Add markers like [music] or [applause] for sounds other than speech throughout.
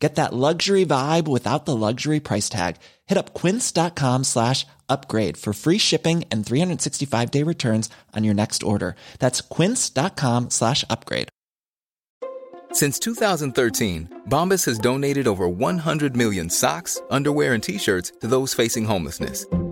Get that luxury vibe without the luxury price tag. Hit up quince.com slash upgrade for free shipping and 365 day returns on your next order. That's quince.com slash upgrade. Since 2013, Bombas has donated over 100 million socks, underwear, and t-shirts to those facing homelessness.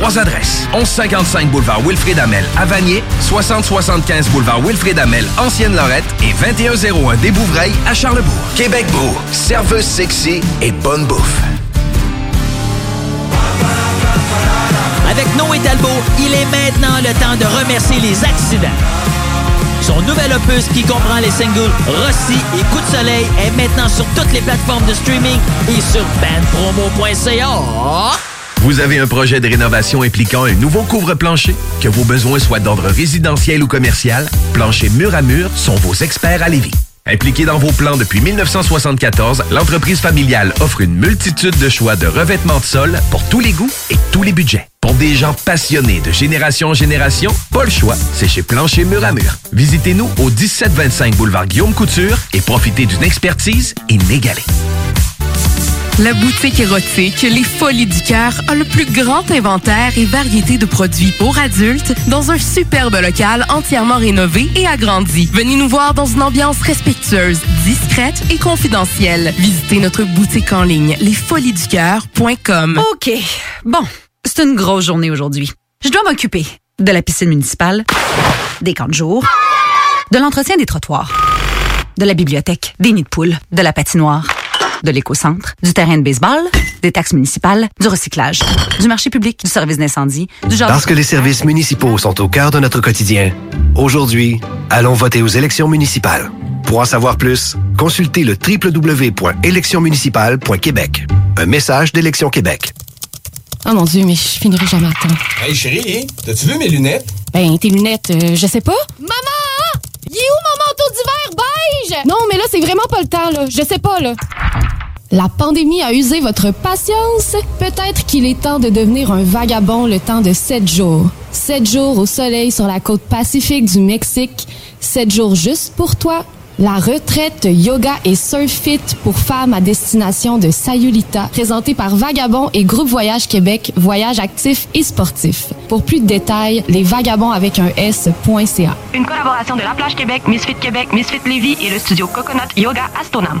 Trois adresses. 1155 boulevard Wilfrid Amel à Vanier, 6075 boulevard Wilfrid Amel, Ancienne Lorette et 2101 des Bouvrailles à Charlebourg. Québec Beau, serveuse sexy et bonne bouffe. Avec Noé Talbot, il est maintenant le temps de remercier les accidents. Son nouvel opus qui comprend les singles Rossi et Coup de soleil est maintenant sur toutes les plateformes de streaming et sur bandpromo.ca. Vous avez un projet de rénovation impliquant un nouveau couvre-plancher? Que vos besoins soient d'ordre résidentiel ou commercial, Plancher Mur à Mur sont vos experts à Lévis. Impliqué dans vos plans depuis 1974, l'entreprise familiale offre une multitude de choix de revêtements de sol pour tous les goûts et tous les budgets. Pour des gens passionnés de génération en génération, pas le choix, c'est chez Plancher Mur à Mur. Visitez-nous au 1725 boulevard Guillaume Couture et profitez d'une expertise inégalée. La boutique érotique Les Folies du Cœur a le plus grand inventaire et variété de produits pour adultes dans un superbe local entièrement rénové et agrandi. Venez nous voir dans une ambiance respectueuse, discrète et confidentielle. Visitez notre boutique en ligne lesfoliesducoeur.com. OK. Bon, c'est une grosse journée aujourd'hui. Je dois m'occuper de la piscine municipale, des camps de jour, de l'entretien des trottoirs, de la bibliothèque, des nids de poules, de la patinoire de l'éco-centre, du terrain de baseball, des taxes municipales, du recyclage, du marché public, du service d'incendie, du genre... Parce que les services municipaux sont au cœur de notre quotidien, aujourd'hui, allons voter aux élections municipales. Pour en savoir plus, consultez le www.électionsmunicipales.québec. Un message d'Élection Québec. Oh mon Dieu, mais je finirai jamais à temps. Hey chérie, t'as-tu vu mes lunettes? Ben, tes lunettes, euh, je sais pas. Maman! Il est où d'hiver Non, mais là, c'est vraiment pas le temps, là. Je sais pas, là. La pandémie a usé votre patience? Peut-être qu'il est temps de devenir un vagabond le temps de sept jours. Sept jours au soleil sur la côte pacifique du Mexique. Sept jours juste pour toi. La retraite yoga et surf fit pour femmes à destination de Sayulita, présentée par Vagabond et Groupe Voyage Québec, voyage actif et sportif. Pour plus de détails, les vagabonds avec un S.ca. Une collaboration de La Plage Québec, Misfit Québec, Misfit Lévis et le studio Coconut Yoga Astonam.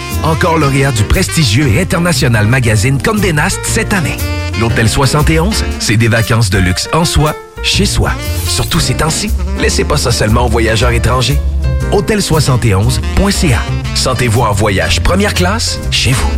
Encore lauréat du prestigieux et international magazine Condé Nast cette année. L'Hôtel 71, c'est des vacances de luxe en soi, chez soi. Surtout ces temps-ci, laissez pas ça seulement aux voyageurs étrangers. Hôtel71.ca. Sentez-vous en voyage première classe chez vous.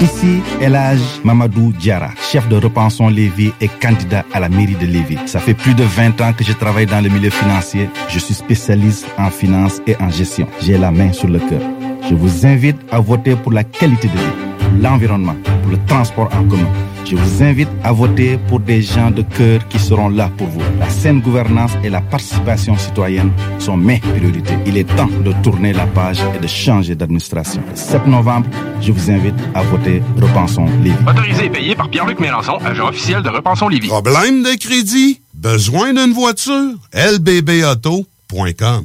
Ici, Elage Mamadou Diara, chef de Repensons Lévis et candidat à la mairie de Lévis. Ça fait plus de 20 ans que je travaille dans le milieu financier. Je suis spécialiste en finance et en gestion. J'ai la main sur le cœur. Je vous invite à voter pour la qualité de vie l'environnement, pour le transport en commun. Je vous invite à voter pour des gens de cœur qui seront là pour vous. La saine gouvernance et la participation citoyenne sont mes priorités. Il est temps de tourner la page et de changer d'administration. Le 7 novembre, je vous invite à voter Repensons Lévis. Autorisé et payé par Pierre-Luc Mélenchon, agent officiel de Repensons Lévis. Problème de crédit? Besoin d'une voiture? lbbauto.com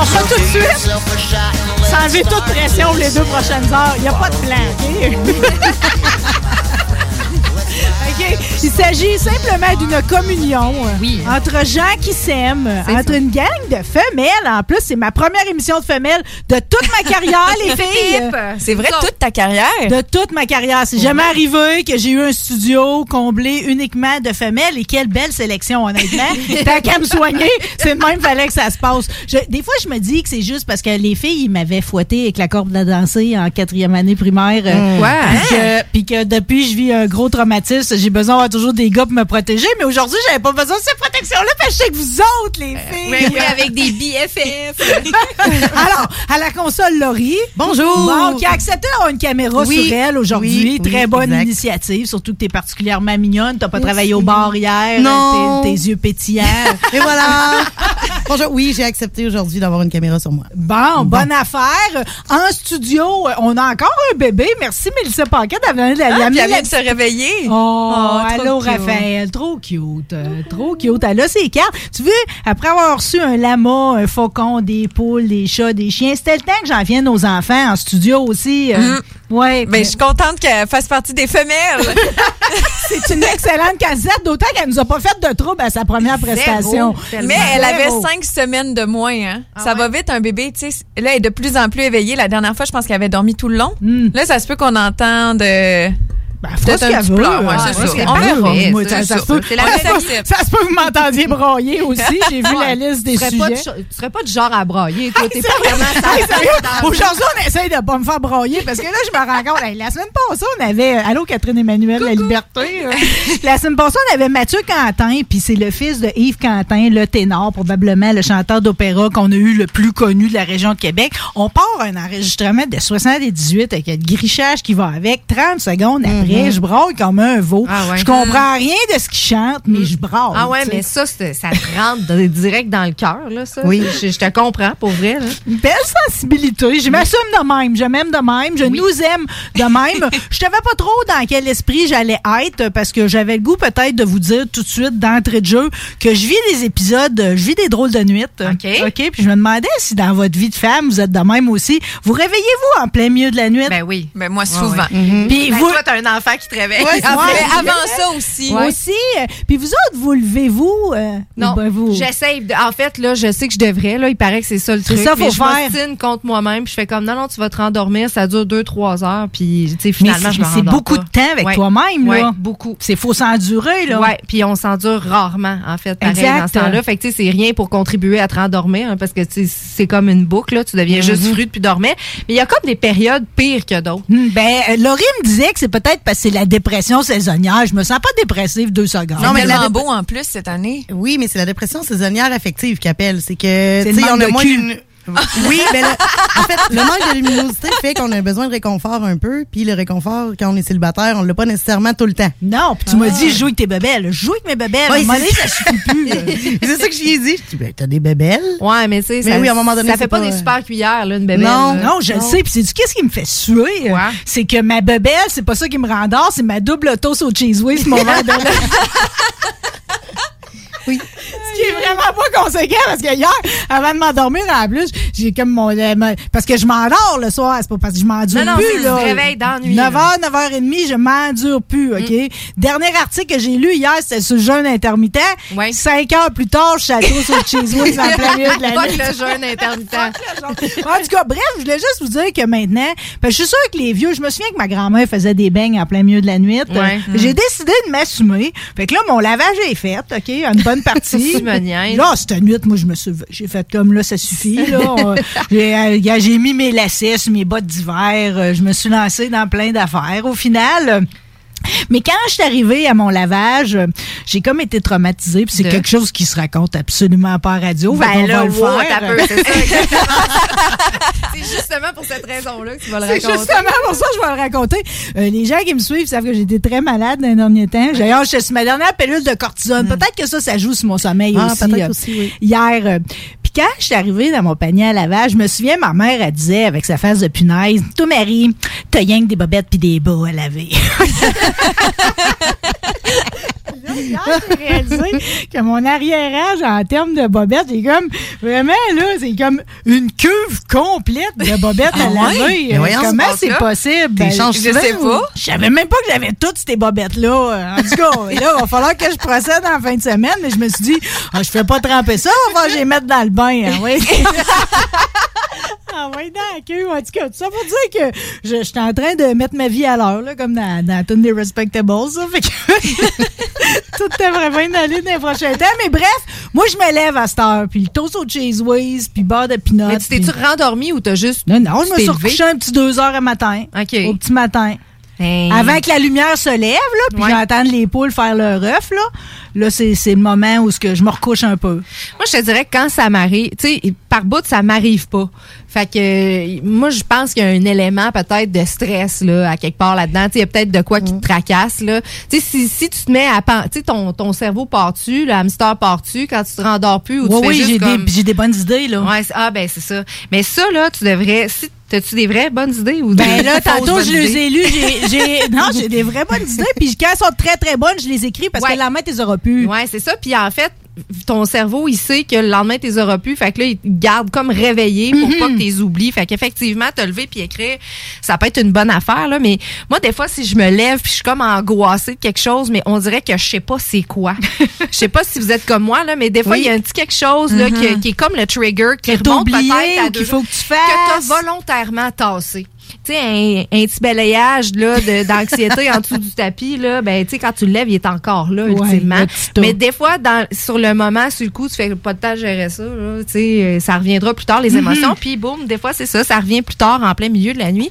On fait tout de suite. yourself a shot and let's Sans enlever toute pression les deux prochaines heures. Il n'y a pas de plan. [laughs] Il s'agit simplement d'une communion entre gens qui s'aiment, entre ça. une gang de femelles. En plus, c'est ma première émission de femelles de toute ma carrière, les [laughs] filles. C'est vrai, toute ta carrière? De toute ma carrière. C'est jamais arrivé que j'ai eu un studio comblé uniquement de femelles et quelle belle sélection, honnêtement. [laughs] Tant qu'à me soigner, c'est de même fallait que ça se passe. Je- des fois, je me dis que c'est juste parce que les filles, ils m'avaient fouetté avec la corde de la danser en quatrième année primaire. euh, Ouais. Puis que, puis que depuis, je vis un gros traumatisme. J'ai besoin toujours des gars pour me protéger. Mais aujourd'hui, j'avais pas besoin de cette protection-là parce que je sais que vous autres, les filles. Oui, oui, [laughs] avec des BFF. [laughs] Alors, à la console, Laurie. Bonjour. Bon, qui a accepté d'avoir une caméra Oui. sur elle aujourd'hui. Oui, Très oui, bonne exact. initiative, surtout que tu es particulièrement mignonne. Tu pas Merci. travaillé au bar hier. Non. Tes, yeux pétillants. [laughs] Et voilà! Bonjour, oui, j'ai accepté aujourd'hui d'avoir une caméra sur moi. Bon, bonne affaire. En studio, on a encore un bébé. Merci, Mélissa Paquet, d'avoir amené Ah, amené elle vient la- de se réveiller. Oh, Oh, allô. Raphaël. Trop cute. euh, trop cute. Elle a ses cartes. Tu veux, après avoir reçu un lama, un faucon, des poules, des chats, des chiens, c'était le temps que j'en vienne aux enfants en studio aussi. euh, Mhm. Ouais. Ben, je suis contente qu'elle fasse partie des femelles. [laughs] C'est une excellente casette, d'autant qu'elle nous a pas fait de trouble à sa première prestation. Mais elle avait Zéro. cinq semaines de moins. Hein. Ah ça va vite, un bébé. Tu sais, là, elle est de plus en plus éveillée. La dernière fois, je pense qu'elle avait dormi tout le long. Là, ça se peut qu'on entende. euh, Fera ce qu'elle veut. Ouais, Ouais, c'est ça. On verra. Ça- se peut- ça se que vous m'entendiez brailler aussi. J'ai vu [laughs] la liste des sujets. tu serais pas du genre à brailler, toi. T'es pas vraiment sérieux? Aujourd'hui, on essaye de pas me faire broyer parce que là, je me rends compte. la semaine passée, on avait. Allô, Catherine Emmanuel, la liberté. euh. la semaine passée, on avait Mathieu Quentin, puis c'est le fils de Yves Quentin, le ténor, probablement le chanteur d'opéra qu'on a eu le plus connu de la région de Québec. On part un enregistrement de 78 avec le grichage qui va avec. 30 secondes après, Mhm. je braille comme un veau. Ah ouais. Je comprends rien de ce qu'il chante, mais je braille. Ah ouais, mais ça, ça te rentre de- direct dans le cœur, là, ça. Oui. Je, je te comprends, pour vrai, là. Une belle sensibilité. Je m'assume de même. Je m'aime de même. Je nous aime de même. [laughs] je savais pas trop dans quel esprit j'allais être parce que j'avais le goût peut-être de vous dire tout de suite d'entrée de jeu que je vis des épisodes, je vis des drôles de nuit. OK. OK. Puis je me demandais si dans votre vie de femme, vous êtes de même aussi. Vous réveillez-vous en plein milieu de la nuit? Ben oui. Ben moi, souvent. Puis Ben, vous. toi, t'as un enfant qui te réveille. Ouais, [laughs] ouais. mais avant ça aussi. Aussi. euh, Puis vous autres, vous levez-vous? euh, Non, ben vous... j'essaye. de- En fait, là, je sais que je devrais. Là, il paraît que c'est ça le C'est truc. ça, faut je faire. m'ostine contre moi-même. Puis je fais comme, non, non, tu vas te rendormir. Ça dure deux, trois heures. Puis, tu sais, Mais finalement, c'est- je me c'est beaucoup pas. de temps avec Ouais. toi-même, Ouais, là. beaucoup. C'est faut s'endurer, là. Ouais, puis on s'endure rarement, en fait, pareil, Exact. dans ce temps-là. Fait que, tu sais, c'est rien pour contribuer à te rendormir, hein, parce que, tu sais, c'est comme une boucle, là. Tu deviens juste Mhm. fruit puis dormir. Mais il y a comme des périodes pires que d'autres. Hmm, Ben, euh, Laurie me disait que c'est peut-être parce que c'est la dépression saisonnière. Je me sens pas dépressive deux secondes. Non, mais la tellement dép- beau en plus cette année. Oui, mais c'est la dépression saisonnière affective qui appelle. C'est que, C'est tu sais, on a moins cul. Oui, mais le- en fait, le manque de luminosité fait qu'on a besoin de réconfort un peu, puis le réconfort, quand on est célibataire, on l'a pas nécessairement tout le temps. Non, puis tu m'as dit, joue avec tes bébelles. Joue avec mes bébelles. à un Ouais, moment c'est donné, ça suffit plus. [laughs] c'est ça que je lui ai dit. Je dis, ben, t'as des bébelles? Ouais, mais tu sais, Mais ça, oui, à un moment donné, ça c'est fait pas, pas- des super cuillères, là, une bébelle. Non, là. non, je le sais. Puis c'est du qu'est-ce qui me fait suer? C'est que ma bébelle, c'est pas ça qui me rendort, c'est ma double toast au cheese whiz, mon verre de. [laughs] Oui. Ce qui est vraiment pas conséquent parce que hier, avant de m'endormir, en plus, j'ai comme mon. euh, parce que je m'endors le soir, c'est pas parce que je m'endure Non, non, plus. là. du réveil d'ennui, 9h, 9h30, je m'endure plus, OK? Mm. Dernier article que j'ai lu hier, c'était sur le jeûne intermittent. Cinq heures plus tard, je suis à tour sur le cheese whiz en plein milieu de la nuit. le jeûne intermittent. En tout cas, bref, je voulais juste vous dire que maintenant, parce que je suis sûre que les vieux, je me souviens que ma grand-mère faisait des beignes en plein milieu de la nuit. Euh, J'ai décidé de m'assumer. Fait que là, mon lavage est fait, OK, une bonne [laughs] partie. Tu me niaises. là, cette nuit, moi, je me suis, j'ai fait comme là, ça suffit, là. [laughs] Euh, j'ai, mis mes lacets mes bottes d'hiver. Euh, je me suis lancée dans plein d'affaires. Au final, mais quand je suis arrivée à mon lavage, j'ai comme été traumatisée. Puis c'est De? quelque chose qui se raconte absolument pas à radio. Ben qu'on là, va le wow, faire. t'as peu, c'est ça, [laughs] c'est justement pour cette raison-là que tu vas le C'est raconter. justement pour ça que je vais le raconter. Euh, les gens qui me suivent savent que j'étais très malade dans les derniers temps. D'ailleurs, je suis ma dernière pilule de cortisone. Peut-être que ça, ça joue sur mon sommeil Ah, aussi. euh, aussi, oui. Hier. euh, puis quand je suis arrivée dans mon panier à lavage, je me souviens, ma mère, elle disait avec sa face de punaise, Toi, Marie, t'as rien que des bobettes puis des bas à laver. [laughs] J'ai réalisé que mon arrière-âge en termes de bobettes, j'ai comme vraiment là, c'est comme une cuve complète de bobettes à Ah laver. Mais voyons, Comment ce c'est possible? Ben, je sais pas. Je savais même pas que j'avais toutes ces bobettes-là. En tout cas, [laughs] là, il va falloir que je procède en fin de semaine, mais je me suis dit, ah, je fais pas tremper ça, on va je les mettre dans le bain. hein, oui. [laughs] Oui, dans la queue. En tout cas, ça pour dire que je, je suis en train de mettre ma vie à l'heure, là, comme dans, dans toutes les Respectables. Ça. Fait que [laughs] tout devrait bien aller dans les prochains temps. Mais bref, moi, je me lève à cette heure. Puis le toast au cheese whiz, puis beurre de pinot. Mais tu t'es-tu rendormi ou t'as juste. Non, non, je me suis recouché un petit deux heures à matin. OK. Au petit matin. Hey. Avant que la lumière se lève, là, puis Ouais. j'entende les poules faire leur œuf, là, là c'est c'est le moment où que je me recouche un peu. Moi, je te dirais que quand ça m'arrive, tu sais, par bout, ça m'arrive pas. Fait que moi, je pense qu'il y a un élément peut-être de stress là, à quelque part là-dedans. Tu sais, Il y a peut-être de quoi qui te tracasse. Là. Tu sais, Si, si tu te mets à pen- tu sais, ton, ton cerveau part-tu, le hamster part-tu quand tu te rendors plus ou Oui, tu fais oui, j'ai comme... des, j'ai des bonnes idées, là. Ouais, ah ben c'est ça. Mais ça, là, tu devrais... Si, T'as-tu des vraies bonnes idées ou Ben des là, [laughs] fausses tantôt, je les ai lus. J'ai, j'ai- [laughs] non, j'ai des vraies bonnes idées. Puis quand elles sont très, très bonnes, je les écris parce Ouais. que la main, tu les auras plus. Ouais, c'est ça. Puis en fait, ton cerveau, il sait que le lendemain, tu les auras plus. Fait que là, il te garde comme réveillé pour pas que tu les oublies. Fait qu'effectivement, te lever puis écrire, ça peut être une bonne affaire. Là. Mais moi, des fois, si je me lève puis je suis comme angoissée de quelque chose, mais on dirait que je sais pas c'est quoi. [laughs] Je sais pas si vous êtes comme moi, là, mais des fois, Oui. il y a un petit quelque chose là, Mhm. qui, qui est comme le trigger, qui remonte peut-être à faut que tu fasses. Que t'as volontairement tassé. Tu sais, un, un petit balayage [laughs] d'anxiété en dessous du tapis, là, ben, tu sais, quand tu le lèves, il est encore là, ultimement. Mais des fois, dans, sur le moment, sur le coup, tu fais pas de temps à gérer ça. là. Tu sais, euh, ça reviendra plus tard, les Mhm. émotions. Puis boum, des fois, c'est ça, ça revient plus tard, en plein milieu de la nuit.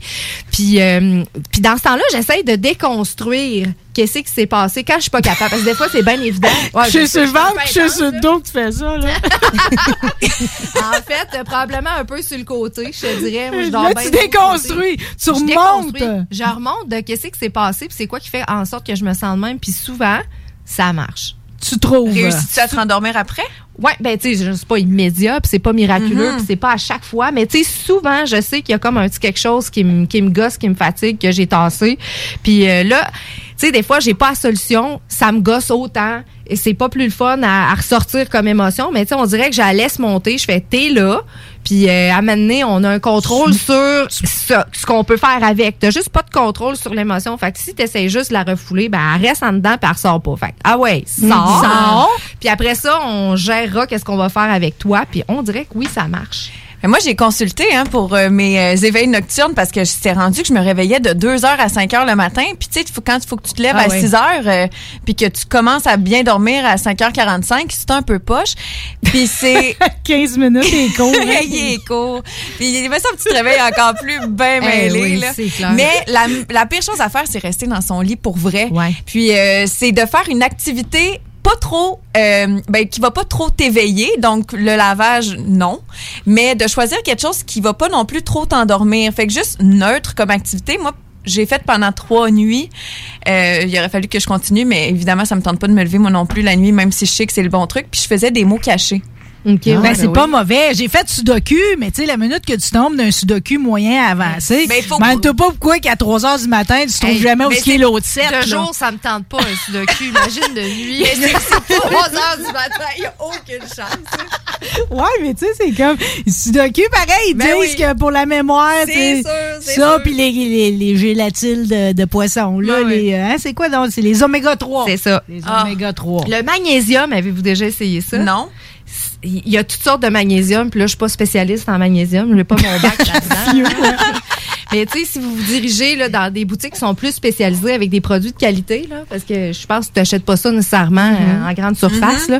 Puis, euh, puis dans ce temps-là, j'essaye de déconstruire qu'est-ce qui s'est passé quand je suis pas couple. Parce que des fois, c'est bien évident. Ouais, je suis sur le ventre, je suis sur le dos que tu fais ça, là. [laughs] en fait, euh, probablement un peu sur le côté, je te dirais. Moi, je dors Là, bien tu déconstruis. Tu remontes. Je remonte de qu'est-ce qui s'est passé, puis c'est quoi qui fait en sorte que je me sens de même. Puis souvent, ça marche. Tu trouves. Réussis-tu à te rendormir après? Ouais, ben tu sais, c'est pas immédiat, puis c'est pas miraculeux, Mhm. puis c'est pas à chaque fois, mais tu sais souvent, je sais qu'il y a comme un petit quelque chose qui me qui me gosse, qui me fatigue, que j'ai tassé. Puis euh, là, sais des fois j'ai pas la solution, ça me gosse autant et c'est pas plus le fun à, à ressortir comme émotion, mais tu sais on dirait que je la laisse monter, je fais t'es là, puis euh, à m'amener, on a un contrôle sur ce, ce qu'on peut faire avec. T'as juste pas de contrôle sur l'émotion. Fait que si t'essayes juste de la refouler, ben elle reste en dedans puis elle ressort pas. Fait que, ah ouais, sors. Sors. Puis après ça, on gérera qu'est-ce qu'on va faire avec toi. Puis on dirait que oui, ça marche. Moi, j'ai consulté hein, pour euh, mes euh, éveils nocturnes parce que j'étais rendu que je me réveillais de 2 heures à 5 heures le matin. Puis, tu sais, quand il faut que tu te lèves Ah à ouais. 6 heures euh, puis que tu commences à bien dormir à 5h45, c'est un peu poche. Puis, c'est... [laughs] 15 minutes et court. [laughs] hein. il est court. Puis, il me semble que tu te réveilles encore plus bien Eh mêlé. oui, là. c'est clair. Mais la, la pire chose à faire, c'est rester dans son lit pour vrai. Puis, euh, c'est de faire une activité pas trop euh, ben qui va pas trop t'éveiller donc le lavage non mais de choisir quelque chose qui va pas non plus trop t'endormir fait que juste neutre comme activité moi j'ai fait pendant trois nuits. Euh, il aurait fallu que je continue, mais évidemment, ça me tente pas de me lever moi non plus la nuit, même si je sais que c'est le bon truc. Puis je faisais des mots cachés. Ben, ouais, c'est ben pas oui. mauvais. J'ai fait sudoku, mais tu sais, la minute que tu tombes d'un sudoku moyen avancé, Ben, faut ben, t'as pas pourquoi qu'à 3 heures du matin, tu trouves Hey, jamais où mais est c'est- l'autre set. De là. jour, ça me tente pas un sudoku. Imagine de nuit. c'est 3 [laughs] heures du matin, il n'y a aucune chance. Ouais, mais tu sais, c'est comme. Sudoku, pareil, ils Ben disent oui. que pour la mémoire, C'est tu sais, sûr, c'est ça, sûr. puis les, les, les gélatiles de, de poisson, là, les, euh, hein, c'est quoi donc? C'est les oméga 3. C'est ça. Les Ah. oméga 3. Le magnésium, avez-vous déjà essayé ça? Non. Il y a toutes sortes de magnésium, puis là, je suis pas spécialiste en magnésium, je n'ai pas mon bac [laughs] là-dedans. Mais tu sais, si vous vous dirigez là, dans des boutiques qui sont plus spécialisées avec des produits de qualité, là, parce que je pense que tu n'achètes pas ça nécessairement euh, en grande surface, là.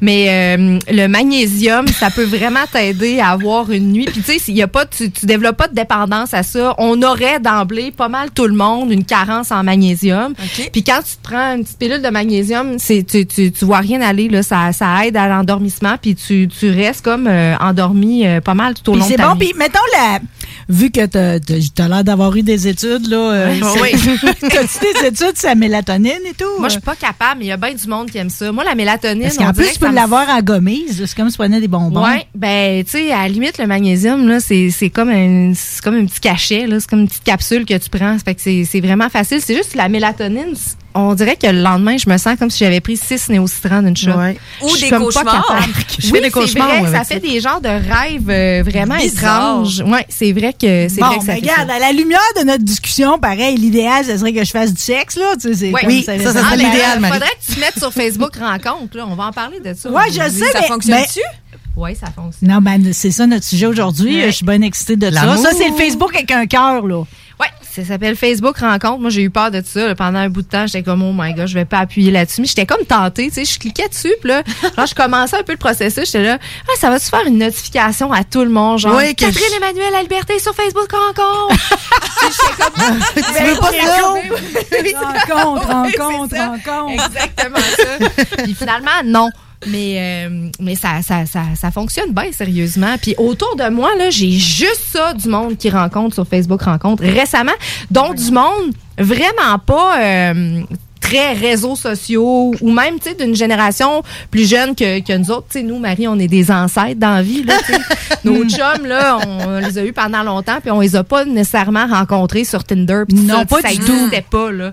mais euh, le magnésium, ça peut vraiment t'aider à avoir une nuit. Puis tu sais, y a pas, tu, tu développes pas de dépendance à ça, on aurait d'emblée pas mal tout le monde une carence en magnésium. Puis quand tu te prends une petite pilule de magnésium, c'est tu, tu, tu vois rien aller là, ça, ça aide à l'endormissement, puis tu, tu restes comme euh, endormi euh, pas mal tout au long de c'est ta bon, puis mettons la. Vu que t'as as, l'air d'avoir eu des études, là. euh, oui. [laughs] T'as-tu des études sur la mélatonine et tout? Moi, je suis pas capable, mais il y a bien du monde qui aime ça. Moi, la mélatonine, Parce qu'en plus, tu peux l'avoir en gommise. C'est comme si tu prenais des bonbons. Ouais, ben, tu sais, à la limite, le magnésium, là, c'est comme un, c'est comme un petit cachet, là. C'est comme une petite capsule que tu prends. Ça fait que c'est vraiment facile. C'est juste la mélatonine. On dirait que le lendemain, je me sens comme si j'avais pris six néocitrans d'une shot. Ouais. Ou [laughs] Je des cauchemars. Je oui, fais des c'est cauchemars, vrai, ça fait ça. des genres de rêves euh, vraiment Bizarre. étranges. Ouais, c'est vrai que c'est Bon, vrai que ça ben, fait regarde, ça. à la lumière de notre discussion, pareil, l'idéal, ce serait que je fasse du sexe, là. Tu sais, c'est Ouais. Oui, ça, ça Ah, serait l'idéal, Marie. faudrait que tu mettes sur Facebook rencontre, là. On va en parler de ça. Ouais, je sais, Ça mais- fonctionne-tu? Oui, ça fonctionne. Non, ben, c'est ça notre sujet aujourd'hui. Ouais. Je suis bien excitée de ça. Ça, c'est le Facebook avec un cœur, là. Ça s'appelle Facebook Rencontre. Moi, j'ai eu peur de ça. là. Pendant un bout de temps, j'étais comme, oh my god, je vais pas appuyer là-dessus. Mais j'étais comme tentée, tu sais. Je cliquais dessus, puis là, [laughs] genre, je commençais un peu le processus. J'étais là, ah, ça va-tu faire une notification à tout le monde? Genre, que Catherine je- Emmanuel La Liberté sur Facebook Rencontre. [laughs] J'étais comme, [laughs] Tu veux pas ça? Rencontre, Oui, rencontre, rencontre. Exactement ça. Puis finalement, non. Mais, euh, mais ça, ça, ça, ça fonctionne bien, sérieusement. Puis autour de moi, là, j'ai juste ça du monde qui rencontre sur Facebook Rencontre récemment, dont du monde vraiment pas euh, très réseaux sociaux ou même, tu sais, d'une génération plus jeune que, que nous autres. Tu sais, nous, Marie, on est des ancêtres dans la vie, là. [laughs] Nos chums, là, on les a eus pendant longtemps, puis on les a pas nécessairement rencontrés sur Tinder. tout Non, ça, pas ça du tout. pas, là.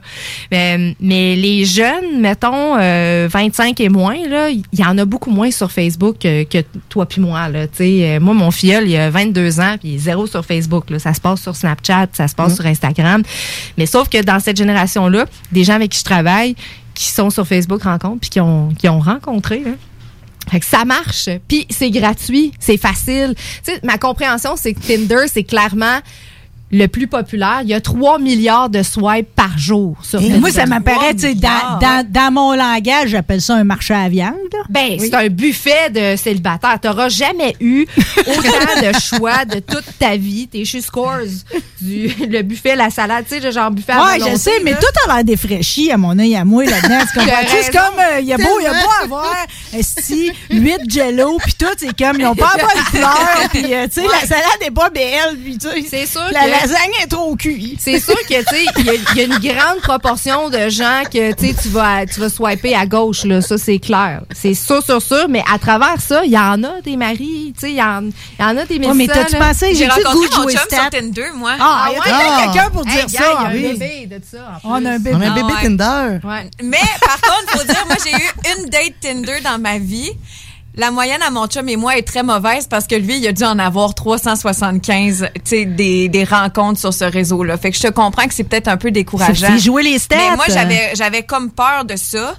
Mais, mais les jeunes, mettons, euh, 25 et moins, là, il y en a beaucoup moins sur Facebook que, que toi puis moi, là. Tu sais, euh, moi, mon filleul, il a 22 ans, puis zéro sur Facebook, là. Ça se passe sur Snapchat, ça se passe sur Instagram. Mais sauf que dans cette génération-là, des gens avec qui je travaille, qui sont sur Facebook rencontre, puis qui ont, rencontré, ça marche. Puis c'est gratuit, c'est facile. Ma compréhension, c'est que Tinder, c'est clairement le plus populaire. Il y a 3 milliards de swipes par jour sur Et moi, ça m'apparaît, tu sais, dans, dans, dans mon langage, j'appelle ça un marché à viande. Ben, c'est un buffet de célibataires. T'auras jamais eu autant de [laughs] choix de toute ta vie. T'es chez Scores, du, le buffet, la salade, tu sais, genre buffet à Ouais, je sais, mais là. tout a l'air défraîchi à mon œil à moi là-dedans. Tu comprends? C'est comme, euh, il y a beau, il y a beau avoir, esti, 8 jello, puis tout, c'est comme, ils ont pas bonne fleur, puis euh, tu sais, la salade est pas belle, puis tu sais, C'est sûr la que- lasagne est trop cuite. C'est sûr que, tu sais, il y, a- il y a une grande proportion de gens que, tu vas, tu vas swiper à gauche, là. Ça, c'est clair. C'est sûr, sûr, sûr. Mais à travers ça, il y en a des maris, tu sais, il y, en il y en a des Ouais, mais t'as-tu pensé, J'ai rencontré goût de jouer chum stat? sur Tinder, moi. Ah, il y a ouais? peut-être quelqu'un pour Hey, dire gars, ça. Il y a un bébé de ça. On a un bébé. On a un Ah bébé ouais. Tinder. Ouais. Mais par contre, faut dire, moi, j'ai eu une date Tinder dans ma vie. La moyenne à mon chum et moi est très mauvaise parce que lui, il a dû en avoir 375, tu sais, des, des rencontres sur ce réseau-là. Fait que je te comprends que c'est peut-être un peu décourageant. C'est jouer les stats. Mais moi, j'avais, j'avais comme peur de ça.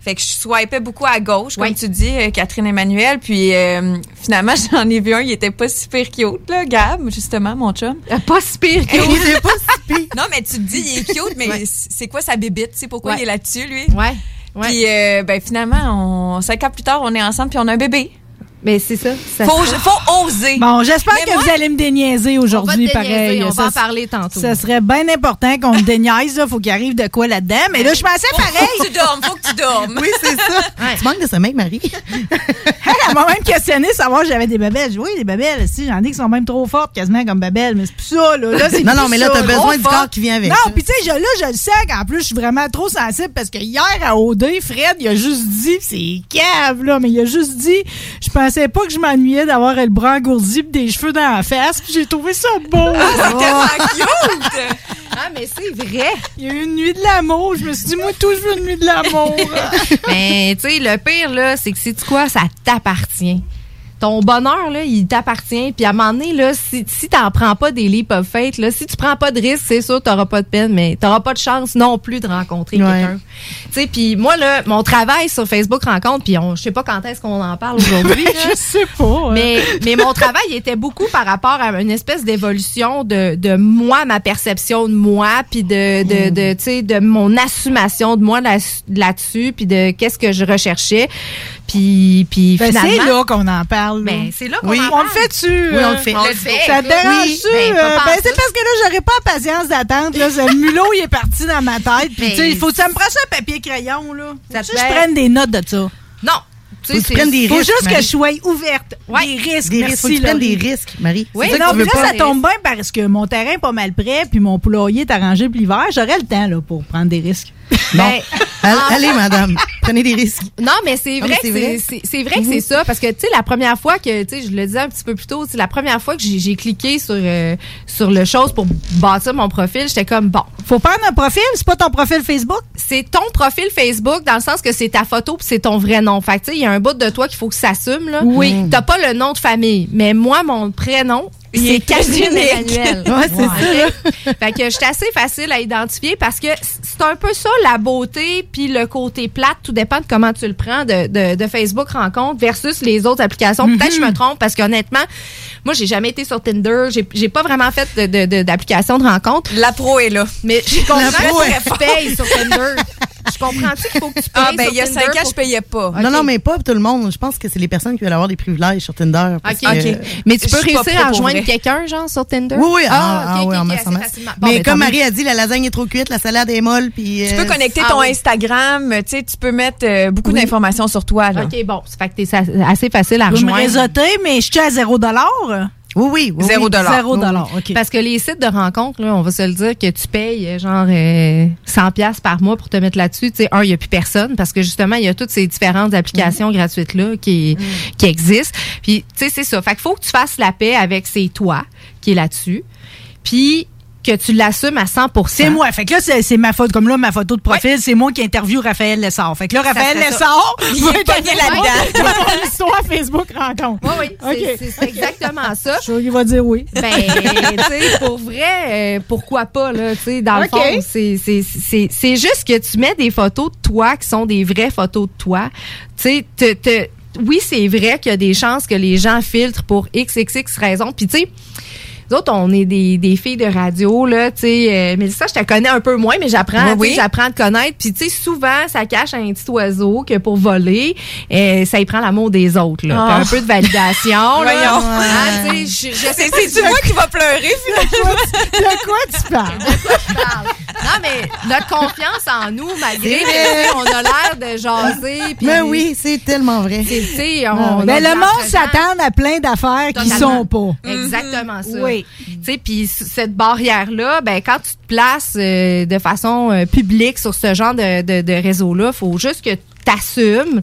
Fait que je swipais beaucoup à gauche, comme Oui. tu dis, euh, Catherine Emmanuel. Puis euh, finalement, [laughs] j'en ai vu un, il était pas super cute, là, Gab, justement, mon chum. Euh, Pas si pire que Il est pas si pire. [laughs] Non, mais tu te dis, il est cute, mais Ouais. c'est quoi sa bébite? C'est pourquoi Ouais. il est là-dessus, lui? Ouais. Puis euh, ben finalement, on, cinq ans plus tard, on est ensemble puis on a un bébé. Mais c'est ça. ça Faut, faut oser. Bon, j'espère que moi- vous allez me déniaiser aujourd'hui, pareil. On Ça, va en parler tantôt. Ça serait bien important qu'on me déniaise, là. Faut qu'il arrive de quoi là-dedans. Mais là, je pensais Faut, pareil. faut que tu dormes, faut que tu dormes. Oui, c'est ça. [laughs] Tu manques de sommeil, Marie. [laughs] Elle m'a même questionné savoir si j'avais des babelles. Je dis, oui, des babelles. Si, j'en ai qui sont même trop fortes, quasiment comme babelles. Mais c'est plus ça, là. Non, non, mais là, t'as besoin du fort. corps qui vient avec. Non, puis tu sais, là, je le sais qu'en plus, je suis vraiment trop sensible parce que hier, à OD, Fred, il a juste dit, c'est cave, là, mais il a juste dit, je pensais pensais pas que je m'ennuyais d'avoir le bras engourdi pis des cheveux dans la face. Puis j'ai trouvé ça beau. Ah, c'est tellement cute! [laughs] Ah, mais c'est vrai. Il y a eu une nuit de l'amour. Je me suis dit, moi, tout, je veux une nuit de l'amour. [laughs] Mais, tu sais, le pire, là, c'est que, c'est quoi? Ça t'appartient. Ton bonheur, là, il t'appartient. Puis à un moment donné, là, si, si t'en prends pas des leap of faith, là, si tu prends pas de risque, c'est sûr, t'auras pas de peine, mais t'auras pas de chance non plus de rencontrer Ouais. quelqu'un. Tu sais, puis moi, là, mon travail sur Facebook Rencontre, puis on, je sais pas quand est-ce qu'on en parle aujourd'hui. [laughs] là. je sais pas. Mais, mais mon travail était beaucoup par rapport à une espèce d'évolution de, de moi, ma perception de moi, puis de, de, de, tu sais, de mon assumation de moi là- là-dessus, puis de qu'est-ce que je recherchais. Puis, puis Ben, finalement... c'est là qu'on en parle. là. Ben, c'est là qu'on oui. en On parle. le fait-tu? Oui, on le fait. On le. Ça te dérange-tu? Oui, ben, euh, ben, c'est parce que là, j'aurais pas la patience d'attendre. Là, Ce mulot, il est parti dans ma tête. Puis, tu sais, il faut que ça me prenne ça un papier-crayon, là. Ça Faut que je prenne des notes de ça. Non. Tu Faut tu prennes des Faut risques. juste que je sois ouverte. Ouais. Des risques. Des risques. Faut que tu prennes des risques, Marie. Oui, non, mais là, pas? ça tombe bien parce que mon terrain est pas mal prêt, puis mon poulailler est arrangé pour l'hiver. J'aurais le temps là, pour prendre des risques. Non. Ben, Allez, madame, prenez des risques. Non, mais c'est vrai, c'est vrai. que c'est ça parce que tu sais la première fois que tu sais je le disais un petit peu plus tôt, c'est la première fois que j'ai cliqué sur euh, sur le chose pour bâtir mon profil, j'étais comme bon, Faut prendre un profil, c'est pas ton profil Facebook? c'est ton profil Facebook dans le sens que c'est ta photo puis c'est ton vrai nom. Fait que tu sais il y a un bout de toi qu'il faut que ça s'assume là. Oui. T'as pas le nom de famille, mais moi mon prénom Il c'est est Catherine unique. Emmanuel. Ouais, c'est ça, Fait que j'étais assez facile à identifier parce que c'est un peu ça la beauté puis le côté plate, tout dépend de comment tu le prends de, de, de Facebook rencontre versus les autres applications. Peut-être que je me trompe parce qu'honnêtement, moi j'ai jamais été sur Tinder, j'ai pas vraiment fait de- de- de- d'application de, rencontre, La pro est là. mais je comprends pro que tu payes sur Tinder. Je comprends-tu qu'il faut que tu payes Ah, ben, il y a Tinder? cinq ans, pour- je payais pas. Non, non, mais pas tout le monde. Je pense que c'est les personnes qui veulent avoir des privilèges sur Tinder. parce OK. que-. Mais tu peux réussir à rejoindre. Quelqu'un, genre, sur Tinder? Oui, oui, ah, ah, ah, ok, oui, en. Bon, Mais ben, comme Marie a dit, la lasagne est trop cuite, la salade est molle, puis... Tu euh, peux connecter Ah ton oui. Instagram, tu sais, tu peux mettre euh, beaucoup Oui. d'informations sur toi. Là. OK, bon. Ça fait que t'es assez facile à Vous me rejoindre. réseauter, mais je suis à zéro dollar. Oui, oui, oui. Zéro dollar. Zéro dollar, OK. Parce que les sites de rencontres, là, on va se le dire, que tu payes euh, genre euh, 100 pièces par mois pour te mettre là-dessus. Tu sais, un, il n'y a plus personne parce que justement, il y a toutes ces différentes applications gratuites là qui qui existent. Puis, tu sais, c'est ça. Fait qu'il faut que tu fasses la paix avec c'est toi qui est là-dessus. Puis que tu l'assumes à 100 C'est moi. Fait que là, c'est ma faute. Comme là, ma photo de profil, c'est moi qui interview Raphaël Lessard. Fait que là, Raphaël. Lessard, [laughs] Il est pogné là-dedans. dans mon histoire Facebook rencontre. Oui, oui, c'est- OK. c'est exactement ça. Je suis sûr qu'il va dire oui. Ben, [laughs] tu sais, pour vrai, euh, pourquoi pas, là, tu sais, dans le fond, c'est- juste que tu mets des photos de toi qui sont des vraies photos de toi. Tu sais, te- te- oui, c'est vrai qu'il y a des chances que les gens filtrent pour XXX raisons. Puis, tu sais, nous autres, on est des, des filles de radio, là, tu sais. Euh, Mélissa, je te connais un peu moins, mais j'apprends, Oui, tu j'apprends à te connaître. Puis, tu sais, souvent, ça cache un petit oiseau que pour voler, euh, ça y prend l'amour des autres, là. Ah. Un peu de validation, là. [laughs] Ah, tu je, je sais C'est moi qui va pleurer, finalement? De quoi tu parles? parle? Non, mais notre confiance en nous, malgré C'est que vrai. tu sais, on a l'air de jaser. [laughs] puis- Mais oui, c'est tellement vrai. c'est- on, de le monde s'attend à plein d'affaires qui sont pas. Exactement ça. Oui. Tu sais, puis cette barrière-là, ben quand tu te places euh, de façon euh, publique sur ce genre de, de, de réseau-là, faut juste que tu assumes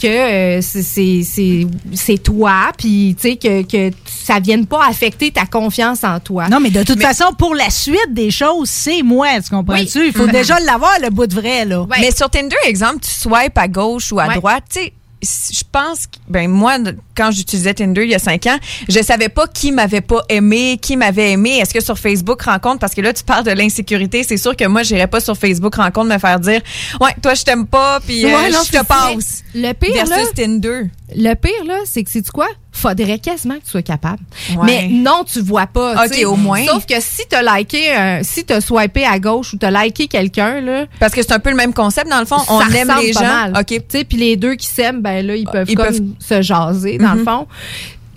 que euh, c'est- c'est c'est c'est toi puis tu sais que que ça vienne pas affecter ta confiance en toi. Non, mais de toute façon, pour la suite des choses, c'est moi, tu comprends-tu? Il faut Mhm. déjà l'avoir, le bout de vrai, là. Ouais. Mais sur Tinder, exemple, tu swipes à gauche ou à Ouais. droite, tu sais, je pense que, ben moi, quand j'utilisais Tinder il y a cinq ans, je savais pas qui m'avait pas aimé, qui m'avait aimé. Est-ce que sur Facebook rencontre, parce que là, tu parles de l'insécurité, c'est sûr que moi, j'irais pas sur Facebook rencontre me faire dire, ouais, toi, je t'aime pas, puis euh, Ouais, je te passe. Le pire Versus là, Tinder. Le pire, là, c'est que, c'est quoi? Faudrait quasiment que tu sois capable. Ouais. Mais non, tu vois pas. Ok, au moins. Sauf que si t'as liké, un- si t'as swipé à gauche ou t'as liké quelqu'un, là. Parce que c'est un peu le même concept, dans le fond. On aime les pas gens. mal. OK. Tu sais, puis les deux qui s'aiment, ben là, ils peuvent Ils comme peuvent- se jaser, dans le Mhm. fond.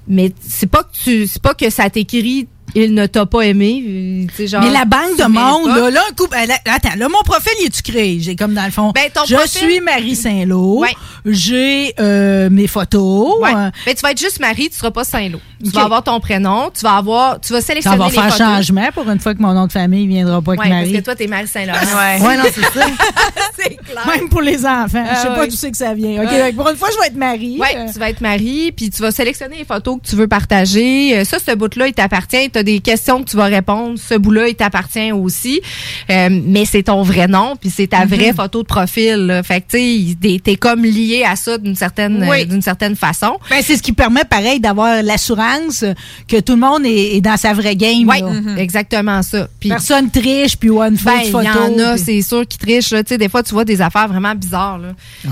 Mais c'est pas que tu, c'est pas que ça t'écrit, il ne t'a pas aimé. euh, genre, Mais la banque de monde, là, là, un coup, attends, là, mon profil, il est-tu créé? J'ai comme dans le fond. Ben, ton je profil- suis Marie Saint-Lô. Ouais. J'ai euh, mes photos. Ouais. Euh, Ben, tu vas être juste Marie, tu seras pas Saint-Lô. Tu vas avoir ton prénom, tu vas avoir, tu vas Ça sélectionner va les faire photos. changement pour une fois que mon nom de famille viendra pas avec Ouais, parce Marie. que toi, t'es Marie Saint-Laurent. [laughs] Ouais. Ouais, non, c'est ça. [laughs] c'est clair. Même pour les enfants. je sais Ah, pas ouais. d'où c'est que ça vient. OK, Ouais. pour une fois, je vais être Marie. Ouais, Euh, tu vas être Marie, puis tu vas sélectionner les photos que tu veux partager. Euh, Ça, ce bout-là, il t'appartient. Tu as des questions que tu vas répondre. Ce bout-là, il t'appartient aussi. Euh, mais c'est ton vrai nom, puis c'est ta vraie photo de profil. là. Fait que, tu sais, t'es- comme lié à ça d'une certaine, Oui. euh, d'une certaine façon. Ben, c'est ce qui permet, pareil, d'avoir l'assurance que tout le monde est, est dans sa vraie game. Oui, là. exactement ça. Puis, Personne triche, puis one ben, il photo. y en a, puis- c'est sûr, qui trichent. là. Tu sais, des fois, tu vois des affaires vraiment bizarres. Là.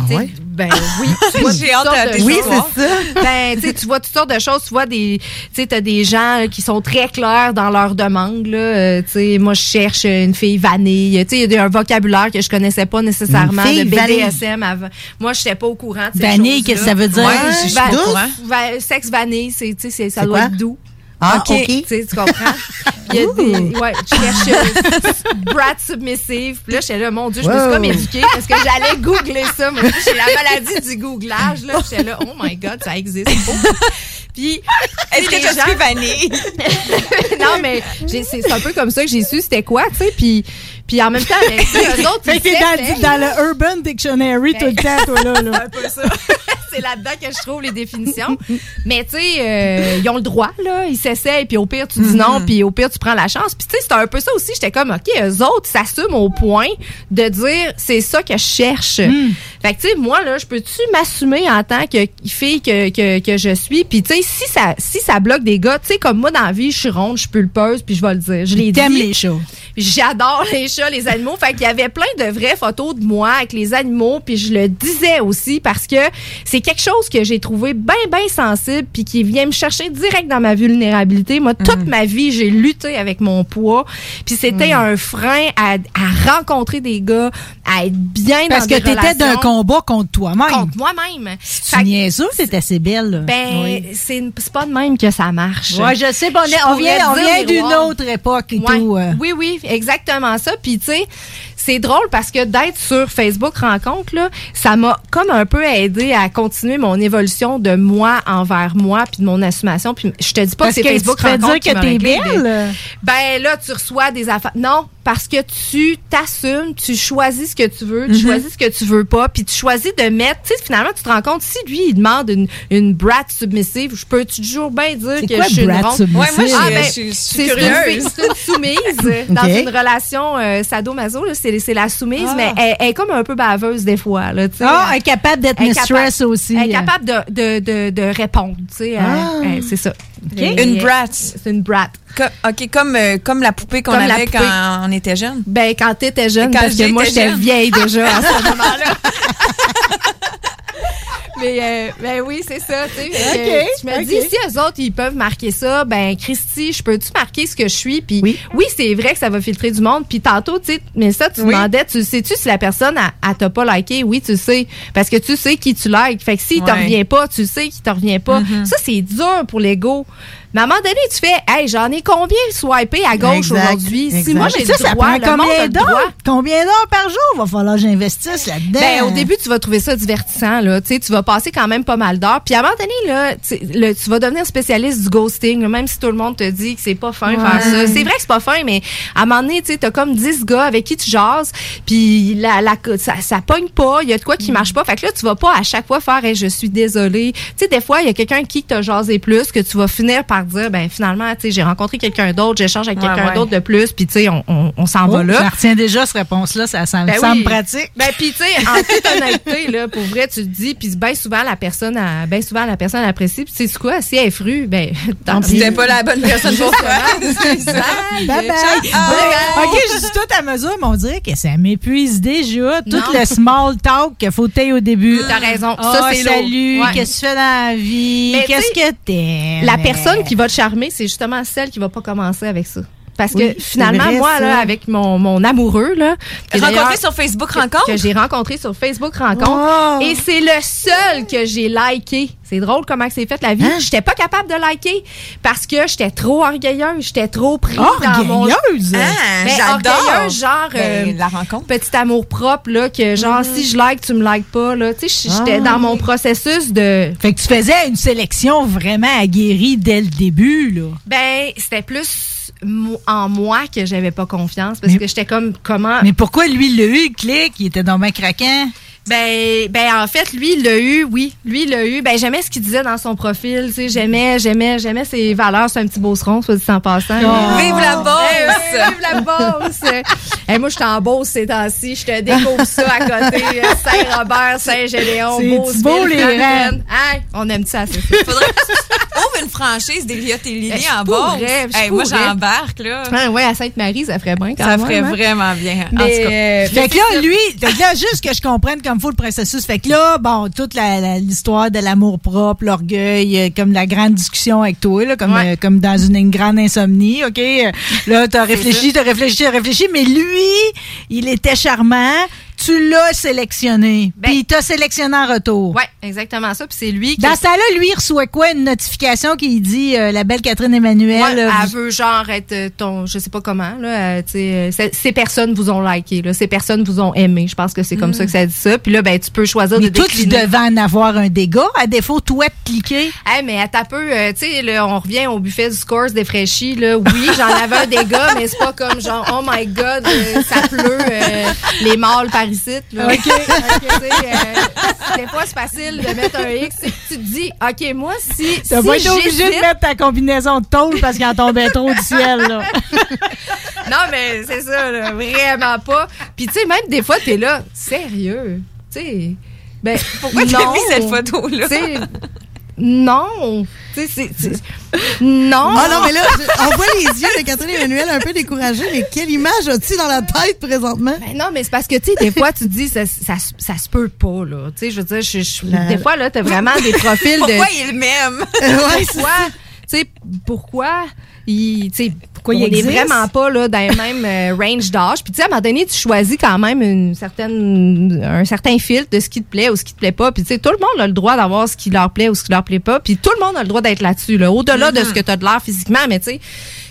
Ouais? Ben oui. [laughs] J'ai toutes hâte sortes de tes choses. histoires. [laughs] Ben, tu sais, tu vois toutes sortes de choses. Tu vois des, tu sais, t'as des gens là, qui sont très clairs dans leurs demandes. Là. Euh, tu sais, moi, je cherche une fille vanille. Tu sais, il y a un vocabulaire que je connaissais pas nécessairement Une fille de. BDSM avant. Moi, je n'étais pas au courant de ces Vanille, qu'est-ce que ça veut dire? Ouais, Je suis va- sexe vanille, c'est, sais, ça doit quoi? être doux. Ah, Ok. Tu comprends? Il y a des. Ouais, je cherche euh, brat submissive. Puis là, j'étais là, mon Dieu, je me suis comme éduquée parce que j'allais googler ça. Moi, j'ai la maladie du googlage, là. J'étais là, oh my God, ça existe. Puis, Est-ce que tu gens- suis vanille? [laughs] non, mais c'est un peu comme ça que j'ai su c'était quoi, tu sais. Puis, puis en même temps, ben, sais, eux autres, [laughs] ils t'es dans, le- dans le Urban Dictionary tout le temps, toi, là. là. [laughs] un peu ça. [laughs] c'est là-dedans que je trouve les définitions. Mais tu sais, euh, ils ont le droit, là. Ils s'essayent, puis au pire, tu dis non, puis au pire, tu prends la chance. Puis tu sais, c'était un peu ça aussi. J'étais comme, OK, eux autres s'assument au point de dire, c'est ça que je cherche. Fait que tu sais, moi, là, je peux-tu m'assumer en tant que fille que, que, que je suis? Puis tu sais, si ça, si ça bloque des gars, tu sais, comme moi, dans la vie, je suis ronde, je suis pulpeuse, puis je vais le dire. Je les dis. les chats. J'adore les chats, les animaux. Fait qu'il y avait plein de vraies photos de moi avec les animaux, puis je le disais aussi parce que c'est quelque chose que j'ai trouvé bien, bien sensible, puis qui vient me chercher direct dans ma vulnérabilité. Moi, toute ma vie, j'ai lutté avec mon poids, puis c'était un frein à, à rencontrer des gars, à être bien Parce dans que des t'étais d'un combat contre toi-même. contre moi-même. Tu que, niaiseux, c'est assez belle. là. ben, Oui. c'est c'est pas de même que ça marche. Ouais, je sais, bon, on, vient, on vient d'une autre époque et Ouais. tout. euh. Oui, oui, exactement ça. Puis, tu sais, c'est drôle parce que d'être sur Facebook Rencontre, là, ça m'a comme un peu aidé à continuer mon évolution de moi envers moi, puis de mon assumation. Puis, je te dis pas Parce que c'est Facebook tu Rencontre dire qui que m'a t'es réglé des- belle. Ben là, tu reçois des affaires. Non, parce que tu t'assumes, tu choisis ce que tu veux, tu Mhm. choisis ce que tu veux pas, puis tu choisis de mettre. Tu sais, finalement, tu te rends compte si lui il demande une, une brat submissive, je peux toujours bien dire C'est que quoi, je suis une brat ronde? submissive? Ouais, moi, je- Ah, ben, je suis- je suis c'est une curieuse. fille- C'est [laughs] une soumise dans une relation euh, sadomaso. là, C'est c'est la soumise, Ah. mais elle, elle est comme un peu baveuse des fois. Là. Ah, incapable d'être Elle est capable- mistress aussi. Elle est capable de, de, de, de répondre. tu sais, elle- Ah. elle- C'est ça. Une brat. C'est une brat. Co- OK, comme, euh, comme la poupée qu'on avait poupée. quand on était jeune. Ben, quand t'étais jeune, Quand parce que j'étais moi, j'étais jeune. vieille déjà à ce moment-là. [laughs] Mais euh, ben oui, c'est ça, tu sais. Je me dis, si eux autres, ils peuvent marquer ça, ben Christy, je peux-tu marquer ce que je suis? Puis Oui. oui, c'est vrai que ça va filtrer du monde. Puis tantôt, tu sais, mais ça, tu Oui. demandais, tu sais-tu si la personne, elle, t'a pas liké? Oui, tu sais. Parce que tu sais qui tu likes. Fait que s'il te revient pas, tu sais qu'il te revient pas. Mm-hmm. Ça, c'est dur pour l'ego. Mais à un moment donné, tu fais, hey, j'en ai combien swipé à gauche aujourd'hui? Si moi, j'ai ça, ça droit, prend combien d'heures? Combien d'heures par jour? Va falloir que j'investisse là-dedans? Ben, au début, tu vas trouver ça divertissant, là. Tu sais, tu vas passer quand même pas mal d'heures. Puis à un moment donné, là, tu sais, le- tu vas devenir spécialiste du ghosting, même si tout le monde te dit que c'est pas fin faire ça. C'est vrai que c'est pas fin, mais à un moment donné, tu sais, t'as comme 10 gars avec qui tu jases, puis la, la, ça, ça pogne pas, il y a de quoi qui marche pas. Fait que là, tu vas pas à chaque fois faire, Hey, je suis désolée. Tu sais, des fois, il y a quelqu'un qui t'a jasé plus, que tu vas finir par dire, ben, finalement, tu sais, j'ai rencontré quelqu'un d'autre, j'échange avec Ouais, quelqu'un ouais. d'autre de plus, puis tu sais, on, on, on s'en Oh, va là. Je retiens déjà cette réponse-là, ça semble, Ben semble oui. pratique. Ben puis tu sais, en [laughs] toute honnêteté là, pour vrai, tu te dis, puis bien souvent la personne, a- ben souvent la personne apprécie. Puis tu sais quoi, si elle est frue, ben [laughs] tant pis. C'était pas la bonne personne pour toi. [laughs] Bye bye. Ah, OK, je suis tout à mesure, mais on dirait que ça m'épuise déjà. Tout Non. le small talk qu'il faut tailler au début. T'as raison. Ah, ça c'est lourd. salut, Ouais. qu'est-ce que tu fais dans la vie? Mais Qu'est-ce que t'aimes? La personne qui va te charmer, c'est justement celle qui va pas commencer avec ça. Parce Oui, que finalement, vrai, moi, là, avec mon, mon amoureux, là. Rencontré sur Facebook que- Rencontre? Que j'ai rencontré sur Facebook Rencontre. Et c'est le seul que j'ai liké. C'est drôle comment c'est fait la vie. Hein? J'étais pas capable de liker parce que j'étais trop orgueilleuse. J'étais trop prise dans mon... Orgueilleuse? Ah, Mais j'adore. orgueilleuse, genre... Ben, euh, la rencontre. Petit amour propre, là, que genre, si je like, tu me likes pas, là. Tu sais, j'étais Ah. dans mon processus de... Fait que tu faisais une sélection vraiment aguerrie dès le début, là. Ben, c'était plus en moi que j'avais pas confiance parce que j'étais comme comment Mais pourquoi lui, l'a eu, le clic? Il était dans craquant? Ben ben en fait lui il l'a eu oui lui il l'a eu ben j'aimais ce qu'il disait dans son profil tu sais j'aimais j'aimais j'aimais ses valeurs c'est un petit beauceron soit dit en passant Oh. Vive la Beauce! Oui, vive la Beauce Eh, moi j'étais en Beauce ces temps-ci je te découvre ça à côté euh, Saint-Robert Saint-Gédéon C'est Beauce beau, les Franklin. Hey, on aime ça c'est ça Faudrait que tu [laughs] ouvres une franchise d'Eliott et Lily je en je moi, j'embarque, là. Ah, ouais à Sainte-Marie ça ferait bien quand Ça même, ferait hein. vraiment bien. En Mais, tout cas. euh, Fait que là, lui, là, juste que je comprenne comme faut le processus. Fait que là, bon, toute la- la- l'histoire de l'amour propre, l'orgueil, euh, comme la grande discussion avec toi, là, comme, euh, comme dans une, une grande insomnie, OK? Euh, Là, t'as réfléchi, t'as réfléchi, t'as réfléchi, mais lui, il était charmant. Tu l'as sélectionné. Puis il t'a sélectionné en retour. Ouais, exactement ça. Puis c'est lui qui. Dans ce temps-là, lui, il reçoit quoi? Une notification qui dit euh, la belle Catherine Emmanuel. Ouais, euh, elle veut genre être euh, ton, je sais pas comment là, euh, tu euh, ces- personnes vous ont liké, là, ces personnes vous ont aimé. Je pense que c'est comme Mm. ça que ça dit ça. Puis là, ben tu peux choisir mais de toi, tu décliner. devais en avoir un dégât. À défaut, toi, de cliquer. Hey, mais attends un peu, euh, tu sais, on revient au buffet du Scores des fraîchis, là. Oui, j'en avais un dégât, [laughs] mais c'est pas comme genre, oh my god, ça pleut, euh, les mâles par ici, là. OK, [laughs] Tu euh, des fois, c'est facile de mettre un X. Tu Tu te dis, OK, moi, si. T'as si pas été obligé de mettre ta combinaison de tôle parce qu'il en tombait trop du ciel, là. [laughs] Non, mais c'est ça, là, vraiment pas. Puis, tu sais, même des fois, t'es là, sérieux? Tu sais, ben, Pourquoi t'as non. mis cette photo-là? Non. Tu sais, c'est- c'est. [laughs] Non. Ah non, mais là, je- on voit les yeux de Catherine Emmanuel un peu découragés, mais quelle image as-tu dans la tête présentement? Ben non, mais c'est parce que, tu sais, des fois, tu te dis, ça, ça, ça se peut pas, là. Tu sais, je veux dire, je, je- La- des fois, là, t'as vraiment des profils de. Pourquoi il m'aime? [laughs] Ouais, pourquoi? Tu sais, pourquoi? Il, Pourquoi il existe? vraiment pas là, dans le même euh, [laughs] range d'âge. Puis, tu sais, à un moment donné, tu choisis quand même une certaine, un certain filtre de ce qui te plaît ou ce qui te plaît pas. Puis, tu sais, tout le monde a le droit d'avoir ce qui leur plaît ou ce qui leur plaît pas. Puis, tout le monde a le droit d'être là-dessus, là, au-delà de ce que tu as de l'air physiquement. Mais, tu sais,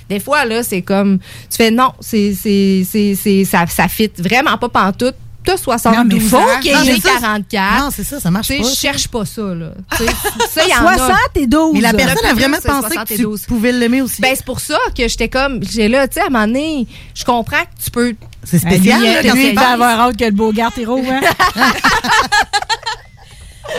des fois, là, c'est comme, tu fais non, c'est, c'est, c'est, c'est, ça, ça fit vraiment pas pantoute. T'as 72 Non, mais faut ans, qu'il y ait- j'en ai c'est ça. 44. Non, c'est ça, ça marche Tu sais, pas. je cherche pas ça, là. [laughs] Tu sais, ça, y en a. 72. Mais la personne a vraiment pensé que 72. tu pouvais l'aimer aussi. Ben, c'est pour ça que j'étais comme, j'ai là, tu sais, à un moment donné, je comprends que tu peux. c'est spécial, là, quand lui, tu il le va penses. avoir hâte que le beau garde héros, hein? [laughs] [laughs]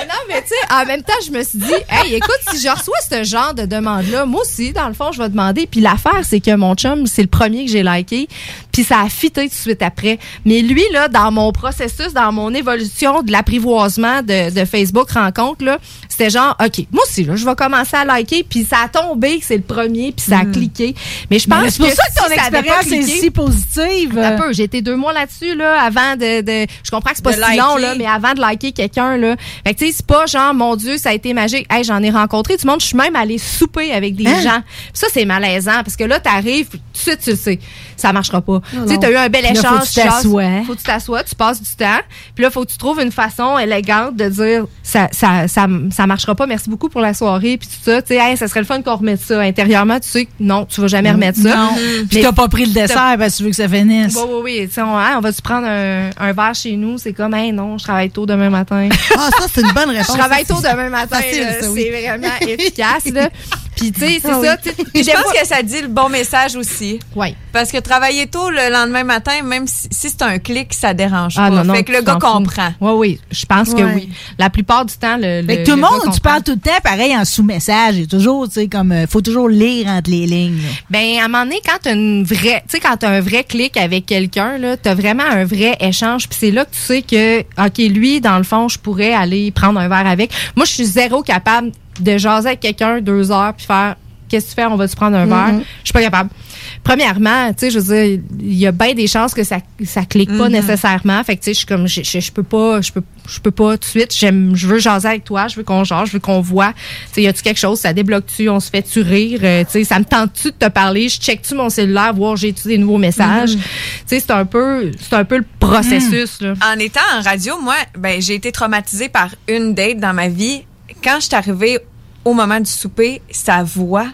Non, mais tu sais, en même temps, je me suis dit, hey, écoute, si je reçois ce genre de demande-là, moi aussi, dans le fond, je vais demander. Puis l'affaire, c'est que mon chum, c'est le premier que j'ai liké. Puis ça a fité tout de suite après. Mais lui, là, dans mon processus, dans mon évolution de l'apprivoisement de, de Facebook rencontre, là, c'était genre, OK, moi aussi, là, je vais commencer à liker. Puis ça a tombé que c'est le premier, puis ça a cliqué. Mais je pense Hmm. Mais c'est pour que ça que ton si expérience est si positive. un peu. J'ai été deux mois là-dessus, là, avant de, de- Je comprends que c'est pas si long, là, mais avant de liker quelqu'un, là. Fait que, tu sais, c'est pas genre, mon Dieu, ça a été magique. Hey, j'en ai rencontré du monde. Je suis même allée souper avec des Hein? gens. Ça, c'est malaisant, parce que là, t'arrives, tout de suite, tu le sais. Ça marchera pas. Tu sais, t'as eu un bel Là, faut échange. que tu t'assoies. Faut que tu t'assoies, tu passes du temps. Puis là, faut que tu trouves une façon élégante de dire, ça, ça, ça, ça marchera pas. Merci beaucoup pour la soirée, puis tout ça. Tu sais, hey, ça serait le fun qu'on remette ça. Intérieurement, tu sais que non, tu vas jamais remettre ça. Non. Puis Mais- t'as pas pris le dessert parce que tu veux que ça finisse. oui, oui, oui. Tu sais, on, hein, on va-tu prendre un, un verre chez nous? C'est comme, hey, non, je travaille tôt demain matin. Ah, ça, c'est une bonne je réponse. travaille Ça, tôt demain matin. oui. C'est vraiment efficace, là. [laughs] Puis, tu sais, c'est Ah ça. oui. tu sais, Puis je pense que ça dit le bon message aussi. Oui. Parce que travailler tôt le lendemain matin, même si, si c'est un clic, ça dérange Ah, pas. non, non, fait que le gars comprend. Oui, oui. Je pense que oui. La plupart du temps, le. Fait que tout le monde, tu parles tout le temps pareil en sous-message. A toujours, tu sais, comme, euh, faut toujours lire entre les lignes. là. Ben, à un moment donné, quand t'as une vraie, tu sais, quand t'as un vrai clic avec quelqu'un, là, t'as vraiment un vrai échange. Puis c'est là que tu sais que, OK, lui, dans le fond, je pourrais aller prendre un verre avec. Moi, je suis zéro capable de jaser avec quelqu'un deux heures puis faire, qu'est-ce que tu fais? On va-tu prendre un verre? Mhm. Je suis pas capable. Premièrement, tu sais, je veux dire, il y a bien des chances que ça, ça clique pas Mhm. nécessairement. Fait que, tu sais, je suis comme, je, je, peux pas, je peux, je peux pas tout de suite. J'aime, je veux jaser avec toi, je veux qu'on jase, je veux qu'on voit. Tu sais, y a-tu quelque chose? Ça débloque-tu? On se fait-tu rire? Euh, tu sais, ça me tente-tu de te parler? Je check-tu mon cellulaire, voir j'ai-tu des nouveaux messages? Mhm. Tu sais, c'est un peu, c'est un peu le processus, là. En étant en radio, moi, ben, j'ai été traumatisée par une date dans ma vie. Quand je suis arrivée au moment du souper, sa voix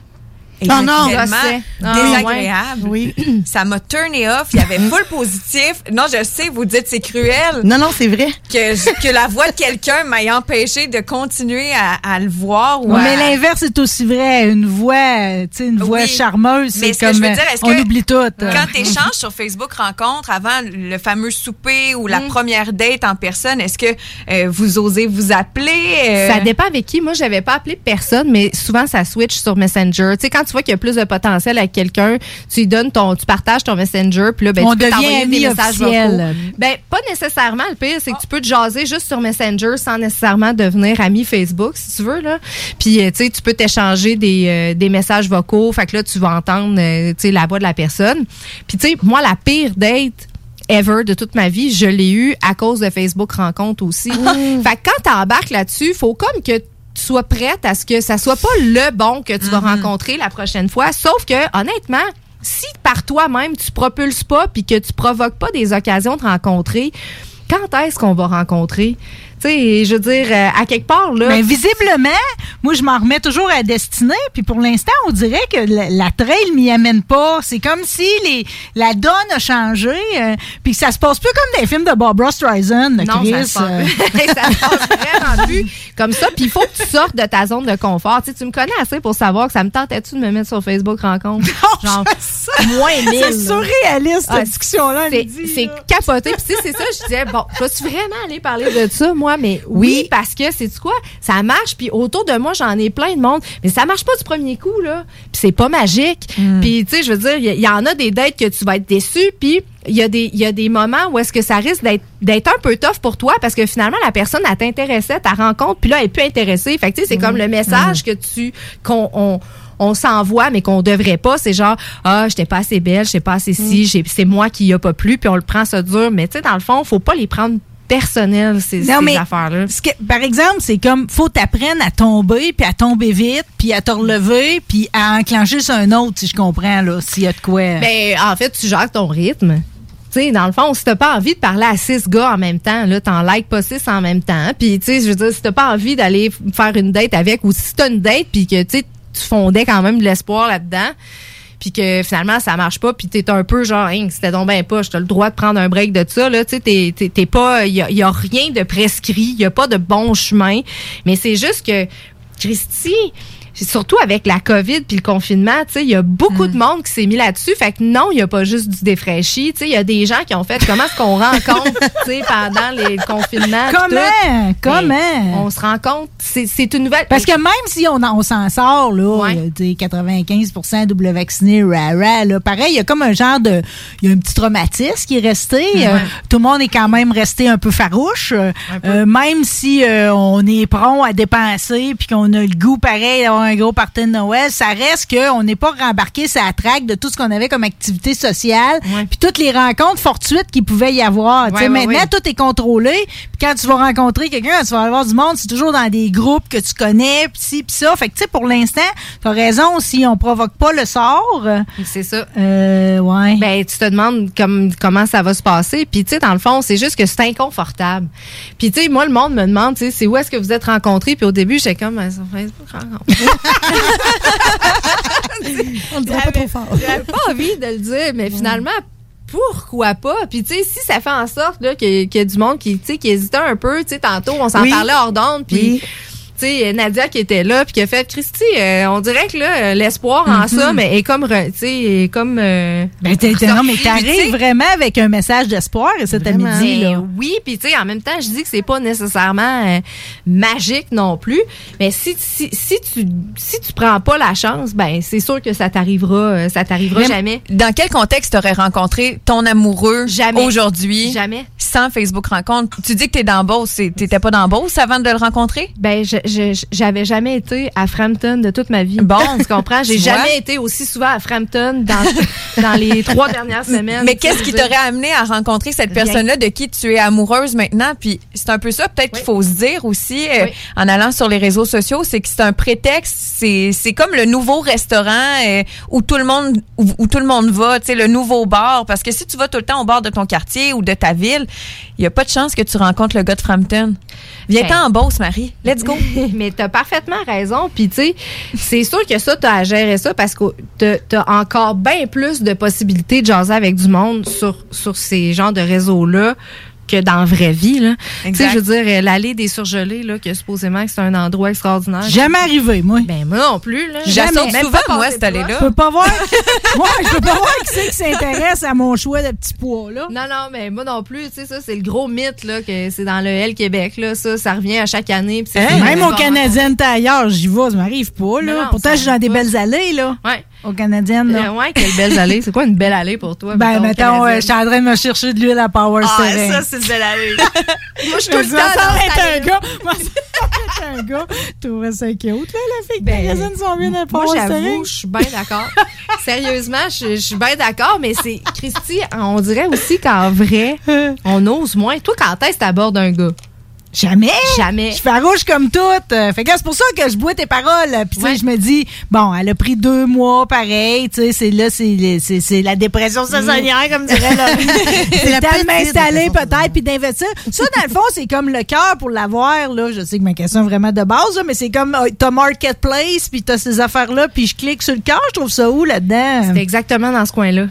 Oh non! tellement Gossait. Ah, désagréable. Oui. [clears throat] Ça m'a turné off. Il y avait full positif. Non, je sais, vous dites c'est cruel. Non, non, c'est vrai. Que, que la voix de quelqu'un m'ait empêché de continuer à, à le voir. Ou Ouais, à- Mais l'inverse est aussi vrai. Une voix, tu sais, une voix Oui. charmeuse, Mais c'est ce que je veux dire, est-ce on que oublie tout. Quand tu échanges sur Facebook Rencontre avant le fameux souper ou la Mm. première date en personne, est-ce que euh, vous osez vous appeler? euh? Ça dépend avec qui. Moi, j'avais pas appelé personne, mais souvent, ça switch sur Messenger. Tu sais, quand tu vois qu'il y a plus de potentiel avec quelqu'un, tu lui donnes ton, tu partages ton Messenger, puis là, ben, On tu peux t'envoyer des messages. Ben, pas nécessairement. Le pire, c'est que tu peux te jaser juste sur Messenger sans nécessairement devenir ami Facebook, si tu veux, là. Puis, euh, tu sais, tu peux t'échanger des, euh, des messages vocaux. Fait que là, tu vas entendre, euh, tu sais, la voix de la personne. Puis, tu sais, moi, la pire date, ever de toute ma vie, je l'ai eu à cause de Facebook Rencontre aussi. Fait que quand t'embarques là-dessus, faut comme que tu sois prête à ce que ça soit pas le bon que tu vas rencontrer la prochaine fois. Sauf que, honnêtement, si par toi-même tu propulses pas puis que tu provoques pas des occasions de rencontrer, quand est-ce qu'on va rencontrer? Tu sais, je veux dire, euh, à quelque part, là. Mais visiblement, moi, je m'en remets toujours à destinée. Puis pour l'instant, on dirait que la, la trail m'y amène pas. C'est comme si les, la donne a changé. euh, puis que ça se passe plus comme des films de Barbara Streisand, de Non, Chris. ça se passe, euh. [laughs] ça se passe vraiment plus comme ça. Puis il faut que tu sortes de ta zone de confort. Tu, sais, tu me connais assez pour savoir que ça me tentait-tu de me mettre sur Facebook rencontre? [laughs] Genre, moins mille. C'est surréaliste, cette Ah, discussion-là. C'est capoté. Puis tu sais, c'est ça, je disais, bon, vas-tu vraiment aller parler de ça, moi? Mais oui, parce que, c'est quoi? Ça marche, puis autour de moi, j'en ai plein de monde. Mais ça marche pas du premier coup, là. Puis c'est pas magique. Puis, tu sais, je veux dire, il y, en a des dates que tu vas être déçu, puis il y, a des- il y a des moments où est-ce que ça risque d'être d'être un peu tough pour toi parce que finalement la personne elle t'intéressait ta rencontre puis là elle est plus intéressée fait que tu sais c'est comme le message que tu qu'on on, on s'envoie mais qu'on devrait pas c'est genre ah j'étais pas assez belle j'étais pas assez si c'est moi qui y a pas plu puis on le prend ça dur mais tu sais dans le fond faut pas les prendre personnels ces, Non, ces mais affaires là ce que- par exemple, c'est comme faut t'apprendre à tomber, puis à tomber vite, puis à te relever, puis à enclencher sur un autre, si je comprends, là, s'il y a de quoi. Ben, en fait, tu gères ton rythme. Tu sais, dans le fond, si t'as pas envie de parler à six gars en même temps, là, t'en like pas six en même temps. Puis, tu sais, je veux dire, si t'as pas envie d'aller faire une date avec, ou si t'as une date, puis que, tu sais, tu fondais quand même de l'espoir là-dedans, puis que finalement, ça marche pas, puis t'es un peu genre, hein, c'était donc ben pas, t'as le droit de prendre un break de ça, là, tu sais, t'es- t'es pas, a, y a rien de prescrit, y a pas de bon chemin, mais c'est juste que, Christy, surtout avec la COVID puis le confinement, tu sais, il y a beaucoup de monde qui s'est mis là-dessus. Fait que non, il y a pas juste du défraîchi. Tu sais, il y a des gens qui ont fait comment est-ce qu'on rencontre, tu sais, pendant les confinements. Comment? Comment? On se rend compte, c'est une nouvelle. Parce que même si on, on s'en sort, là, tu sais, 95% double vacciné, rara, là, pareil, il y a comme un genre de. Il y a un petit traumatisme qui est resté. Ouais. Euh, tout le monde est quand même resté un peu farouche. Euh, euh, même si euh, on est prompt à dépenser puis qu'on a le goût pareil d'avoir un gros party de Noël, ça reste qu'on n'est pas rembarqué sur la traque de tout ce qu'on avait comme activité sociale puis toutes les rencontres fortuites qu'il pouvait y avoir. Tu sais, Ouais, ouais, maintenant, ouais. tout est contrôlé. Puis quand tu vas rencontrer quelqu'un, tu vas avoir du monde, c'est toujours dans des groupes que tu connais, pis ci, pis ça. Fait que, tu sais, pour l'instant, t'as raison, si on provoque pas le sort. C'est ça. Euh, ouais. Ben, tu te demandes comme, comment ça va se passer. Puis, tu sais, dans le fond, c'est juste que c'est inconfortable. Puis, tu sais, moi, le monde me demande, tu sais, c'est où est-ce que vous êtes rencontrés? Puis, au début, j'étais comme, Ben, sur Facebook, rencontre. [laughs] On le dira pas trop fort. J'avais pas envie de le dire, mais finalement, pourquoi pas? Puis, tu sais, si ça fait en sorte qu'il y, qu'il y a du monde qui, qui hésitait un peu, tu sais, tantôt, on s'en Oui. parlait hors d'onde, puis... Tu sais, Nadia qui était là, puis qui a fait Christy, euh, on dirait que là, euh, l'espoir en Mhm. ça, mais est comme, tu sais, est comme. euh, Ben, t'es- non, mais t'arrives vraiment avec un message d'espoir et cet midi, mais là. oui, puis tu sais, en même temps, je dis que c'est pas nécessairement euh, magique non plus. Mais si, si, si tu si tu prends pas la chance, ben c'est sûr que ça t'arrivera, euh, ça t'arrivera Mais jamais. Dans quel contexte t'aurais rencontré ton amoureux aujourd'hui? Jamais. Sans Facebook Rencontre? Tu dis que t'es dans Beauce. T'étais pas dans Beauce avant de le rencontrer? Ben, je- j'avais jamais été à Frampton de toute ma vie. Bon. [laughs] tu comprends? J'ai jamais été aussi souvent à Frampton dans, [laughs] dans les trois dernières semaines. Mais qu'est-ce qui t'aurait amené à rencontrer cette personne-là de qui tu es amoureuse maintenant? Puis c'est un peu ça, peut-être qu'il faut se dire aussi euh, en allant sur les réseaux sociaux, c'est que c'est un prétexte. C'est comme le nouveau restaurant euh, où tout le monde où, où tout le monde va, tu sais, le nouveau bar. Parce que si tu vas tout le temps au bar de ton quartier ou de ta ville, il y a pas de chance que tu rencontres le gars de Frampton. Viens-t'en Ben. en Beauce, Marie. Let's go. [laughs] [laughs] mais t'as parfaitement raison. Puis tu sais, c'est sûr que ça, t'as à gérer ça parce que t'as t'as encore bien plus de possibilités de jaser avec du monde sur, sur ces genres de réseaux-là que dans la vraie vie. là. Tu sais, je veux dire, l'allée des surgelés, là, que supposément que c'est un endroit extraordinaire. Jamais arrivé, moi. Ben moi non plus. Là. J'assaute Même souvent, pas moi, cette allée-là. Je peux pas voir. Moi, [laughs] je peux pas voir qui c'est qui s'intéresse à mon choix de petits pois, là. Non, non, mais moi non plus. Tu sais, ça, c'est le gros mythe, là, que c'est dans le L Québec, là. Ça, ça revient à chaque année. puis c'est Hein? Même au Canadien ailleurs, j'y vais, ça m'arrive pas, là. Non, Pourtant, je suis dans des pas. belles allées, là. Ouais. Au Canadien, là. Euh, ouais, quelle belle allée. C'est quoi une belle allée pour toi? Ben, mettons, euh, je suis en train de me chercher de l'huile à Power C'est une belle allée. Moi, je suis tout le temps dans un gars. Moi, ça être un gars. Tu trouverais ça cute, là, la fille de Ben, magazine sont bien à Moi, j'avoue, je suis bien d'accord. Sérieusement, je je suis bien d'accord, mais c'est, Christy, on dirait aussi qu'en vrai, on ose moins. Toi, quand est-ce que t'abordes un gars? Jamais. Jamais. Je suis farouche comme toute. Euh, Fait que c'est pour ça que je bois tes paroles. Puis, tu sais, Ouais. je me dis, bon, elle a pris deux mois, pareil. Tu sais, c'est là, c'est, le- la dépression saisonnière, comme dirait Laurie. [laughs] c'est la [laughs] tellement petite installé, dépression peut-être, puis d'investir. Ça, dans le fond, c'est comme le cœur pour l'avoir, là. Je sais que ma question est vraiment de base, là, mais c'est comme, euh, t'as Marketplace, puis t'as ces affaires-là, puis je clique sur le cœur. Je trouve ça où, là-dedans? C'est exactement dans ce coin-là.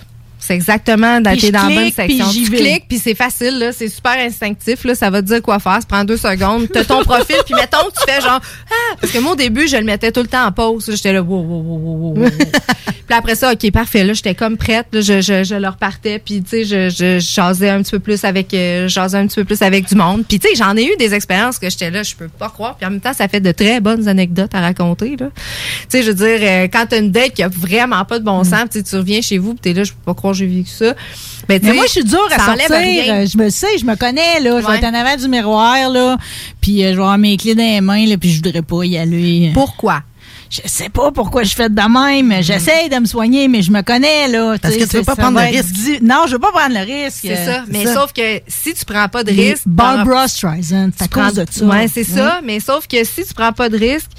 C'est exactement dans, je dans la bonne clique, section. puis Tu cliques, puis c'est facile, là. C'est super instinctif, là. Ça va te dire quoi faire. Ça prend deux secondes. T'as ton profil, puis mettons que tu fais genre, ah! Parce que moi, au début, je le mettais tout le temps en pause. J'étais là, wow, wow, wow, wow, wow, wow. [laughs] Puis après ça, OK, parfait. Là, j'étais comme prête. Là, je, je, je leur partais. Puis, tu sais, je, je, jasais un petit peu plus avec, euh, jasais un petit peu plus avec du monde. Puis, tu sais, j'en ai eu des expériences que j'étais là, je peux pas croire. Puis en même temps, ça fait de très bonnes anecdotes à raconter, là. Tu sais, je veux dire, euh, quand t'as une date qui a vraiment pas de bon sens, puis tu tu reviens chez vous, puis t'es là, je peux pas croire j'ai vécu ça. Ben, Mais moi, je suis dure à ça sortir. Je me sais, je me connais, là. Je vais être en avant du miroir, là. Puis euh, je vais avoir mes clés dans les mains, là. Puis je voudrais pas y aller. Pourquoi? Je sais pas pourquoi je fais de même. J'essaie de me soigner, mais je me connais, là. Parce que tu veux ça pas prendre le risque. Non, je veux pas prendre le risque. C'est ça. Mais sauf que si tu prends pas de risque. Barbara Streisand, c'est à tu prends- cause de ça. Ouais, c'est ça. Mais sauf que si tu prends pas de risque,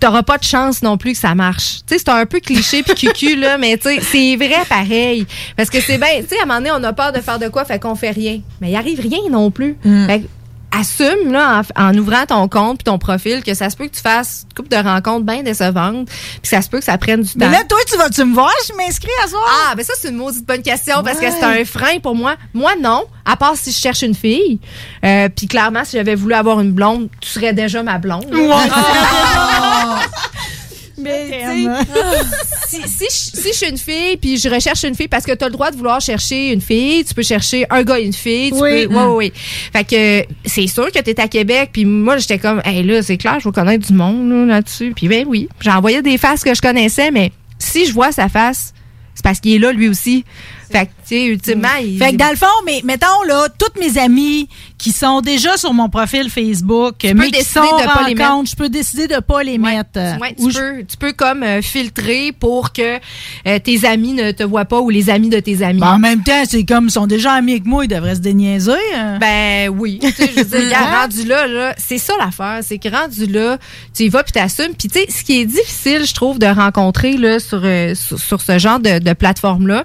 t'auras pas de chance non plus que ça marche. Tu sais, c'est un peu cliché puis cucu, là, mais tu sais, c'est vrai pareil. Parce que c'est bien, tu sais, à un moment donné, on a peur de faire de quoi, fait qu'on fait rien. Mais il arrive rien non plus. Mm. Fait assume, là, en, en ouvrant ton compte puis ton profil, que ça se peut que tu fasses une couple de rencontres bien décevantes, puis ça se peut que ça prenne du Mais temps. là, toi, tu vas-tu me voir? Je m'inscris à soir? Ah, ben ça, c'est une maudite bonne question parce que c'est un frein pour moi. Moi, non. À part si je cherche une fille. Euh, Puis clairement, si j'avais voulu avoir une blonde, tu serais déjà ma blonde. [laughs] [laughs] [laughs] Mais, [laughs] si, si, je, si je suis une fille, puis je recherche une fille, parce que tu as le droit de vouloir chercher une fille, tu peux chercher un gars et une fille. Tu Oui. peux, ouais, ouais, ouais. Fait que c'est sûr que tu es à Québec, puis moi, j'étais comme, hey, là, c'est clair, je veux connaître du monde là, là-dessus. Puis ben oui, j'envoyais des faces que je connaissais, mais si je vois sa face, c'est parce qu'il est là, lui aussi. Fait que, tu sais, ultimement, il. Fait que dans le fond, mais mettons là, toutes mes amies qui sont déjà sur mon profil Facebook, mais qui décider sont de pas les mettre. je peux décider de pas les mettre. Ouais, tu, je- peux, tu peux comme euh, filtrer pour que euh, tes amis ne te voient pas ou les amis de tes amis. Ben, en même temps, c'est comme ils sont déjà amis avec moi, ils devraient se déniaiser. hein. Ben oui, tu sais, je veux dire, [laughs] regarde, rendu là, là c'est ça l'affaire, c'est que rendu là, tu y vas puis t'assumes. Puis tu sais, ce qui est difficile, je trouve, de rencontrer là sur euh, sur, sur ce genre de, de plateforme là,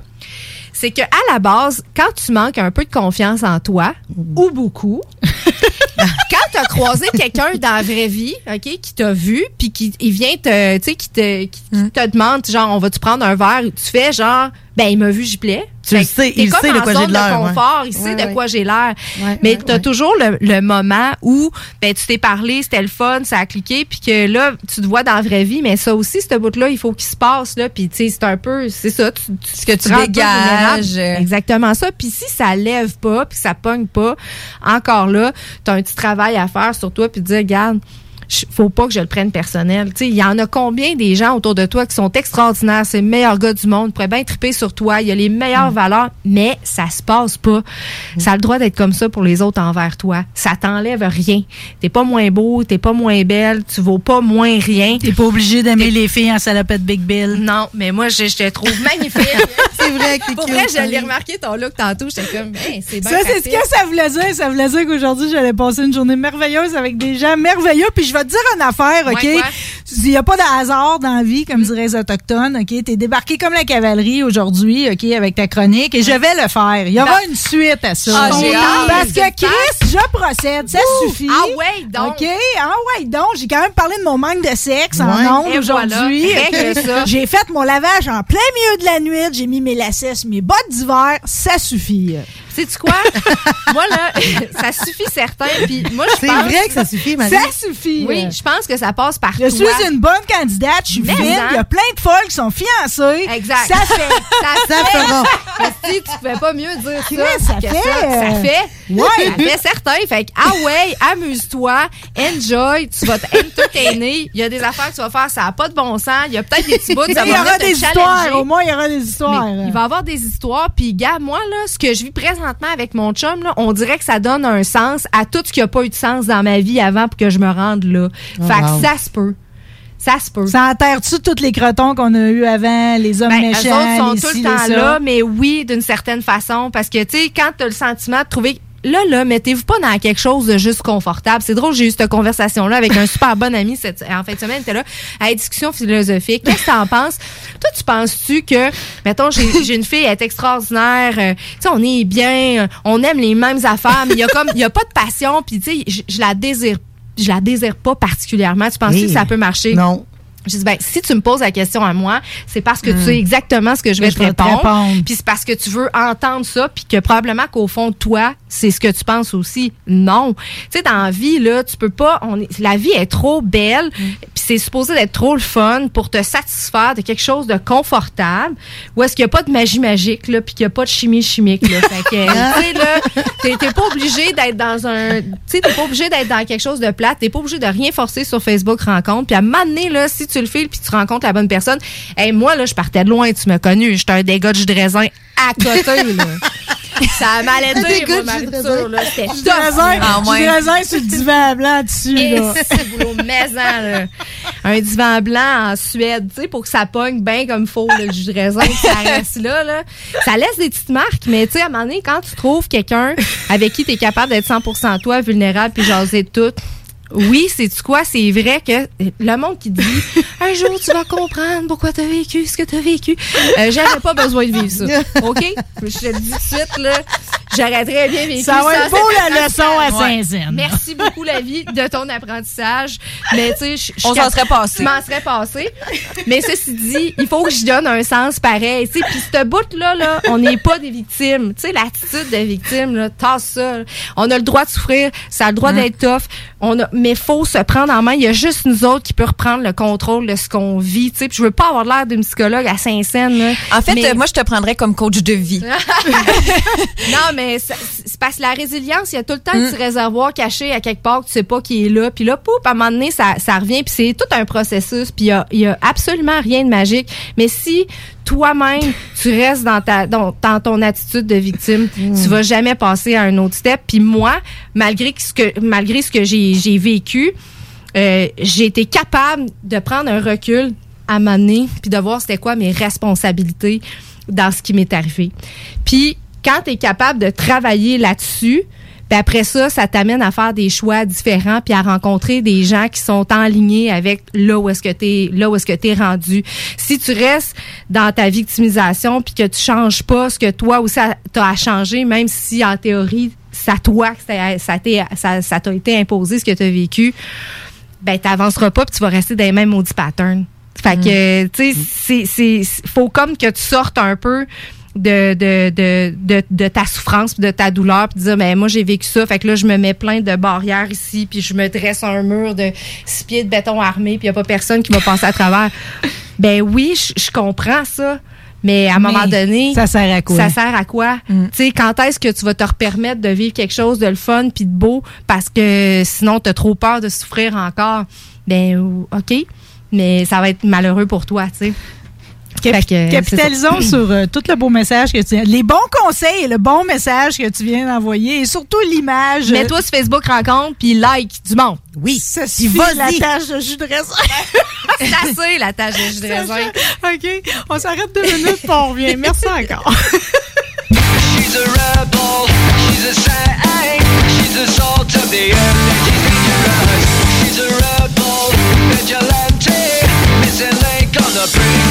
c'est que à la base, quand tu manques un peu de confiance en toi ou beaucoup, [laughs] quand tu as croisé quelqu'un dans la vraie vie, OK, qui t'a vu puis qui il vient te tu sais qui te qui, qui te demande genre on va tu prendre un verre, tu fais genre ben il m'a vu j'y plais. Tu le sais, il sait de quoi j'ai l'air, confort, il sait de quoi j'ai l'air. Mais tu as toujours le, le moment où ben, tu t'es parlé, c'était le fun, ça a cliqué, puis que là, tu te vois dans la vraie vie, mais ça aussi, ce bout-là, il faut qu'il se passe, là, puis tu sais, c'est un peu, c'est ça, tu, tu, Ce que tu dégages. vulnérable. Exactement ça. Puis si ça lève pas, puis ça pogne pas, encore là, tu as un petit travail à faire sur toi, puis dire, regarde, faut pas que je le prenne personnel. Il y en a combien des gens autour de toi qui sont extraordinaires, c'est les meilleurs gars du monde, pourraient bien triper sur toi, il y a les meilleures valeurs, mais ça se passe pas. Ça a le droit d'être comme ça pour les autres envers toi. Ça t'enlève rien. T'es pas moins beau, t'es pas moins belle, tu vaux pas moins rien. T'es pas obligé d'aimer les filles en salopette Big Bill. Non, mais moi, je, je te trouve magnifique. [laughs] c'est vrai que Pour vrai, je l'ai remarqué ton look tantôt. J'étais comme, Hey, c'est bien Ça, c'est ce que ça voulait dire. Ça voulait dire qu'aujourd'hui, j'allais passer une journée merveilleuse avec des gens merveilleux. Puis je vais te dire une affaire, OK? Ouais? Il n'y a pas de hasard dans la vie, comme diraient les Autochtones, OK? T'es débarqué comme la cavalerie aujourd'hui, OK, avec ta chronique. Et je vais le faire. Il y aura Dans- une suite à ça. Ah, j'ai hâte. Parce que. Chris, je procède. Ça Ouh! suffit. Ah ouais, donc. OK? Ah ouais, donc. J'ai quand même parlé de mon manque de sexe Ouais. en ondes aujourd'hui. voilà. J'ai fait mon lavage en plein milieu de la nuit. J'ai mis mes lacets, sur mes bottes d'hiver. Ça suffit. Sais-tu quoi? [laughs] moi, là, [laughs] ça suffit certain. Puis moi, je C'est pense- vrai que ça suffit, Marie. Ça suffit. Oui, je pense que ça passe par Je toi. suis une bonne candidate, je suis fine. Il y a plein de folles qui sont fiancées. Exact. Ça fait. [laughs] Ça, Ça fait. fera. Si tu pouvais pas mieux dire ça, ça que fait, ça, ça fait. ouais. Ça fait certain. Fait que, ah ouais, amuse-toi, enjoy, tu vas t'entertainer. Il y a des affaires que tu vas faire, ça n'a pas de bon sens. Il y a peut-être des petits bouts, Il y aura des histoires. Au moins, il y aura des histoires. Mais il va y avoir des histoires. Puis, gars, moi, là, ce que je vis présentement avec mon chum, là, on dirait que ça donne un sens à tout ce qui n'a pas eu de sens dans ma vie avant pour que je me rende là. Oh, fait wow. que ça se peut. Ça se peut. Ça enterre-tu tous les crotons qu'on a eus avant, les hommes Ben, eux méchants, autres les sont tout ci, le temps les là, mais oui, d'une certaine façon. Parce que, tu sais, quand tu as le sentiment de trouver. Là, là, mettez-vous pas dans quelque chose de juste confortable. C'est drôle, j'ai eu cette conversation-là avec un super bon ami cette, en fin de semaine. était là à la discussion philosophique. Qu'est-ce que t'en penses? Toi, tu penses-tu que, mettons, j'ai j'ai une fille, elle est extraordinaire, euh, tu sais, on est bien, on aime les mêmes affaires, mais il y a comme, il y a pas de passion, puis tu sais, je, la désire, je la désire pas particulièrement. Tu penses-tu Hey. que ça peut marcher? Non. Je dis, ben, si tu me poses la question à moi, c'est parce que Hmm. tu sais exactement ce que je vais Je te vais te répondre. répondre. Puis c'est parce que tu veux entendre ça, puis que probablement qu'au fond toi, c'est ce que tu penses aussi. Non. Tu sais, dans la vie, là, tu peux pas. On est, la vie est trop belle, Hmm. puis c'est supposé d'être trop le fun pour te satisfaire de quelque chose de confortable, ou est-ce qu'il n'y a pas de magie magique, là, puis qu'il n'y a pas de chimie chimique, là. fait que, [laughs] tu sais, là, t'es t'es pas obligé d'être dans un. Tu sais, t'es pas obligé d'être dans quelque chose de plate, t'es pas obligé de rien forcer sur Facebook rencontre, puis à un moment donné, là, si tu le files, puis tu rencontres la bonne personne, hey, moi, là, je partais de loin, tu m'as connu, j'étais un dégât de jus de raisin à côté, là. [laughs] Ça a mal Un été, moi, de Marie-Tour, là. C'était raisin, là. du raisin sur le divan blanc dessus. Et là. c'est boulot maison, là. Un divan blanc en Suède, tu sais, pour que ça pogne bien comme faut, le jus de raisin, que ça reste là, là. Ça laisse des petites marques, mais tu sais, à un moment donné, quand tu trouves quelqu'un avec qui tu es capable d'être 100% toi, vulnérable, puis jaser de tout, oui, c'est quoi? C'est vrai que le monde qui dit [laughs] un jour tu vas comprendre pourquoi tu as vécu ce que tu as vécu. Euh, J'avais pas besoin de vivre ça. [laughs] OK? Je te le dis tout de suite, là. J'aurais très bien vécu Ça va être beau, la leçon à Ouais. Saint-Zen. Merci beaucoup, la vie, de ton apprentissage. Mais tu sais, On s'en serait passé. Je m'en serais passé. Mais ceci dit, il faut que je donne un sens pareil. Tu sais, puis ce bout-là, là, on n'est pas des victimes. Tu sais, l'attitude de victime, là, tasse ça. On a le droit de souffrir, ça a le droit d'être tough. On a, mais faut se prendre en main. Il y a juste nous autres qui peut reprendre le contrôle de ce qu'on vit. Tu sais, puis je veux pas avoir l'air d'une psychologue à Saint-Saëns. En fait, Mais- euh, moi, je te prendrais comme coach de vie. [laughs] non, mais c'est parce que la résilience, il y a tout le temps Mm. un petit réservoir caché à quelque part que tu sais pas qui est là. Puis là, poup, à un moment donné, ça, ça revient. Puis c'est tout un processus. Puis il y a, y a absolument rien de magique. Mais si toi-même, tu restes dans, ta, dans, dans ton attitude de victime, tu vas jamais passer à un autre step. Puis moi, malgré ce que, malgré ce que j'ai j'ai euh, j'ai été capable de prendre un recul à donné, puis de voir c'était quoi mes responsabilités dans ce qui m'est arrivé. Puis quand tu es capable de travailler là-dessus, puis après ça, ça t'amène à faire des choix différents puis à rencontrer des gens qui sont en ligne avec là où est-ce que t'es là où est-ce que t'es rendu. Si tu restes dans ta victimisation puis que tu changes pas ce que toi aussi t'as à changer, même si en théorie ça toi que ça t'a été imposé ce que tu as vécu, ben t'avanceras pas puis tu vas rester dans les mêmes maudits patterns. Fait que tu sais c'est c'est faut comme que tu sortes un peu de, de, de, de, de ta souffrance puis de ta douleur puis dire mais moi j'ai vécu ça. Fait que là je me mets plein de barrières ici puis je me dresse un mur de six pieds de béton armé puis il y a pas personne qui va passer à travers. Ben oui je comprends ça Mais à un moment donné, ça sert à quoi? Ça sert à quoi? Tu sais, quand est-ce que tu vas te permettre de vivre quelque chose de le fun puis de beau parce que sinon tu as trop peur de souffrir encore? Ben, OK. Mais ça va être malheureux pour toi, tu sais. Cap- capitalisons [clears throat] sur euh, tout le beau message que tu viens, les bons conseils et le bon message que tu viens d'envoyer et surtout l'image. Mets-toi sur Facebook rencontre puis like du monde. Oui. Ça suffit la tâche de jus de raisin. [laughs] C'est assez la tâche de jus de [laughs] raisin. OK. On s'arrête deux minutes puis on revient. Merci encore. [laughs] She's a rebel, she's a saint, she's the salt of the earth and she's dangerous. She's a rebel, vigilante, missing link on the brink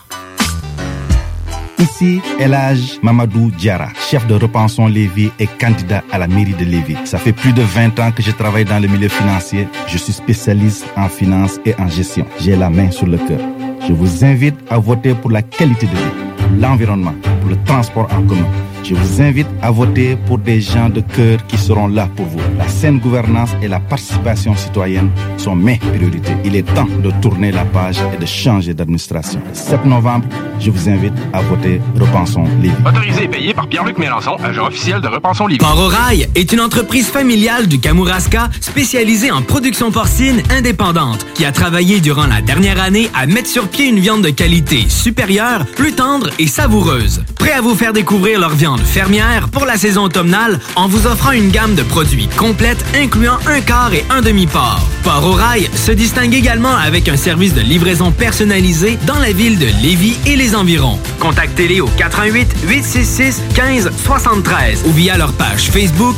Ici, Elage Mamadou Diara, chef de Repensons Lévis et candidat à la mairie de Lévis. Ça fait plus de 20 ans que je travaille dans le milieu financier. Je suis spécialiste en finance et en gestion. J'ai la main sur le cœur. Je vous invite à voter pour la qualité de vie, l'environnement, pour le transport en commun. Je vous invite à voter pour des gens de cœur qui seront là pour vous. La saine gouvernance et la participation citoyenne sont mes priorités. Il est temps de tourner la page et de changer d'administration. Le 7 novembre, je vous invite à voter Repensons Lévis. Autorisé et payé par Pierre-Luc Mélenchon, agent officiel de Repensons Lévis. Port Rail est une entreprise familiale du Kamouraska spécialisée en production porcine indépendante qui a travaillé durant la dernière année à mettre sur pied une viande de qualité supérieure, plus tendre et savoureuse. Prêt à vous faire découvrir leur viande fermière pour la saison automnale en vous offrant une gamme de produits complète incluant un quart et un demi-port. Port Rail se distingue également avec un service de livraison personnalisé dans la ville de Lévis et les environs. Contactez-les au 88 866 15 73 ou via leur page Facebook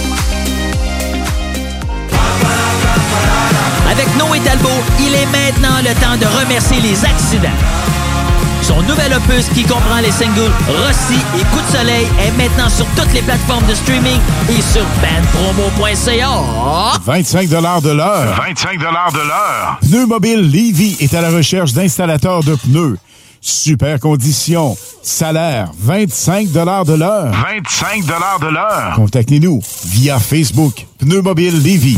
Avec Noé Talbot, il est maintenant le temps de remercier les accidents. Son nouvel opus qui comprend les singles Rossi et Coup de soleil est maintenant sur toutes les plateformes de streaming et sur bandpromo.ca. 25 de l'heure. 25 de l'heure. Pneu Mobile Levy est à la recherche d'installateurs de pneus. Super conditions. Salaire 25 de l'heure. 25 de l'heure. Contactez-nous via Facebook. Pneu Mobile Levy.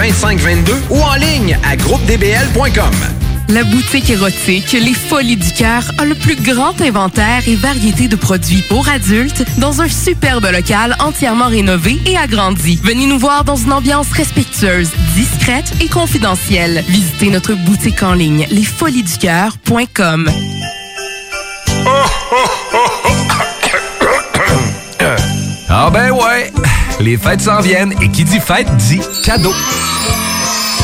2522 ou en ligne à groupedbl.com. La boutique érotique Les Folies du Cœur a le plus grand inventaire et variété de produits pour adultes dans un superbe local entièrement rénové et agrandi. Venez nous voir dans une ambiance respectueuse, discrète et confidentielle. Visitez notre boutique en ligne lesfoliesducoeur.com. Ah ben ouais, les fêtes s'en viennent et qui dit fête dit cadeau.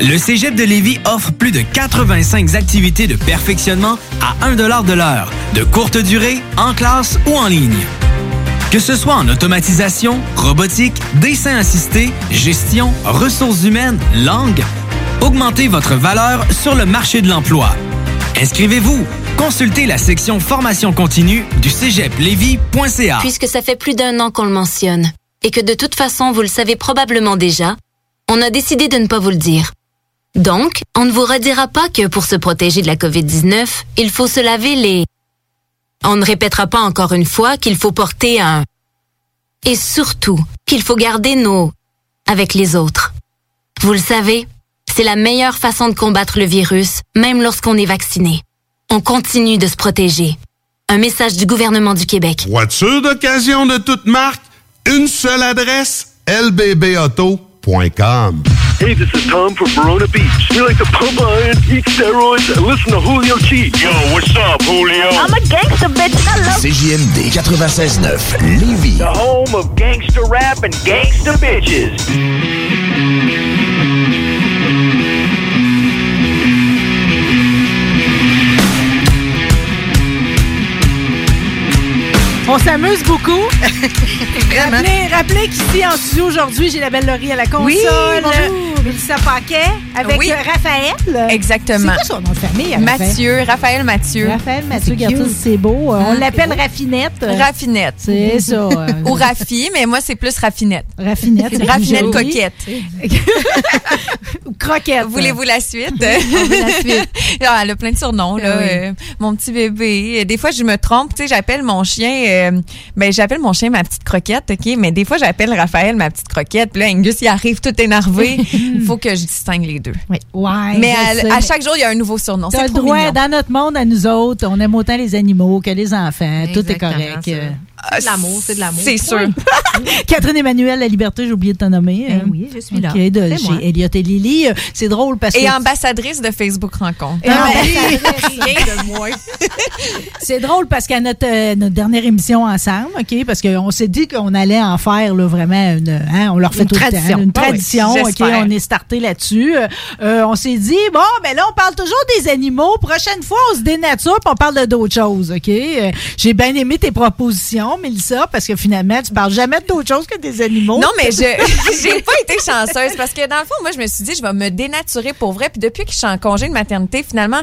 Le Cégep de Lévis offre plus de 85 activités de perfectionnement à 1 de l'heure, de courte durée, en classe ou en ligne. Que ce soit en automatisation, robotique, dessin assisté, gestion, ressources humaines, langue, augmentez votre valeur sur le marché de l'emploi. Inscrivez-vous. Consultez la section formation continue du cégeplevy.ca. Puisque ça fait plus d'un an qu'on le mentionne et que de toute façon vous le savez probablement déjà, on a décidé de ne pas vous le dire. Donc, on ne vous redira pas que pour se protéger de la COVID-19, il faut se laver les... On ne répétera pas encore une fois qu'il faut porter un... Et surtout, qu'il faut garder nos... avec les autres. Vous le savez, c'est la meilleure façon de combattre le virus, même lorsqu'on est vacciné. On continue de se protéger. Un message du gouvernement du Québec. Voiture d'occasion de toute marque, une seule adresse, lbbauto.com. Hey, this is Tom from Verona Beach. We like to pump iron, eat steroids, and listen to Julio G. Yo, what's up, Julio? I'm a gangster bitch. I love CJMD 96.9 Lévis. The home of gangster rap and gangster bitches. On s'amuse beaucoup. [laughs] rappelez rappelez qu'ici en studio aujourd'hui, j'ai la belle Laurie à la console. Oui, bonjour. Mélissa Paquet avec Oui. euh, Raphaël. Exactement. C'est quoi son nom de famille? Raphaël? Mathieu, Raphaël Mathieu. Raphaël Mathieu cute. c'est beau. Euh, On Hein? l'appelle Raffinette. Raffinette. C'est ça. [laughs] euh, Ou Raffi, mais moi, c'est plus Raffinette. Raffinette. [laughs] Raffinette coquette. Ou croquette. Voulez-vous la suite? La suite. Ah, elle a plein de surnoms, là. Ah oui. Euh, mon petit bébé. Euh, Des fois, je me trompe. Tu sais, j'appelle mon chien, euh, ben, j'appelle mon chien ma petite croquette, OK? Mais des fois, j'appelle Raphaël ma petite croquette. Puis là, Angus, il arrive tout énervé. Il [laughs] faut que je distingue les deux. Ouais, Mais à, à chaque jour, il y a un nouveau surnom. C'est trop droit, mignon. dans notre monde, à nous autres, on aime autant les animaux que les enfants. Tout est correct. Ça. Euh, C'est de l'amour, c'est de l'amour. C'est sûr. [laughs] Catherine Emmanuel, la liberté, j'ai oublié de te nommer. Ben Euh, oui, je suis là. OK, de C'est moi. chez Elliot et Lily. C'est drôle parce Et que... ambassadrice de Facebook Rencontre. Et ambassadrice. [laughs] Rien de moins. [laughs] C'est drôle parce qu'à notre, euh, notre dernière émission ensemble, OK, parce qu'on s'est dit qu'on allait en faire là, vraiment une, hein, on leur fait Une tout le tradition. temps, une Ah oui, tradition, OK, on est starté là-dessus. Euh, on s'est dit bon, ben là on parle toujours des animaux, prochaine fois on se dénature puis on parle de d'autres choses, OK J'ai bien aimé tes propositions, Mélissa, parce que finalement tu parles jamais d'autres choses que des animaux. Non, mais je [laughs] [laughs] j'ai pas été chanceuse parce que dans le fond, moi, je me suis dit, je vais me dénaturer pour vrai. Puis depuis que je suis en congé de maternité, finalement,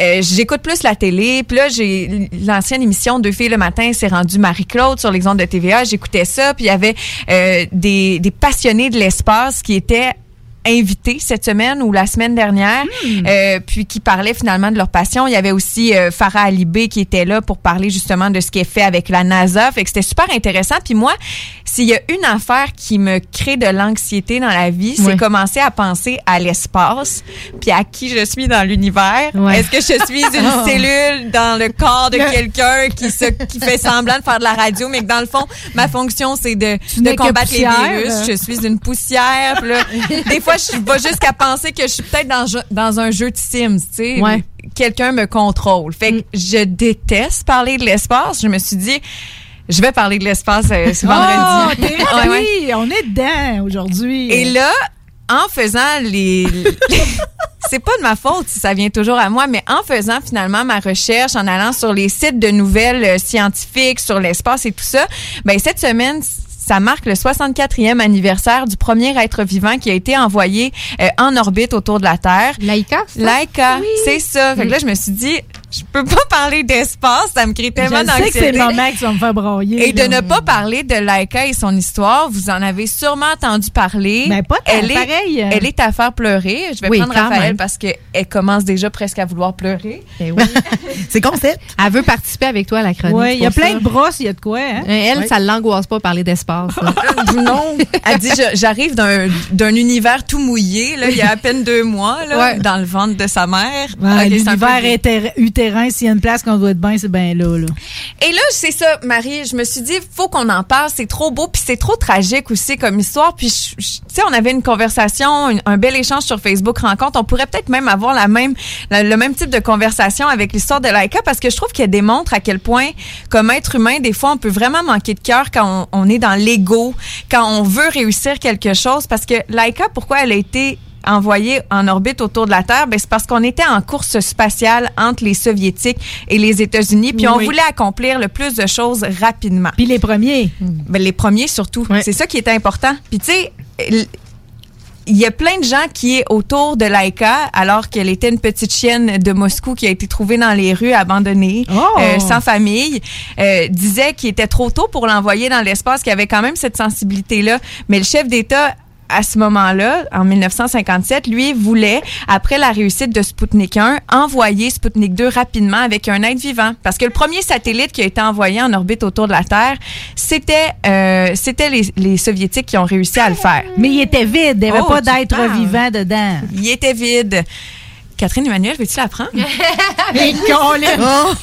euh, j'écoute plus la télé. Puis là, j'ai l'ancienne émission Deux filles le matin, c'est rendu Marie-Claude sur les ondes de TVA. J'écoutais ça. Puis il y avait euh, des, des passionnés de l'espace qui étaient invités cette semaine ou la semaine dernière, euh, puis qui parlaient finalement de leur passion. Il y avait aussi euh, Farah Alibé qui était là pour parler justement de ce qui est fait avec la NASA. Fait que c'était super intéressant. Puis moi, s'il y a une affaire qui me crée de l'anxiété dans la vie, c'est Ouais. commencer à penser à l'espace, puis à qui je suis dans l'univers. Ouais. Est-ce que je suis une Oh. [laughs] [laughs] cellule dans le corps de quelqu'un qui se qui fait semblant de faire de la radio, mais que dans le fond, ma fonction c'est de, de combattre les virus. Je suis une poussière. Là, [laughs] des fois, je vais jusqu'à penser que je suis peut-être dans, dans un jeu de Sims, tu sais. Ouais. Quelqu'un me contrôle. Fait que je déteste parler de l'espace. Je me suis dit, je vais parler de l'espace euh, ce Oh, vendredi. [laughs] Ouais, ouais. On est dedans aujourd'hui. Et là, en faisant les... [laughs] c'est pas de ma faute si ça vient toujours à moi, mais en faisant finalement ma recherche, en allant sur les sites de nouvelles euh, scientifiques sur l'espace et tout ça, ben cette semaine, ça marque le 64e anniversaire du premier être vivant qui a été envoyé euh, en orbite autour de la Terre. Laïka, ça? Laika, c'est ça. Fait que là, je me suis dit, je peux pas parler d'espace, ça me crée tellement je sais que c'est d'anxiété. le moment que tu vas me faire broyer. Et de ne pas parler de Laika et son histoire, vous en avez sûrement entendu parler. Ben, pas tant, elle est, pareil. Elle est à faire pleurer. Je vais Oui, prendre Raphaël même. parce qu'elle commence déjà presque à vouloir pleurer. [laughs] C'est concept. Elle veut participer avec toi à la chronique. Oui, il y a plein ça. de brosses, il y a de quoi, hein? Euh, Elle, Ouais. ça l'angoisse pas parler d'espace. [laughs] non. Elle dit, j'arrive d'un d'un univers tout mouillé, là, il y a à peine deux mois, là, Ouais. dans le ventre de sa mère. Ouais, Ok, c'est un peu L'univers gay. S'il y a une place qu'on doit être bien, c'est bien là. Et là, c'est ça, Marie. Je me suis dit, faut qu'on en parle. C'est trop beau, puis c'est trop tragique aussi comme histoire. Puis, tu sais, on avait une conversation, un bel échange sur Facebook Rencontre. On pourrait peut-être même avoir la même, le même type de conversation avec l'histoire de Laika, parce que je trouve qu'elle démontre à quel point, comme être humain, des fois, on peut vraiment manquer de cœur quand on, on est dans l'ego, quand on veut réussir quelque chose. Parce que Laika, pourquoi elle a été envoyée en orbite autour de la Terre, ben c'est parce qu'on était en course spatiale entre les soviétiques et les États-Unis, puis on Oui. voulait accomplir le plus de choses rapidement. Puis les premiers. Ben, les premiers surtout. C'est ça qui est important. Puis tu sais, il y a plein de gens qui est autour de Laika alors qu'elle était une petite chienne de Moscou qui a été trouvée dans les rues abandonnée, Oh! euh, sans famille, euh, disait qu'il était trop tôt pour l'envoyer dans l'espace, qu'il avait quand même cette sensibilité-là. Mais le chef d'État à ce moment-là, en 1957, lui voulait, après la réussite de Sputnik 1, envoyer Sputnik 2 rapidement avec un être vivant. Parce que le premier satellite qui a été envoyé en orbite autour de la Terre, c'était euh, c'était les, les Soviétiques qui ont réussi à le faire. Mais il était vide. Il n'y avait Oh, pas d'être vivant dedans. Il était vide. Catherine Emmanuel, veux-tu la prendre? [laughs] Et Colin!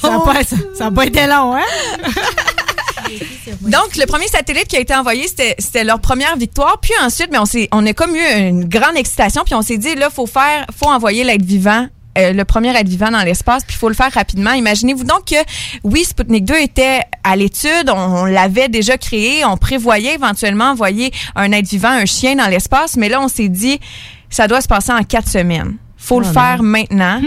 Ça n'a pas été long, hein? [laughs] [laughs] Donc, le premier satellite qui a été envoyé, c'était leur première victoire. Puis ensuite, mais on, s'est- on a comme eu une grande excitation. Puis on s'est dit, là, faut faire, faut envoyer l'être vivant. euh, le premier être vivant dans l'espace, puis il faut le faire rapidement. Imaginez-vous donc que, oui, Sputnik 2 était à l'étude, on, on l'avait déjà créé, on prévoyait éventuellement envoyer un être vivant, un chien dans l'espace, mais là, on s'est dit, ça doit se passer en quatre semaines. Faut le Oh faire maintenant.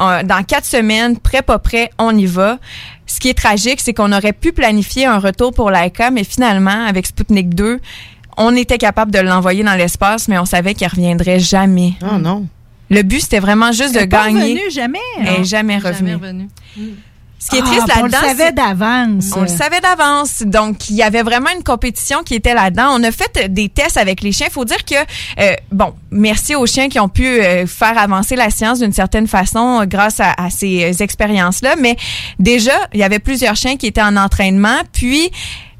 Euh, dans quatre semaines, prêt, pas prêt, on y va. Ce qui est tragique, c'est qu'on aurait pu planifier un retour pour Laika, mais finalement, avec Sputnik 2, on était capable de l'envoyer dans l'espace, mais on savait qu'il reviendrait jamais. Oh non. Le but, c'était vraiment juste de Elle est pas gagner. revenue, jamais. Elle n'est Non, jamais jamais revenue. Ce qui est Ah, triste puis on le là-dedans, savait d'avance. On le savait d'avance. Donc, il y avait vraiment une compétition qui était là-dedans. On a fait des tests avec les chiens. Il faut dire que, euh, bon, merci aux chiens qui ont pu euh, faire avancer la science d'une certaine façon euh, grâce à, à ces expériences-là. Mais déjà, il y avait plusieurs chiens qui étaient en entraînement. Puis,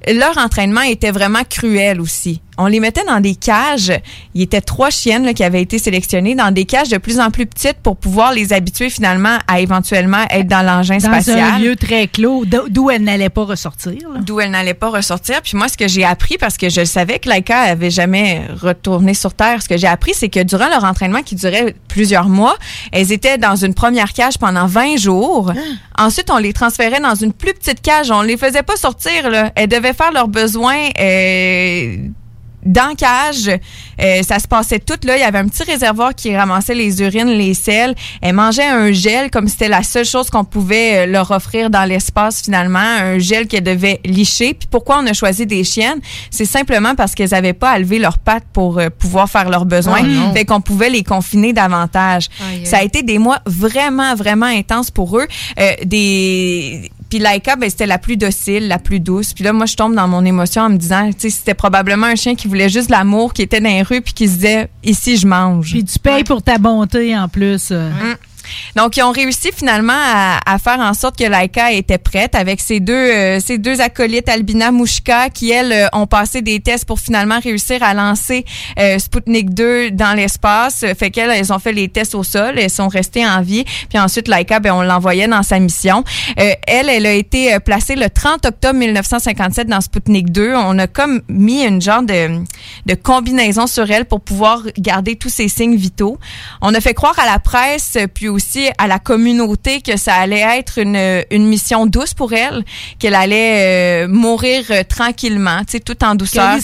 leur entraînement était vraiment cruel aussi. On les mettait dans des cages. Il y était trois chiennes là, qui avaient été sélectionnées dans des cages de plus en plus petites pour pouvoir les habituer finalement à éventuellement être dans l'engin Dans spatial un lieu très clos, d'o- d'où elle n'allait pas ressortir. d'où elle n'allait pas ressortir. Puis moi, ce que j'ai appris, parce que je savais que Laika avait jamais retourné sur Terre, ce que j'ai appris, c'est que durant leur entraînement qui durait plusieurs mois, elles étaient dans une première cage pendant 20 jours. Ensuite, on les transférait dans une plus petite cage. On les faisait pas sortir. Là. Elles devaient faire leurs besoins. Euh, dans cage, euh, ça se passait tout là. Il y avait un petit réservoir qui ramassait les urines, les sels. Elle mangeait un gel comme c'était la seule chose qu'on pouvait euh, leur offrir dans l'espace finalement, un gel qu'elle devait licher. Puis pourquoi on a choisi des chiennes? C'est simplement parce qu'elles avaient pas à lever leurs pattes pour euh, pouvoir faire leurs besoins. Non. fait qu'on pouvait les confiner davantage. Ça a été des mois vraiment vraiment intenses pour eux. Euh, des puis Laika, ben, c'était la plus docile, la plus douce. Puis là, moi, je tombe dans mon émotion en me disant, tu sais, c'était probablement un chien qui voulait juste l'amour, qui était dans les rues, puis qui se disait, ici, je mange. Puis tu payes pour ta bonté en plus. euh. Donc, ils ont réussi finalement à, à faire en sorte que Laika était prête avec ses deux, euh, ses deux acolytes, Albina Mouchka, qui, elles, euh, ont passé des tests pour finalement réussir à lancer euh, Sputnik 2 dans l'espace. Fait qu'elles, elles ont fait les tests au sol, elles sont restées en vie. Puis ensuite, Laika, ben, on l'envoyait dans sa mission. Euh, elle, elle a été euh, placée le 30 octobre 1957 dans Sputnik 2. On a comme mis une genre de, de combinaison sur elle pour pouvoir garder tous ses signes vitaux. On a fait croire à la presse, puis aussi à la communauté que ça allait être une, une mission douce pour elle, qu'elle allait euh, mourir euh, tranquillement, tu sais, tout en douceur.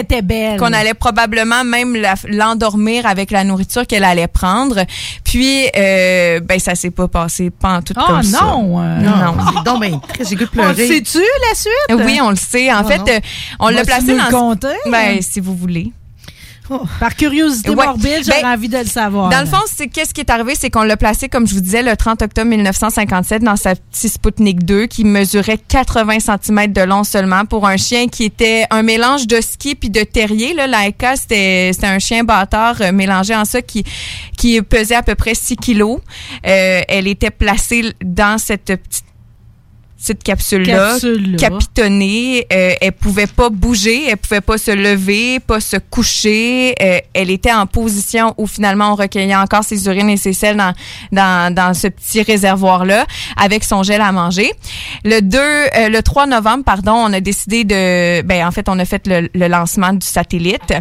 Était belle. Qu'on allait probablement même l'endormir avec la nourriture qu'elle allait prendre. Puis, euh, ben, ça s'est pas passé pas en tout Oh comme ça. non, euh, non. C'est donc ben j'ai goût de On le pleurer. sais-tu, la suite? Oui, on le sait. En Oh fait, non. euh, on l'a placé dans. le conter? Ben, si vous voulez. [laughs] Par curiosité Ouais. morbide, j'aurais Ben, envie de le savoir. Dans le fond, c'est qu'est-ce qui est arrivé, c'est qu'on l'a placé, comme je vous disais, le 30 octobre 1957 dans sa petite Sputnik 2 qui mesurait 80 cm de long seulement pour un chien qui était un mélange de ski puis de terrier. Là, Laika, c'était c'était un chien bâtard euh, mélangé en ça qui qui pesait à peu près 6 kilos. Euh, elle était placée dans cette petite petite capsule-là, capitonnée. Euh, elle pouvait pas bouger, elle pouvait pas se lever, pas se coucher. Euh, elle était en position où finalement on recueillait encore ses urines et ses selles dans, dans, dans ce petit réservoir-là avec son gel à manger. Le 2, euh, le 3 novembre, pardon, on a décidé de, ben en fait, on a fait le, le lancement du satellite.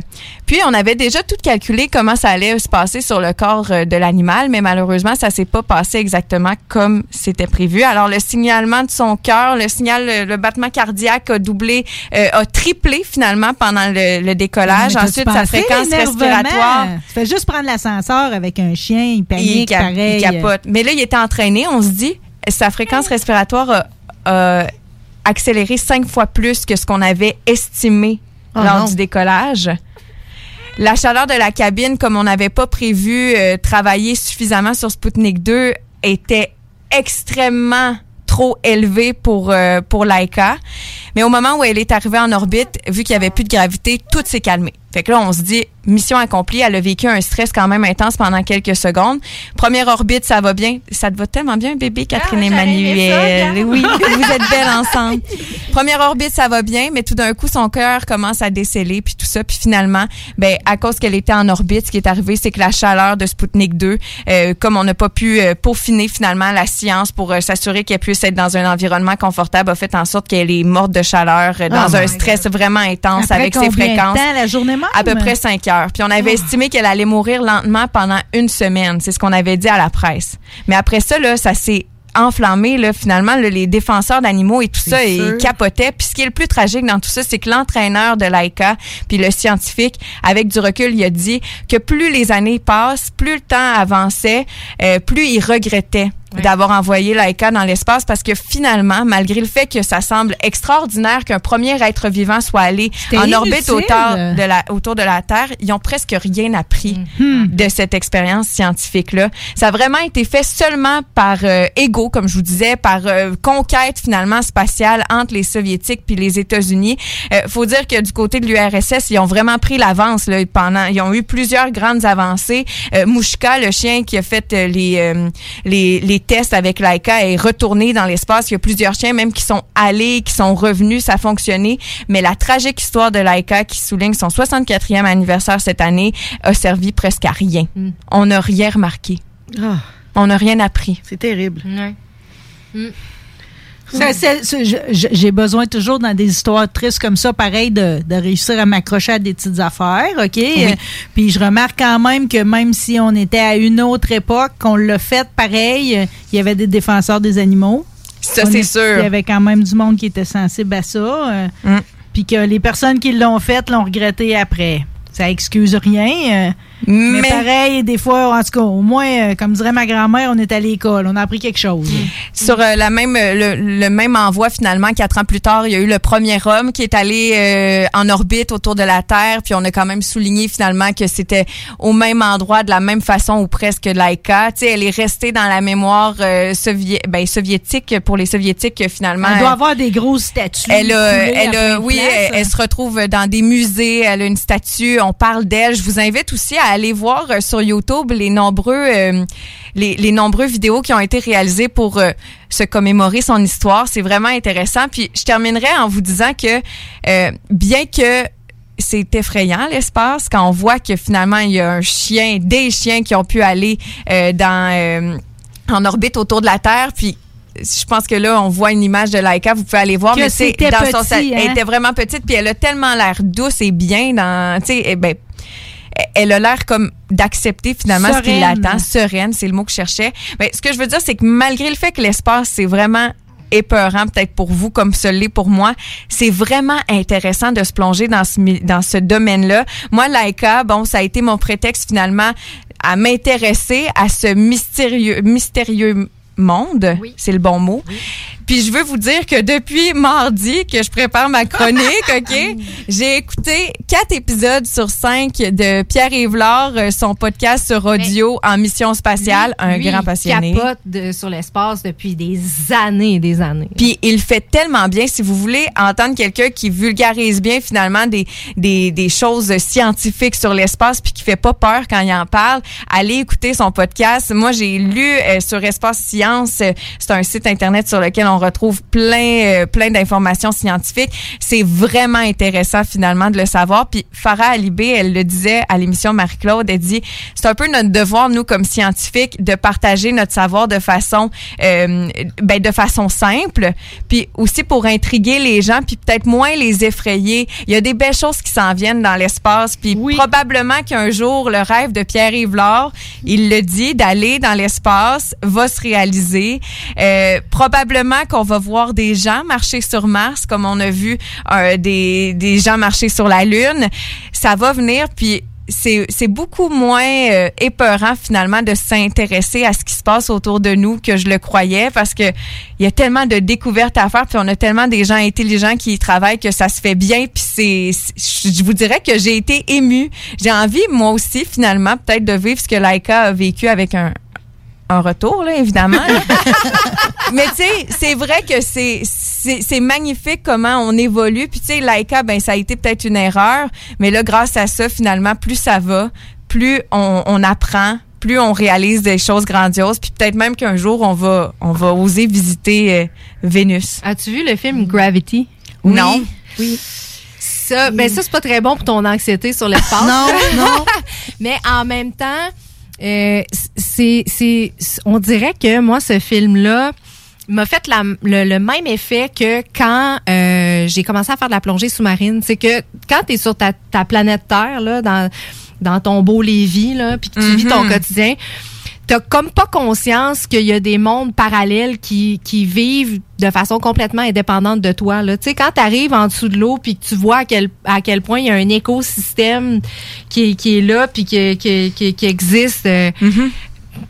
Puis on avait déjà tout calculé comment ça allait se passer sur le corps euh, de l'animal, mais malheureusement, ça s'est pas passé exactement comme c'était prévu. Alors le signalement de son cœur, le signal, le, battement cardiaque a doublé, euh, a triplé finalement pendant le, le décollage. Mais Ensuite, sa fréquence respiratoire. Tu fais juste prendre l'ascenseur avec un chien, il il, panique, cap- pareil. il capote. Mais là, il était entraîné. On se dit, sa fréquence respiratoire a, a accéléré cinq fois plus que ce qu'on avait estimé Oh lors non. du décollage. La chaleur de la cabine, comme on n'avait pas prévu euh, travailler suffisamment sur Sputnik 2, était extrêmement trop élevée pour euh, pour Laika. Mais au moment où elle est arrivée en orbite, vu qu'il y avait plus de gravité, tout s'est calmé. Fait que là, on se dit, mission accomplie. Elle a vécu un stress quand même intense pendant quelques secondes. Première orbite, ça va bien. Ça te va tellement bien, bébé, Catherine Emmanuel. Oui, vous êtes belles ensemble. Première orbite, ça va bien, mais tout d'un coup, son cœur commence à déceler, puis tout ça. Puis finalement, ben, à cause qu'elle était en orbite, ce qui est arrivé, c'est que la chaleur de Sputnik 2, euh, comme on n'a pas pu euh, peaufiner finalement la science pour euh, s'assurer qu'elle puisse être dans un environnement confortable, a fait en sorte qu'elle est morte de chaleur euh, dans Oh un my stress vraiment intense Après avec ses fréquences. temps, la journée même? À peu près 5 heures. Puis on avait Oh. estimé qu'elle allait mourir lentement pendant une semaine. C'est ce qu'on avait dit à la presse. Mais après ça, là, ça s'est enflammé. Là, finalement, là, les défenseurs d'animaux et tout ça, ils capotaient. Puis ce qui est le plus tragique dans tout ça, c'est que l'entraîneur de Laika, puis le scientifique, avec du recul, il a dit que plus les années passent, plus le temps avançait, euh, plus il regrettait d'avoir envoyé Laika dans l'espace parce que finalement, malgré le fait que ça semble extraordinaire qu'un premier être vivant soit allé en orbite autour de, la, autour de la Terre, ils ont presque rien appris de cette expérience scientifique-là. Ça a vraiment été fait seulement par euh, ego, comme je vous disais, par euh, conquête finalement spatiale entre les Soviétiques puis les États-Unis. Euh, faut dire que du côté de l'URSS, ils ont vraiment pris l'avance là, pendant. Ils ont eu plusieurs grandes avancées. Euh, Mouchka, le chien qui a fait euh, les, euh, les les tests avec Laika, est retourné dans l'espace. Il y a plusieurs chiens même qui sont allés, qui sont revenus, ça a fonctionné. Mais la tragique histoire de Laika, qui souligne son 64e anniversaire cette année, a servi presque à rien. On n'a rien remarqué. Ah, On n'a rien appris. c'est terrible. Je- J'ai besoin toujours dans des histoires tristes comme ça, pareil, de, de réussir à m'accrocher à des petites affaires, OK? Euh, Puis je remarque quand même que même si on était à une autre époque, qu'on l'a fait pareil, euh, il y avait des défenseurs des animaux. Ça, c'est est- sûr. Il y avait quand même du monde qui était sensible à ça. euh, Mm. Puis que les personnes qui l'ont fait l'ont regretté après. Ça excuse rien. Mais, Mais- pareil, des fois, en tout cas, au moins, euh, comme dirait ma grand-mère, on est à l'école, on a appris quelque chose. Sur euh, la même, euh, le, le même envoi, finalement, quatre ans plus tard, il y a eu le premier homme qui est allé euh, en orbite autour de la Terre, puis on a quand même souligné finalement que c'était au même endroit, de la même façon ou presque Laika. Tu sais, elle est restée dans la mémoire euh, sovié- ben, soviétique pour les soviétiques finalement. Elle doit avoir des grosses statues. Elle a, elle a, oui, elle, elle se retrouve dans des musées. Elle a une statue. On parle d'elle. Je vous invite aussi à aller voir euh, sur YouTube les nombreux, euh, les, les nombreux vidéos qui ont été réalisées pour euh, se commémorer son histoire. C'est vraiment intéressant. Puis je terminerai en vous disant que bien que c'est effrayant l'espace quand on voit que finalement il y a un chien, des chiens qui ont pu aller euh, dans euh, en orbite autour de la Terre, puis je pense que là, on voit une image de Laika, vous pouvez aller voir, Que mais c'était dans son petit, elle hein? était vraiment petite, puis elle a tellement l'air douce et bien dans, tu sais, eh ben, elle a l'air comme d'accepter finalement ce qui l'attend, sereine, c'est le mot que je cherchais. Mais ce que je veux dire, c'est que malgré le fait que l'espace, c'est vraiment épeurant peut-être pour vous comme ce l'est pour moi, c'est vraiment intéressant de se plonger dans ce dans ce domaine-là. Moi Laika, bon, ça a été mon prétexte finalement à m'intéresser à ce mystérieux mystérieux monde, c'est le bon mot. Puis je veux vous dire que depuis mardi que je prépare ma chronique, OK, [laughs] j'ai écouté quatre épisodes sur cinq de Pierre Yvelard, euh, son podcast sur audio en mission spatiale, un Lui, grand il passionné. capote de- sur l'espace depuis des années et des années. Puis il fait tellement bien. Si vous voulez entendre quelqu'un qui vulgarise bien finalement des, des, des choses scientifiques sur l'espace puis qui fait pas peur quand il en parle, allez écouter son podcast. Moi, j'ai lu euh, sur Espace Science, euh, c'est un site internet sur lequel on on retrouve plein, euh, plein d'informations scientifiques. C'est vraiment intéressant finalement de le savoir. Puis Farah Alibé, elle le disait à l'émission Marie-Claude, elle dit, c'est un peu notre devoir, nous, comme scientifiques, de partager notre savoir de façon, euh, ben, de façon simple, puis aussi pour intriguer les gens, puis peut-être moins les effrayer. Il y a des belles choses qui s'en viennent dans l'espace, puis probablement qu'un jour, le rêve de Pierre-Yves il le dit, d'aller dans l'espace, va se réaliser. Euh, probablement qu'on va voir des gens marcher sur Mars, comme on a vu euh, des, des gens marcher sur la Lune. Ça va venir, puis c'est beaucoup moins euh, épeurant finalement de s'intéresser à ce qui se passe autour de nous que je le croyais parce que il y a tellement de découvertes à faire puis on a tellement des gens intelligents qui y travaillent que ça se fait bien puis c'est- je vous dirais que j'ai été émue. J'ai envie moi aussi finalement peut-être de vivre ce que Laika a vécu avec un un retour, là, évidemment. là. [laughs] Mais tu sais, c'est vrai que c'est c'est magnifique comment on évolue. Puis tu sais, Laika, ben ça a été peut-être une erreur, mais là, grâce à ça, finalement, plus ça va, plus on, on apprend, plus on réalise des choses grandioses. Puis peut-être même qu'un jour, on va on va oser visiter euh, Vénus. As-tu vu le film Gravity? Non? Oui. Ça, ben ça, c'est pas très bon pour ton anxiété sur l'espace. Non, non. [laughs] Mais en même temps, euh, c'est, c'est, on dirait que moi, ce film-là m'a fait la- le, le même effet que quand euh, j'ai commencé à faire de la plongée sous-marine. C'est que quand tu es sur ta, ta planète Terre, là, dans, dans ton beau Lévis, là, puis que tu vis ton Mhm. quotidien, t'as comme pas conscience qu'il y a des mondes parallèles qui, qui vivent de façon complètement indépendante de toi. Là. Tu sais, quand tu arrives en dessous de l'eau puis que tu vois à quel, à quel point il y a un écosystème qui, est- qui est là puis qui, qui, qui, qui existe, euh,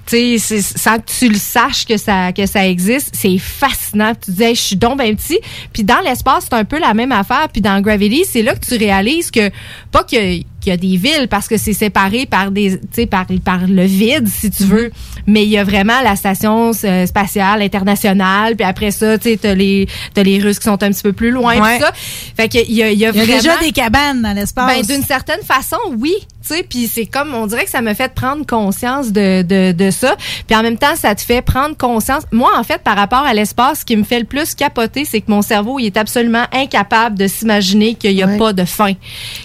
tu sais, c'est- sans que tu le saches que ça, que ça existe, c'est fascinant. Tu te dis, Hey, je suis donc ben petit. Puis dans l'espace, c'est un peu la même affaire. Puis dans Gravity, c'est là que tu réalises que, pas a- qu'il y a des villes parce que c'est séparé par des, par, par le vide, si tu veux. Mais il y a vraiment la station euh, spatiale internationale. Puis après ça, tu sais, les, t'as les Russes qui sont un petit peu plus loin. Ouais. Tout ça. Fait que il y a, il y a Il y a vraiment... déjà des cabanes dans l'espace. Ben, d'une certaine façon, oui. Tu sais, puis c'est comme, on dirait que ça me fait prendre conscience de, de, de ça. Puis en même temps, ça te fait prendre conscience. Moi, en fait, par rapport à l'espace, ce qui me fait le plus capoter, c'est que mon cerveau, il est absolument incapable de s'imaginer qu'il n'y a pas de fin.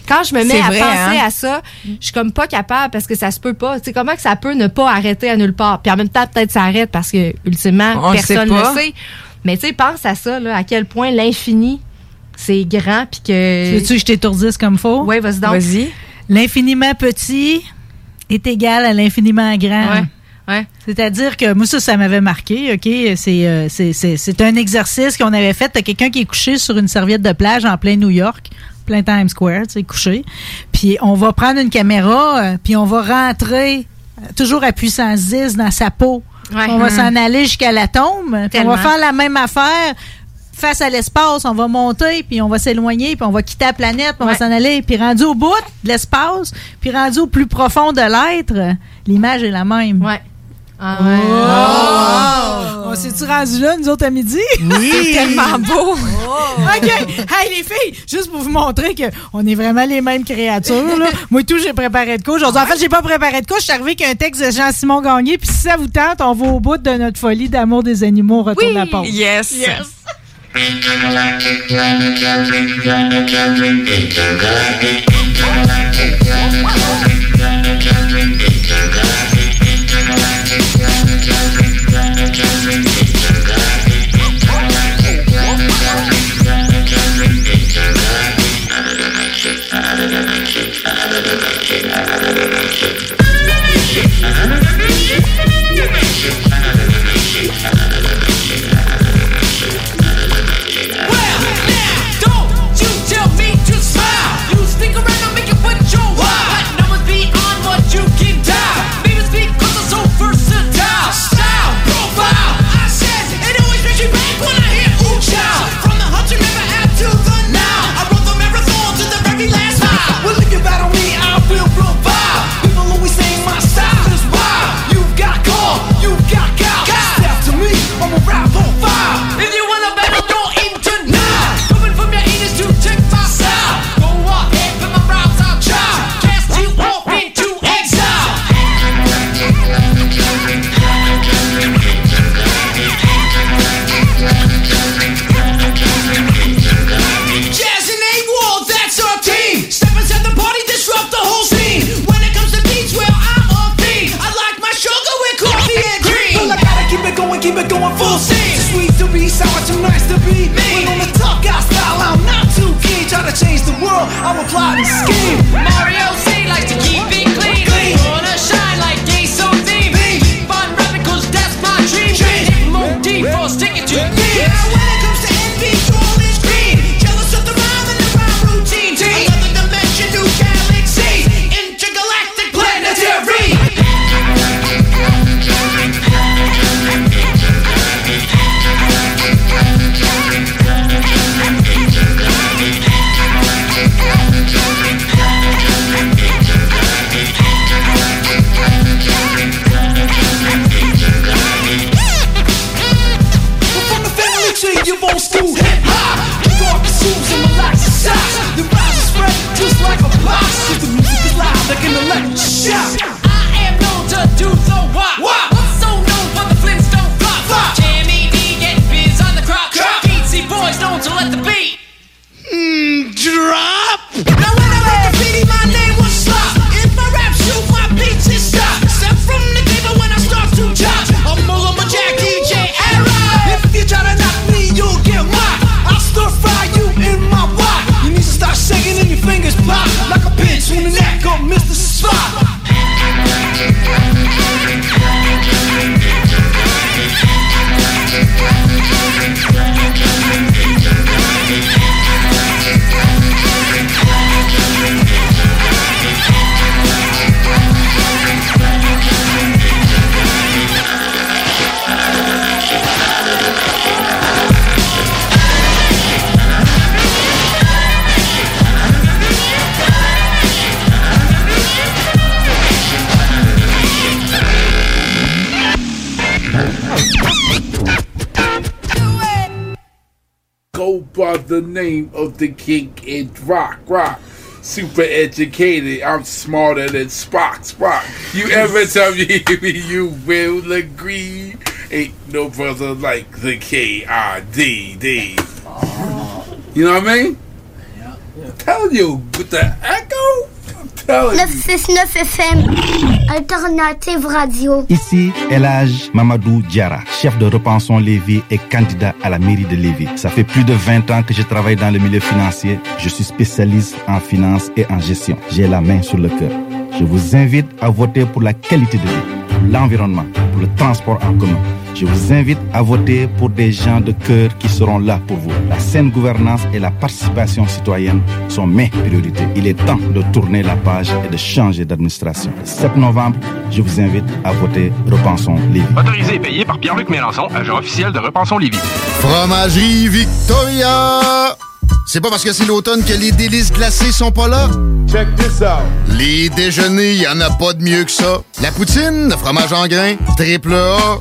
Quand je me mets à vrai, penser hein? À ça, je suis comme pas capable parce que ça se peut pas. Tu sais, comment que ça peut ne pas arrêter à nulle part? Puis en même temps, peut-être ça arrête parce que, ultimement, On personne ne le sait. Mais tu sais, pense à ça, là, à quel point l'infini, c'est grand, puis que... Tu veux-tu que je t'étourdisse comme faux? Oui, vas-y donc. Vas-y. L'infiniment petit est égal à l'infiniment grand. Ouais. Ouais. C'est-à-dire que moi, ça, ça m'avait marqué, OK? C'est, euh, c'est, c'est, c'est un exercice qu'on avait fait. T'as quelqu'un qui est couché sur une serviette de plage en plein New York, plein Times Square, tu sais, couché. Puis on va prendre une caméra, euh, puis on va rentrer euh, toujours à puissance 10 dans sa peau. Ouais. On va Mhm. s'en aller jusqu'à l'atome. puis On va faire la même affaire face à l'espace. On va monter, puis on va s'éloigner, puis on va quitter la planète, puis on va s'en aller. Puis rendu au bout de l'espace, puis rendu au plus profond de l'être, l'image est la même. Ouais. Ah Oh! On s'est-tu rendu là, nous autres, à midi? Oui. [laughs] C'est tellement beau. [laughs] OK. Hey, les filles, juste pour vous montrer qu'on est vraiment les mêmes créatures, là. Moi, tout, j'ai préparé de quoi aujourd'hui. En fait, j'ai pas préparé de quoi. Je suis arrivé avec un texte de Jean-Simon Gagné. Puis si ça vous tente, on va au bout de notre folie d'amour des animaux. On retourne à pause. Yes. Yes. [laughs] the king in rock, rock. Super educated, I'm smarter than Spock, Spock. You ever [laughs] tell me [laughs] you will agree? Ain't no brother like the K-I-D-D. You know what I mean? I'm telling you, with the 969 FM, Alternative Radio. Ici, Elage Mamadou Diara, chef de Repensons Lévis et candidat à la mairie de Lévis. Ça fait plus de 20 ans que je travaille dans le milieu financier. Je suis spécialiste en finance et en gestion. J'ai la main sur le cœur. Je vous invite à voter pour la qualité de vie, pour l'environnement, pour le transport en commun. Je vous invite à voter pour des gens de cœur qui seront là pour vous. La saine gouvernance et la participation citoyenne sont mes priorités. Il est temps de tourner la page et de changer d'administration. Le 7 novembre, je vous invite à voter Repensons Lévis. Autorisé et payé par Pierre-Luc Mélenchon, agent officiel de Repensons Lévis. Fromagerie Victoria! C'est pas parce que c'est l'automne que les délices glacées sont pas là? Check this out! Les déjeuners, y en a pas de mieux que ça. La poutine, le fromage en grains, triple A.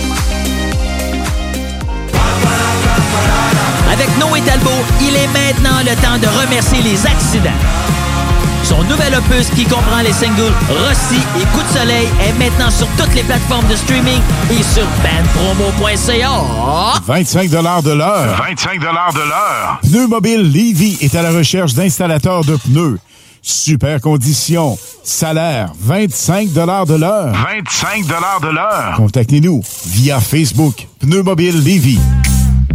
Avec Noé Talbot, il est maintenant le temps de remercier les accidents. Son nouvel opus qui comprend les singles Rossi et Coup de soleil est maintenant sur toutes les plateformes de streaming et sur bandpromo.ca. 25 de l'heure. 25 de l'heure. Pneu Mobile Levy est à la recherche d'installateurs de pneus. Super conditions. Salaire 25 de l'heure. 25 de l'heure. Contactez-nous via Facebook. Pneu Mobile Levy.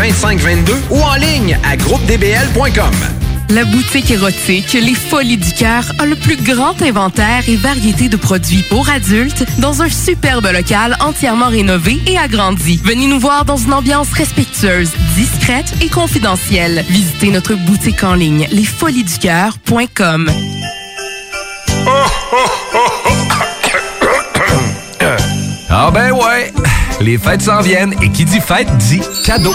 2522 ou en ligne à groupedbl.com. La boutique érotique Les Folies du Cœur a le plus grand inventaire et variété de produits pour adultes dans un superbe local entièrement rénové et agrandi. Venez nous voir dans une ambiance respectueuse, discrète et confidentielle. Visitez notre boutique en ligne lesfoliesducoeur.com. Ah ben ouais, les fêtes s'en viennent et qui dit fête dit cadeau.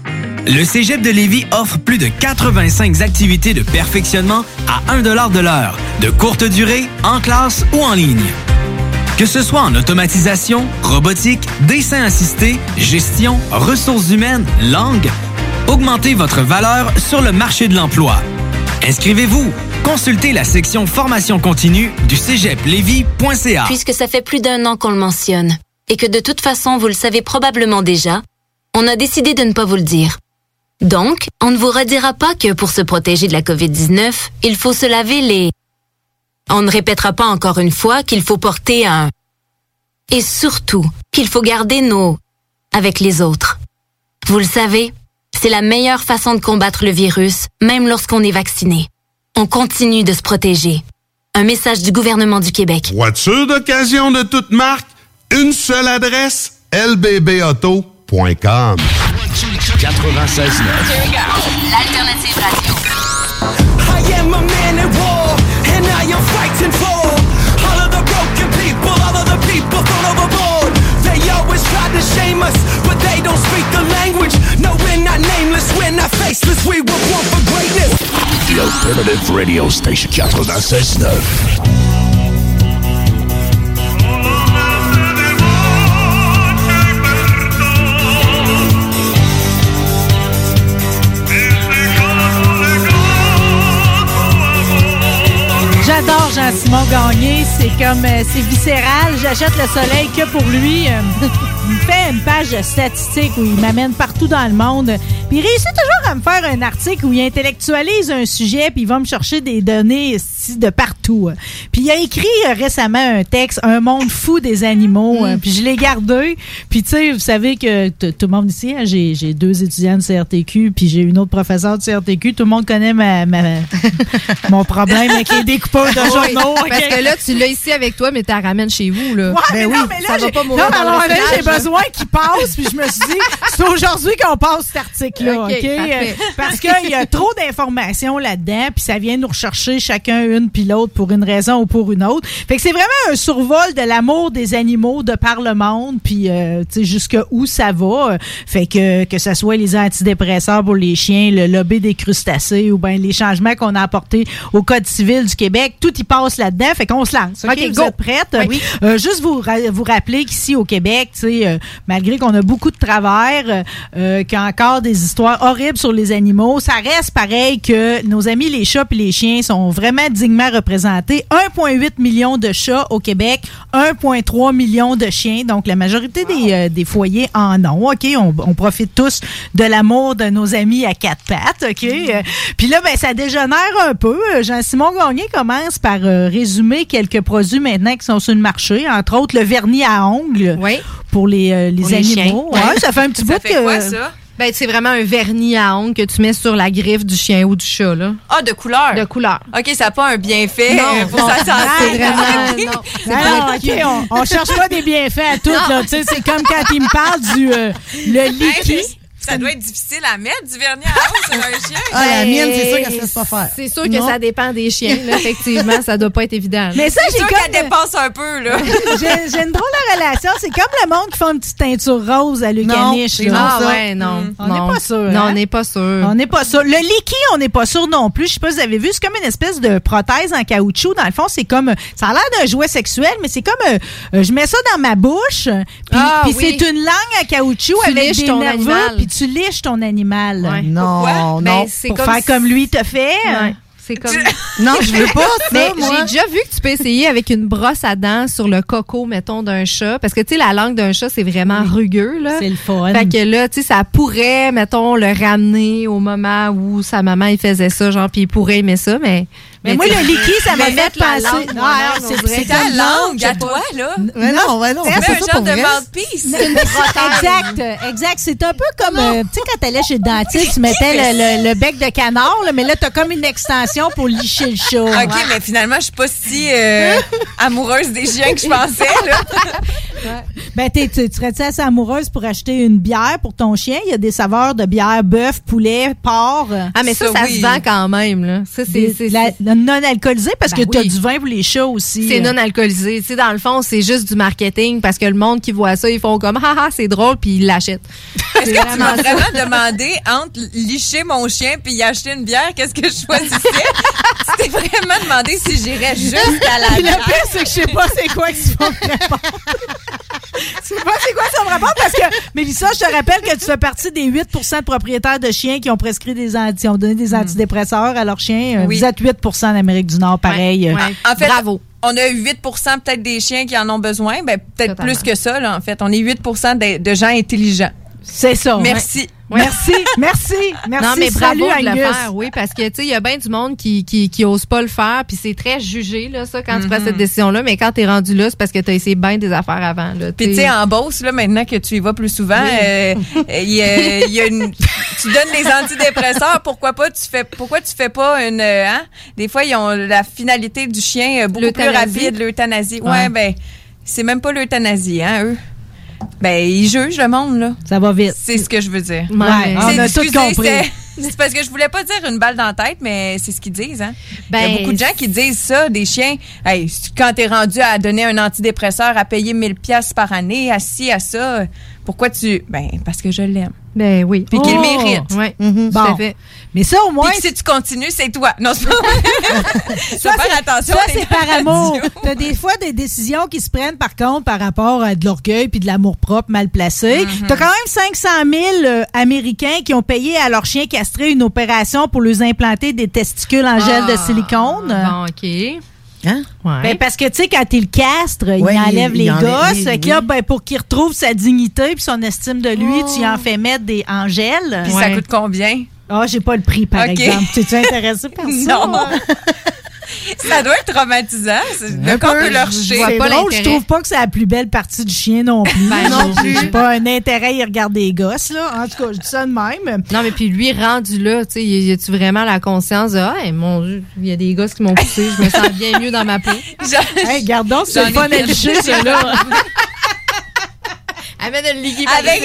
Le Cégep de Lévis offre plus de 85 activités de perfectionnement à 1 de l'heure, de courte durée, en classe ou en ligne. Que ce soit en automatisation, robotique, dessin assisté, gestion, ressources humaines, langue, augmentez votre valeur sur le marché de l'emploi. Inscrivez-vous. Consultez la section formation continue du cégeplevy.ca. Puisque ça fait plus d'un an qu'on le mentionne, et que de toute façon vous le savez probablement déjà, on a décidé de ne pas vous le dire. Donc, on ne vous redira pas que pour se protéger de la COVID-19, il faut se laver les... On ne répétera pas encore une fois qu'il faut porter un... Et surtout, qu'il faut garder nos... avec les autres. Vous le savez, c'est la meilleure façon de combattre le virus, même lorsqu'on est vacciné. On continue de se protéger. Un message du gouvernement du Québec. Voiture d'occasion de toute marque, une seule adresse, lbbauto.com. 96 L'alternative radio. I am a man at war, and I am fighting for all of the broken people, all of the people thrown overboard. They always try to shame us, but they don't speak the language. No, we're not nameless, we're not faceless, we were born for greatness. The Alternative Radio Station 96.9. Jean-Simon Gagné. C'est comme, euh, c'est viscéral. J'achète le soleil que pour lui. [laughs] Il me fait une page de statistiques où il m'amène partout dans le monde. Puis il réussit toujours à me faire un article où il intellectualise un sujet puis il va me chercher des données de partout. Puis il a écrit euh, récemment un texte, Un monde fou des animaux. euh, Puis je l'ai gardé. Puis tu sais, vous savez que tout le monde ici, hein, j'ai deux étudiants de CRTQ puis j'ai une autre professeure de CRTQ. Tout le monde connaît ma, ma- [laughs] mon problème avec les découpeurs de Oui, journaux. Parce que là, tu l'as ici avec toi, mais tu la ramènes chez vous. Là. Ouais, mais non, mais là, ça va pas non, mourir mais le donné, j'ai. Besoin qu'il passe, puis je me suis dit, c'est aujourd'hui qu'on passe cet article-là, Ok, OK? parfait. Parce qu'il y a trop d'informations là-dedans, puis ça vient nous rechercher chacun une puis l'autre pour une raison ou pour une autre. Fait que c'est vraiment un survol de l'amour des animaux de par le monde, puis euh, tu sais, jusque où ça va. Fait que que ce soit les antidépresseurs pour les chiens, le lobby des crustacés ou bien les changements qu'on a apportés au Code civil du Québec, tout y passe là-dedans. Fait qu'on se lance. OK, OK, vous go. êtes prêtes? Oui. Euh, juste vous, ra- vous rappeler qu'ici au Québec, tu sais, euh, malgré qu'on a beaucoup de travers, euh, euh, qu'il y a encore des histoires horribles sur les animaux, ça reste pareil que nos amis les chats et les chiens sont vraiment dignement représentés. 1,8 million de chats au Québec, 1,3 million de chiens. Donc, la majorité des, euh, des foyers en ont. OK? On, on profite tous de l'amour de nos amis à quatre pattes. OK? Euh, Puis là, ben, ça dégénère un peu. Jean-Simon Gagné commence par résumer quelques produits maintenant qui sont sur le marché, entre autres le vernis à ongles pour les, euh, les Pour les animaux. chiens. Ouais, ça fait un petit [laughs] bout que... Ben, c'est vraiment un vernis à ongles que tu mets sur la griffe du chien ou du chat. Là. Ah, de couleur? De couleur. OK, ça n'a pas un bienfait Non, [laughs] pour non, sa santé. c'est vraiment- non, [laughs] Alors, OK, on, on cherche pas des bienfaits à tout. Non. là. Tu sais, C'est comme quand il me parle du euh, le liquide. Ça doit être difficile à mettre du vernis à ongles sur un chien. Ah, la mienne, c'est sûr qu'elle se laisse pas faire. C'est sûr que Non. ça dépend des chiens, là, effectivement. ça doit pas être évident. là. Mais ça, C'est j'ai sûr comme. qu'elle dépasse un peu, là. [laughs] J'ai j'ai une drôle de relation. C'est comme le monde qui fait une petite teinture rose à Lucaniche. c'est là. non, Ah ça. ouais, non. On non. n'est pas sûr. Non, hein? on n'est pas sûr. On n'est pas sûr. Le liquide, on n'est pas sûr non plus. Je sais pas si vous avez vu, c'est comme une espèce de prothèse en caoutchouc. Dans le fond, c'est comme, ça a l'air d'un jouet sexuel, mais c'est comme, euh, euh, je mets ça dans ma bouche, puis Ah, puis oui. c'est une langue à caoutchouc Tu avec liches des ton nerveux, animal. puis tu liches ton animal? Ouais. Non, Ben, non. c'est Pour comme faire si- comme lui te fait? Ouais. C'est comme. [laughs] Non, je veux pas ça, Mais moi. j'ai déjà vu que tu peux essayer avec une brosse à dents sur le coco, mettons, d'un chat. Parce que, tu sais, la langue d'un chat, c'est vraiment rugueux, là. C'est le fun. Fait que là, tu sais, ça pourrait, mettons, le ramener au moment où sa maman, il faisait ça, genre, puis il pourrait aimer ça, mais. Mais moi, le liquide, ça m'a fait penser. langue, Non, c'est- c'est Ta langue à toi, là. Mais non, ouais, non, pas un ça genre pour de mouthpiece. C'est une Exact, exact. C'est un peu comme, euh, tu sais, quand t'allais chez le dentiste, tu mettais le, le- le bec de canard, là, mais là, t'as comme une extension pour licher le chat. [laughs] OK, mais finalement, je suis pas si euh, amoureuse des chiens que je pensais, là. [laughs] Ben, t'es- tu tu serais-tu assez amoureuse pour acheter une bière pour ton chien? Il y a des saveurs de bière, bœuf, poulet, porc. Ah, mais ça, Ça, ça, oui. se vend quand même, là. Ça, c'est. Des- c'est- la- c'est- la non alcoolisé parce Ben que t'as oui. du vin pour les chats aussi. C'est non alcoolisé. Tu sais, dans le fond, c'est juste du marketing parce que le monde qui voit ça, ils font comme, ah, ah, c'est drôle, puis ils l'achètent. Est-ce que tu vraiment m'as vraiment demandé entre licher mon chien puis y acheter une bière, qu'est-ce que je [laughs] choisissais? Tu t'es vraiment demandé si j'irais juste à la Puis le pire, c'est que je sais pas c'est quoi tu vas me répondre. Je sais pas c'est quoi vas me répondre parce que, Mélissa, je te rappelle que tu fais partie des 8 de propriétaires de chiens qui ont prescrit des anti, ont donné des antidépresseurs à leurs chiens. Oui. Vous êtes 8 en Amérique du Nord, pareil. Ouais. En fait, Bravo. on a 8 peut-être des chiens qui en ont besoin. Ben, peut-être plus que ça, là, en fait. On est 8 de, de gens intelligents. C'est ça. Merci. Merci, merci, merci. non, mais Salut, bravo de le Angus. faire, oui, parce que, tu sais, il y a bien du monde qui, qui, qui ose pas le faire, puis c'est très jugé, là, ça, quand tu prends cette décision-là, mais quand t'es rendu là, c'est parce que t'as essayé bien des affaires avant, là. Puis, tu sais, en Beauce, là, maintenant que tu y vas plus souvent, euh, il y a- y a une- tu donnes des antidépresseurs. Pourquoi pas, tu fais, pourquoi tu fais pas une, euh, hein? Des fois, ils ont la finalité du chien euh, beaucoup plus rapide, l'euthanasie. Ouais, Ouais. ben, c'est même pas l'euthanasie, hein, eux? Ben, ils jugent le monde, là. Ça va vite. C'est ce que je veux dire. Ouais, on a tout compris. c'est- parce que je voulais pas dire une balle dans la tête, mais c'est ce qu'ils disent. Hein? Il y Ben, a beaucoup de gens qui disent ça, des chiens. Hey, quand t'es rendu à donner un antidépresseur, à payer 1000 pièces par année, assis à ça, pourquoi tu... Ben, parce que je l'aime. Ben oui. Puis qu'il Oh! mérite. Oui, Bon. tout à fait. Mais ça, au moins, Puis si tu continues, c'est toi. Non, c'est pas. [laughs] Ça, faire attention. Ça, c'est par amour. T'as des fois des décisions qui se prennent, par contre, par rapport à de l'orgueil puis de l'amour propre mal placé. Mm-hmm. T'as quand même 500 000 euh, Américains qui ont payé à leur chien castré une opération pour leur implanter des testicules en gel de Ah, silicone. Bon, OK. Hein? Ouais. Ben, parce que, tu sais, quand il le castre, il Ouais, enlève il- les il gosses. oui. ben, pour qu'il retrouve sa dignité puis son estime de lui, Oh. tu y en fais mettre des en gel. Puis ça Ouais. coûte combien? Ah, j'ai pas le prix, par Ok. exemple. [laughs] T'es-tu intéressé par ça? Non. [laughs] [laughs] ça doit être traumatisant. C'est- Le peu, peut leur vois C'est drôle, je trouve pas que c'est la plus belle partie du chien non plus. Ben, non J'ai- plus. J'ai pas un intérêt à y regarder les gosses, là. En tout cas, je dis ça de même. Non, mais puis lui, rendu là, tu sais, y a-tu vraiment la conscience de, ah, mon Dieu, il y a des gosses qui m'ont poussé, je me sens bien mieux dans ma peau. [laughs] Hey, gardons, c'est J'en le fun à licher, là. [laughs] Amène liquide Avec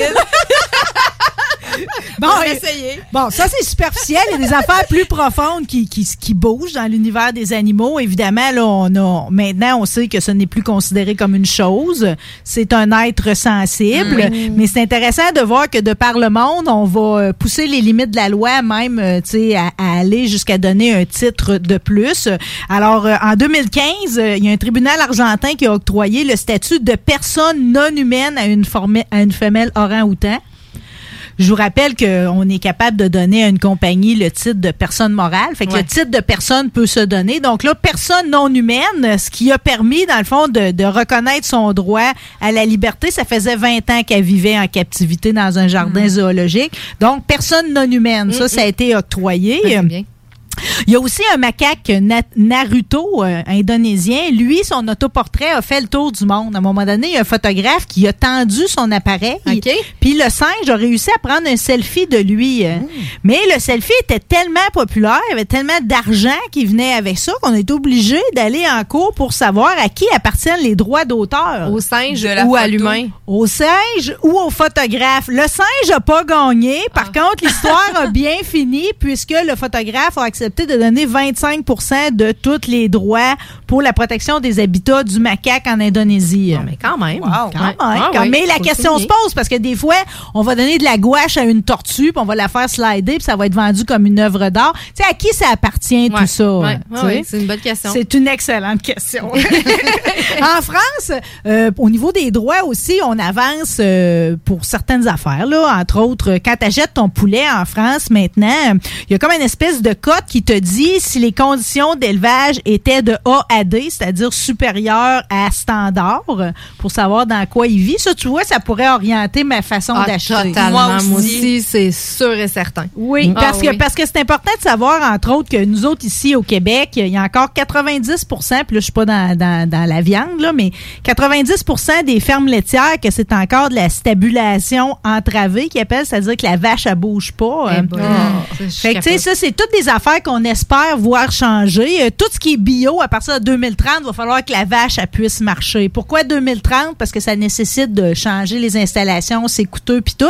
[laughs] Bon, On va et- essayer. Bon, ça, c'est superficiel. Il y a des affaires plus profondes qui, qui, qui bougent dans l'univers des animaux. Évidemment, là, on a, maintenant, on sait que ce n'est plus considéré comme une chose. C'est un être sensible. Mais c'est intéressant de voir que de par le monde, on va euh, pousser les limites de la loi, même, euh, tu sais, à, à aller jusqu'à donner un titre de plus. Alors, euh, en 2015, euh, il y a un tribunal argentin qui a octroyé le statut de personne non humaine à une, formée- à une femelle orang-outan. Je vous rappelle qu'on est capable de donner à une compagnie le titre de personne morale. Fait que Ouais. le titre de personne peut se donner. Donc là, personne non humaine, ce qui a permis, dans le fond, de, de reconnaître son droit à la liberté. Ça faisait 20 ans qu'elle vivait en captivité dans un jardin zoologique. Donc, personne non humaine. Ça, ça a été octroyé. Il y a aussi un macaque Na- Naruto euh, indonésien. Lui, son autoportrait a fait le tour du monde. À un moment donné, il y a un photographe qui a tendu son appareil. Puis le singe a réussi à prendre un selfie de lui. euh. Mais le selfie était tellement populaire, il y avait tellement d'argent qui venait avec ça qu'on est obligé d'aller en cours pour savoir à qui appartiennent les droits d'auteur. Au singe De la ou à l'humain? Au singe ou au photographe. Le singe n'a pas gagné. Par contre, l'histoire a [laughs] bien fini puisque le photographe a accepté de donner 25% de tous les droits pour la protection des habitats du macaque en Indonésie. mais quand même. Quand Ouais. même. Ah Quand- mais la question se pose parce que des fois, on va donner de la gouache à une tortue, puis on va la faire slider, puis ça va être vendu comme une œuvre d'art. Tu sais, à qui ça appartient tout ça? Ouais, ouais, c'est une bonne question. C'est une excellente question. [laughs] [laughs] en France, euh, au niveau des droits aussi, on avance euh, pour certaines affaires. Là. Entre autres, quand tu achètes ton poulet en France maintenant, il y a comme une espèce de code qui te dit si les conditions d'élevage étaient de A à D, c'est-à-dire supérieures à standard, pour savoir dans quoi il vit. Ça, tu vois, ça pourrait orienter ma façon Ah, d'acheter. Totalement. Moi aussi, c'est sûr et certain. Oui, Ah parce que oui. parce que c'est important de savoir, entre autres, que nous autres ici au Québec, il y a encore 90% puis là, je suis pas dans, dans, dans la viande, là, mais 90% des fermes laitières que c'est encore de la stabulation entravée qui appelle, c'est-à-dire que la vache, elle bouge pas. Eh Euh, ben, ça, je fait que, tu sais, capote. ça, c'est toutes des affaires qu'on espère voir changer. Euh, tout ce qui est bio, à partir de 2030, il va falloir que la vache, elle puisse marcher. Pourquoi 2030? Parce que ça nécessite de changer les installations, c'est coûteux puis tout.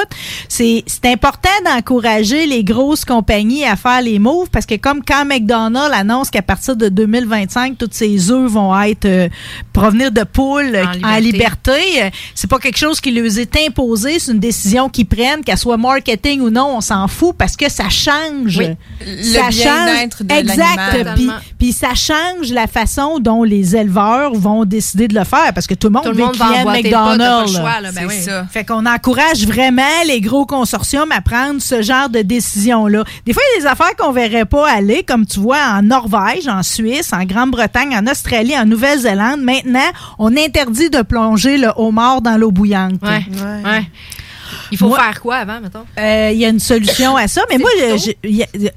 C'est important d'encourager les grosses compagnies à faire les moves parce que comme quand McDonald's annonce qu'à partir de 2025, toutes ces œufs vont être euh, provenir de poules euh, en liberté, euh, c'est pas quelque chose qui leur est imposé, c'est une décision qu'ils prennent, qu'elle soit marketing ou non, on s'en fout parce que ça change. Oui. Le Ça bien-être de Exact. l'animal. Puis, puis ça change la façon dont les éleveurs vont décider de le faire parce que tout le monde, Tout le veut pas, t'as pas le McDonald's. choix, là, ben C'est oui. ça. Fait qu'on encourage vraiment les gros consortiums à prendre ce genre de décision-là. Des fois, il y a des affaires qu'on verrait pas aller, comme tu vois en Norvège, en Suisse, en Grande-Bretagne, en Australie, en Nouvelle-Zélande. Maintenant, on interdit de plonger le homard dans l'eau bouillante. Ouais. ouais. Il faut faire quoi avant, mettons? Euh, Il y a une solution à ça, mais moi,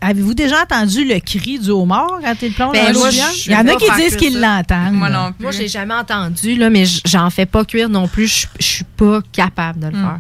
avez-vous déjà entendu le cri du homard quand il plonge Ben, dans l'eau Il y en a qui disent qu'ils l'entendent. Moi non plus. Moi, j'ai jamais entendu, là, mais j'en fais pas cuire non plus. Je je suis pas capable de le faire.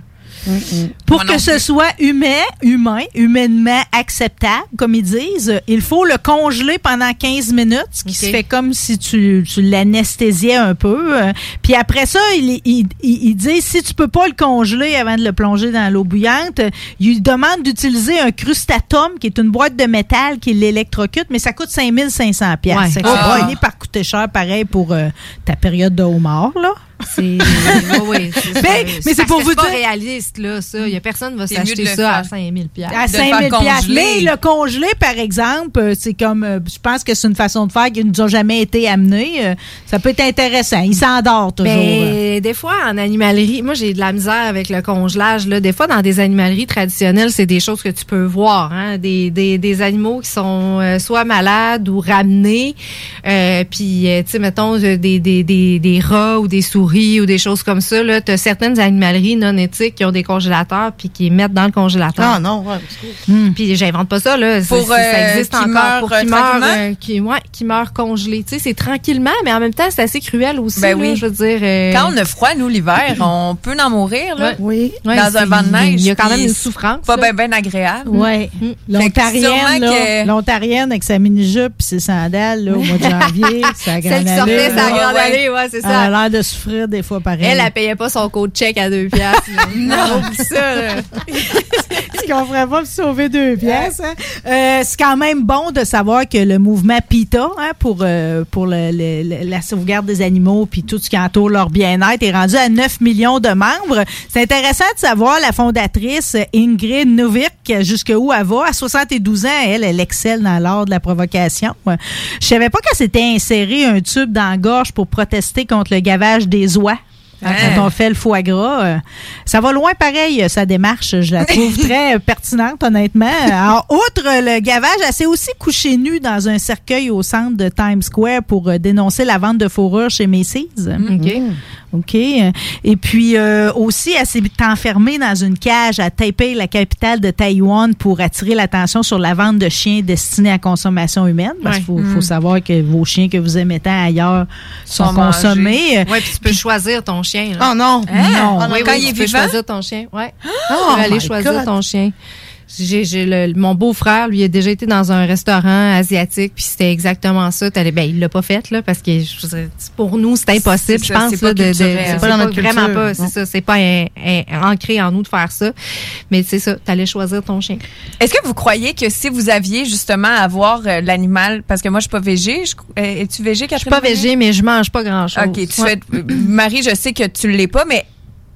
Pour Moi que ce soit humain, humain, humainement acceptable, comme ils disent, il faut le congeler pendant 15 minutes, ce qui se fait comme si tu, tu l'anesthésiais un peu. Euh, Puis après ça, ils il, il, il disent, si tu peux pas le congeler avant de le plonger dans l'eau bouillante, il demande d'utiliser un crustatum, qui est une boîte de métal qui l'électrocute, mais ça coûte 5500 pièces. Ouais. Ça Ah. par coûter cher, pareil, pour euh, ta période de homard, là. C'est [laughs] ouais, c'est. Mais- mais c'est pour vous pas dire- réaliste, là, ça. Il y a personne qui va C'est s'acheter ça à faire. 5000 pièces. à de 5 faire 000 piastres. congeler. Mais le congelé, par exemple, euh, c'est comme, euh, je pense que c'est une façon de faire qui ne nous a jamais été amenée. Euh, Ça peut être intéressant. Il s'endort toujours. euh. Ben, des fois, en animalerie, moi, j'ai de la misère avec le congelage. Là. Des fois, dans des animaleries traditionnelles, c'est des choses que tu peux voir. Hein? Des, des, des animaux qui sont soit malades ou ramenés. Euh, puis, tu sais, mettons, des, des, des, des rats ou des souris ou des choses comme ça. Tu as certaines animaleries non éthiques qui ont des congélateurs puis qui les mettent dans le congélateur. Ah non, ouais. Puis j'invente pas ça là, Pour, ça euh, existe qui encore meurt, pour euh, qui meurt euh, qui ouais, qui meurt congelé. Tu sais, c'est tranquillement mais en même temps, c'est assez cruel aussi Ben là, oui. je veux dire euh, Quand on a froid, nous, l'hiver, [clears throat] on peut en mourir, là. Oui. ouais, dans un banc de neige. Il y a quand même une souffrance. Pas bien ben agréable. Ouais. Mm. L'Ontarienne, sûrement là, que- l'Ontarienne avec sa mini-jupe et ses sandales là, au mois de [laughs] janvier, sa grande Celle qui sortait sa grande ouais. allée, ouais, c'est Elle a ça. l'air de souffrir des fois pareil. Elle, elle payait pas son code check à deux piastres. [laughs] non, ça. là. [laughs] Tu comprends pas pour sauver deux pièces. hein? Euh, c'est quand même bon de savoir que le mouvement PETA hein, pour, euh, pour le- le- le- la sauvegarde des animaux puis tout ce qui entoure leur bien-être est rendu à 9 millions de membres. C'est intéressant de savoir la fondatrice Ingrid Novik jusqu'où elle va? À 72 ans, elle, elle excelle dans l'art de la provocation. Je savais pas qu'elle s'était insérée un tube dans la gorge pour protester contre le gavage des oies. Hein? Quand on fait le foie gras, euh, ça va loin pareil, euh, sa démarche. Je la trouve [laughs] très pertinente, honnêtement. Alors, outre le gavage, elle s'est aussi couchée nue dans un cercueil au centre de Times Square pour euh, dénoncer la vente de fourrure chez Macy's. OK. OK? Et puis euh, aussi, elle s'est enfermée dans une cage à Taipei, la capitale de Taïwan, pour attirer l'attention sur la vente de chiens destinés à consommation humaine. Parce qu'il faut, Ouais. faut savoir que vos chiens que vous aimez tant ailleurs sont, Sont consommés. Oui, puis tu peux choisir ton chien. là. Oh non! Non. Oui, Quand oui, il est tu peux choisir ton chien. Ouais. Oh tu peux aller my choisir God. ton chien. J'ai, j'ai le- mon beau-frère, lui, a déjà été dans un restaurant asiatique, puis c'était exactement ça. T'allais- Ben, il l'a pas fait, là, parce que je pour nous, c'est impossible, C'est je ça, pense. c'est là, pas de, de- c'est C'est pas dans notre vraiment culture, pas, c'est non. ça. C'est pas un- un- ancré en nous de faire ça. Mais c'est ça, t'allais choisir ton chien. Est-ce que vous croyez que si vous aviez justement à avoir euh, l'animal, parce que moi je suis pas végé, je- euh, es-tu végé, Je suis Catherine? pas végé, mais je mange pas grand-chose. Ok, tu Ouais. fais, euh, Marie, je sais que tu l'es pas, mais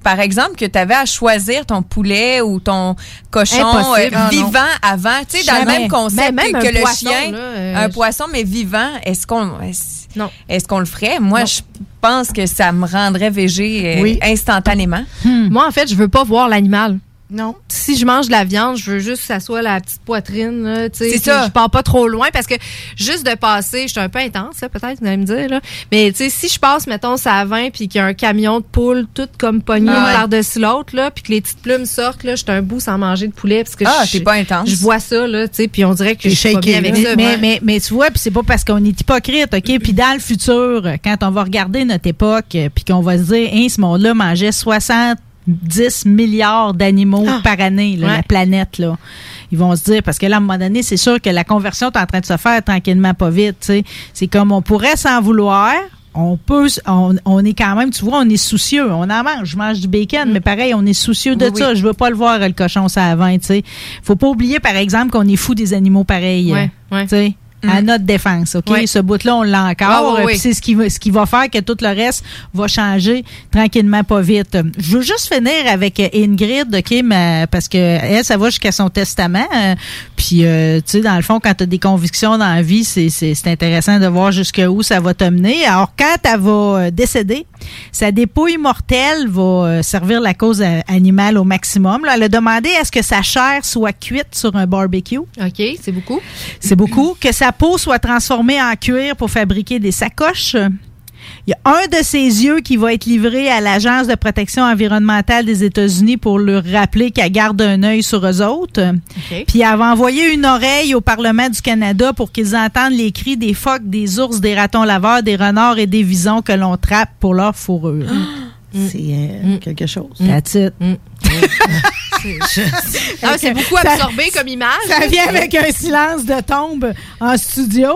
par exemple, que tu avais à choisir ton poulet ou ton cochon euh, Ah, non. vivant avant, tu sais, dans le même concept même que le chien, là, euh, un poisson mais vivant, est-ce qu'on est-ce, Non. est-ce qu'on le ferait? Moi, je pense que ça me rendrait végé euh, Oui. instantanément. Moi, en fait, je veux pas voir l'animal. Non. Si je mange de la viande, je veux juste que ça soit la petite poitrine. là, tu sais, C'est ça. Je pars pas trop loin parce que juste de passer, je suis un peu intense, là, peut-être, vous allez me dire. Là. Mais tu sais, si je passe, mettons, ça à 20 puis qu'il y a un camion de poules tout comme pogné Ah ouais. par-dessus l'autre, là, puis que les petites plumes sortent, là, je suis un bout sans manger de poulet. Parce que Ah, je- t'es pas intense. Je vois ça, là, tu sais, puis on dirait que je suis pas bien avec là. ça. mais, ouais. mais, mais tu vois, puis c'est pas parce qu'on est hypocrite, OK? Puis dans le futur, quand on va regarder notre époque, puis qu'on va se dire, hein, ce monde-là mangeait 70 milliards d'animaux par année, là, Ouais. la planète, là. Ils vont se dire, parce que là, à un moment donné, c'est sûr que la conversion est en train de se faire tranquillement, pas vite. C'est comme on pourrait s'en vouloir, on peut, on, on est quand même, tu vois, on est soucieux. On en mange, je mange du bacon, mais pareil, on est soucieux de Mm. Oui, ça. oui. Je veux pas le voir, le cochon, ça 20, tu sais. Faut pas oublier, par exemple, qu'on est fou des animaux pareils. Ouais, ouais. Sais, à notre défense, OK? Ce bout-là, on l'a encore. Puis C'est ce qui, va, ce qui va faire que tout le reste va changer tranquillement, pas vite. Je veux juste finir avec euh, Ingrid, OK? ma- parce que elle, ça va jusqu'à son testament. euh, puis, euh, tu sais, dans le fond, quand tu as des convictions dans la vie, c'est- c'est c'est intéressant de voir jusqu'où ça va te mener. Alors, quand elle va décéder, sa dépouille mortelle va servir la cause animale au maximum. Là, elle a demandé à ce que sa chair soit cuite sur un barbecue. OK, c'est beaucoup. C'est beaucoup. Que peau soit transformée en cuir pour fabriquer des sacoches. Il y a un de ses yeux qui va être livré à l'Agence de protection environnementale des États-Unis pour leur rappeler qu'elle garde un œil sur eux autres. Puis elle va envoyer une oreille au Parlement du Canada pour qu'ils entendent les cris des phoques, des ours, des ratons laveurs, des renards et des visons que l'on trappe pour leur fourrure. [gasps] C'est euh, quelque chose. That's it. [laughs] Ah, c'est beaucoup Ça- absorbé comme image. Ça vient avec un silence de tombe en studio.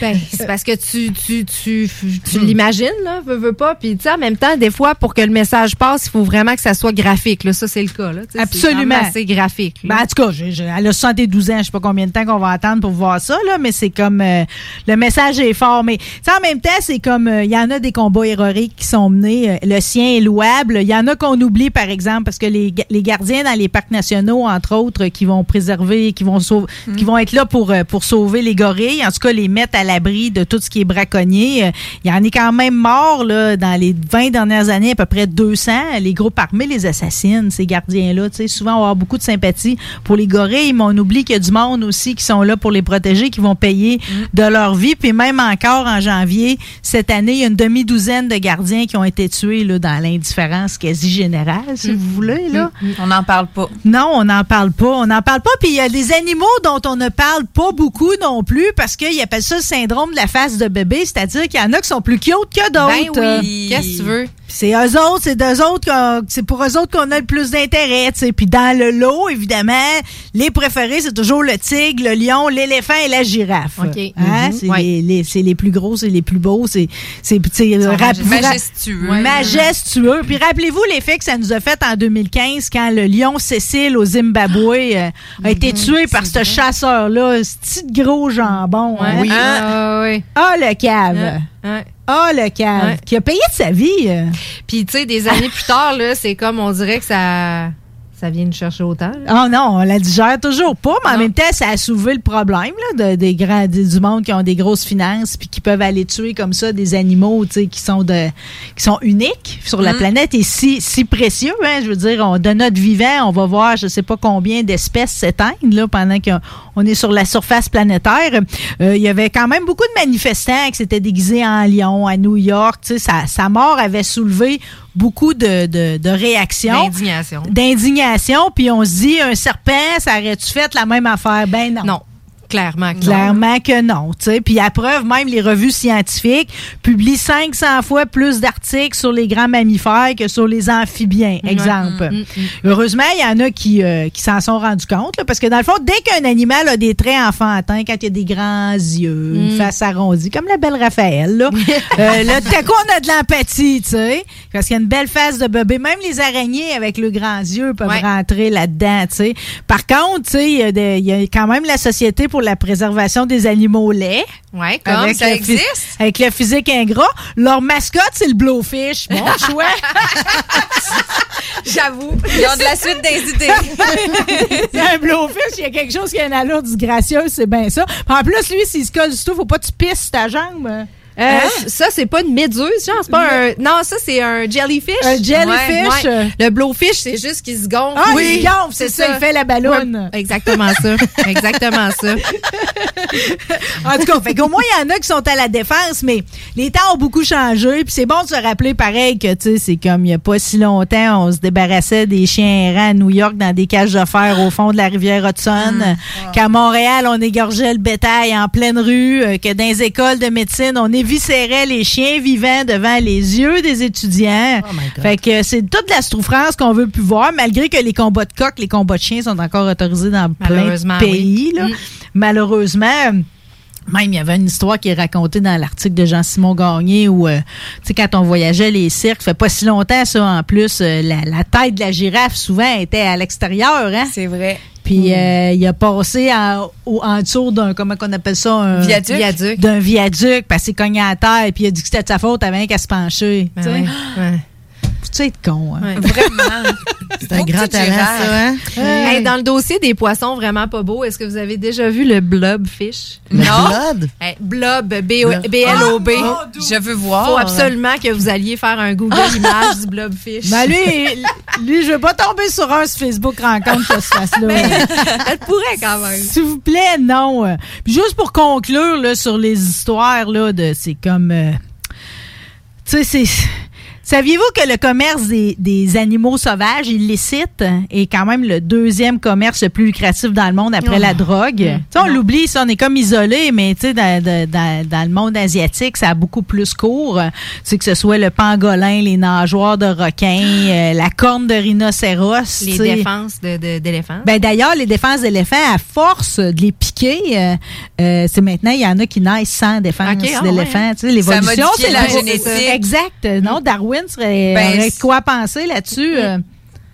Ben, c'est parce que tu, tu, tu, tu l'imagines, là, veux, veux pas. Puis, tu sais, en même temps, des fois, pour que le message passe, il faut vraiment que ça soit graphique. Là. Ça, c'est le cas. Là. C'est Absolument. assez graphique. là. Ben, en tout cas, j'ai- j'ai- elle a 72 ans. Je sais pas combien de temps qu'on va attendre pour voir ça, là, mais c'est comme euh, le message est fort. Mais tu sais, en même temps, c'est comme euh, il y en a des combats héroïques qui sont menés. euh, le sien est louable. Il y en a qu'on oublie, par exemple, parce que les, les gardiens dans les parcs nationaux, entre autres, qui vont préserver, qui vont sauver, qui vont être là pour, euh, pour sauver les gorilles, en tout cas les mettre à l'abri de tout ce qui est braconnier. Euh, Il y en est quand même mort là, dans les 20 dernières années, à peu près 200. Les groupes armés les assassinent, ces gardiens-là. Tu sais, souvent, on va avoir beaucoup de sympathie pour les gorilles, mais on oublie qu'il y a du monde aussi qui sont là pour les protéger, qui vont payer de leur vie. Puis même encore en janvier, cette année, il y a une demi-douzaine de gardiens qui ont été tués là, dans l'indifférence quasi générale, si vous voulez. Là. On n'en parle pas. Non, on n'en parle pas. On n'en parle pas. Puis il y a des animaux dont on ne parle pas beaucoup non plus parce qu'ils appellent ça le syndrome de la face de bébé, c'est-à-dire qu'il y en a qui sont plus cute que d'autres. Ben oui. Qu'est-ce que tu veux? C'est eux autres, c'est d'eux autres, c'est pour eux autres qu'on a le plus d'intérêt, tu. Puis dans le lot, évidemment, les préférés, c'est toujours le tigre, le lion, l'éléphant et la girafe. OK. Hein? Mhm. C'est Ouais. les, les- c'est les plus gros, c'est les plus beaux, c'est majestueux. majestueux. Puis rappelez-vous l'effet que ça nous a fait en 2015 quand le lion Cécile au Zimbabwe euh, a été tué par ce chasseur-là, ce petit gros jambon. hein? Ouais. Ah, ouais. Ah, le cave. Ouais. Ah, le cave. Qui a payé de sa vie. euh. Puis, tu sais, des années plus tard, là, c'est comme on dirait que ça. Ça vient nous chercher autant. Oh non, on la digère toujours pas, mais en même temps, ça a soulevé le problème là, de, des grands, du monde qui ont des grosses finances puis qui peuvent aller tuer comme ça des animaux tu sais, qui sont de qui sont uniques sur la Mm. planète et si, si précieux. Hein, je veux dire, on, de notre vivant, on va voir je sais pas combien d'espèces s'éteindre là, pendant qu'on on est sur la surface planétaire. Euh, Il y avait quand même beaucoup de manifestants qui s'étaient déguisés en lion à New York. Tu sais, sa, sa mort avait soulevé beaucoup de, de, de réactions. D'indignation. D'indignation. Puis on se dit, un serpent, ça aurait-tu fait la même affaire? Ben non. Non. Clairement que non. Clairement que non. tu sais. Puis à preuve, même les revues scientifiques publient 500 fois plus d'articles sur les grands mammifères que sur les amphibiens, exemple. Mm, mm, mm. Heureusement, il y en a qui, euh, qui s'en sont rendus compte, là, parce que dans le fond, dès qu'un animal a des traits enfantins, quand il y a des grands yeux, une Mm. face arrondie, comme la belle Raphaël, là, [laughs] euh, là, tout à coup, on a de l'empathie, tu sais, parce qu'il y a une belle face de bébé. Même les araignées avec le grand yeux peuvent rentrer là-dedans, tu sais. Par contre, tu sais, il y y, a quand même la Société pour la préservation des animaux laits. Ouais, comme ça le phys- existe. Avec le physique ingrat. Leur mascotte, c'est le blowfish. Bon [laughs] choix. J'avoue. Ils ont de la suite des idées. C'est [laughs] un blowfish, il y a quelque chose qui a une allure disgracieuse, c'est bien ça. Puis En plus, lui, s'il se colle du tout, faut pas que tu pisses ta jambe. Euh, Hein? Ça, c'est pas une méduse, genre, c'est pas un. Non, ça, c'est un jellyfish. Un jellyfish? Ouais, ouais. Le blowfish, c'est juste qu'il se gonfle. Ah, il se gonfle, c'est ça, il fait la ballonne. Ouais, exactement ça. Exactement ça. En tout cas, fait qu'au moins, il y en a qui sont à la défense, mais les temps ont beaucoup changé. Puis c'est bon de se rappeler, pareil, que, tu sais, c'est comme il y a pas si longtemps, on se débarrassait des chiens errants à New York dans des cages de fer au fond de la rivière Hudson. Qu'à Montréal, on égorgeait le bétail en pleine rue. euh, Que dans les écoles de médecine, on éviscérait les chiens vivants devant les yeux des étudiants. fait que c'est toute la souffrance qu'on veut plus voir, malgré que les combats de coq, les combats de chiens sont encore autorisés dans plein de pays. oui. là. Malheureusement, même, il y avait une histoire qui est racontée dans l'article de Jean-Simon Gagné où, euh, tu sais, quand on voyageait les cirques, fait pas si longtemps, ça, en plus, euh, la, la tête de la girafe, souvent, était à l'extérieur, hein? C'est vrai. Puis, euh, il a passé en, au- en dessous d'un, comment qu'on appelle ça? Un Viaduc. Viaduc. D'un viaduc, parce qu'il cognait à terre, puis il a dit que c'était de sa faute, avant qu'à se pencher. ouais, Faut-tu être con, hein? Vraiment. [laughs] C'est un grand talent, ça, hein? Hey, dans le dossier des poissons vraiment pas beaux, est-ce que vous avez déjà vu le blobfish? Le blob? Hey, blob, B-L-O-B. Je veux voir. faut absolument que vous alliez faire un Google image du blobfish. Ben lui, lui, je veux pas tomber sur un sur Facebook rencontre que ce fasse [laughs] là. Elle pourrait quand même. S'il vous plaît, non. Puis juste pour conclure là, sur les histoires, là, de c'est comme. euh, tu sais, c'est. Saviez-vous que le commerce des, des animaux sauvages illicites est quand même le deuxième commerce le plus lucratif dans le monde après Oh. la drogue? Tu sais, on l'oublie, ça, on est comme isolé, mais tu sais, dans, dans- dans- le monde asiatique, ça a beaucoup plus court. Tu sais, que ce soit le pangolin, les nageoires de requins, euh, la corne de rhinocéros. Les défenses d'éléphants. Ben d'ailleurs, les défenses d'éléphants, à force de les piquer, euh, euh, c'est maintenant, il y en a qui naissent sans défense ah d'éléphants. ouais. Tu sais, L'évolution, c'est la génétique. Exact. Non, Darwin serait, Ben, aurait c'est- quoi penser là-dessus. euh.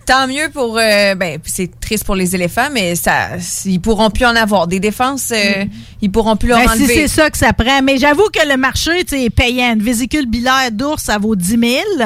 Tant mieux pour. euh, ben, c'est triste pour les éléphants, mais ça, ils pourront plus en avoir. Des défenses, euh, ils pourront plus leur Ben, si enlever. c'est ça que ça prend. Mais j'avoue que le marché tu sais, est payant. Une vésicule biliaire d'ours, ça vaut 10 000. Eh,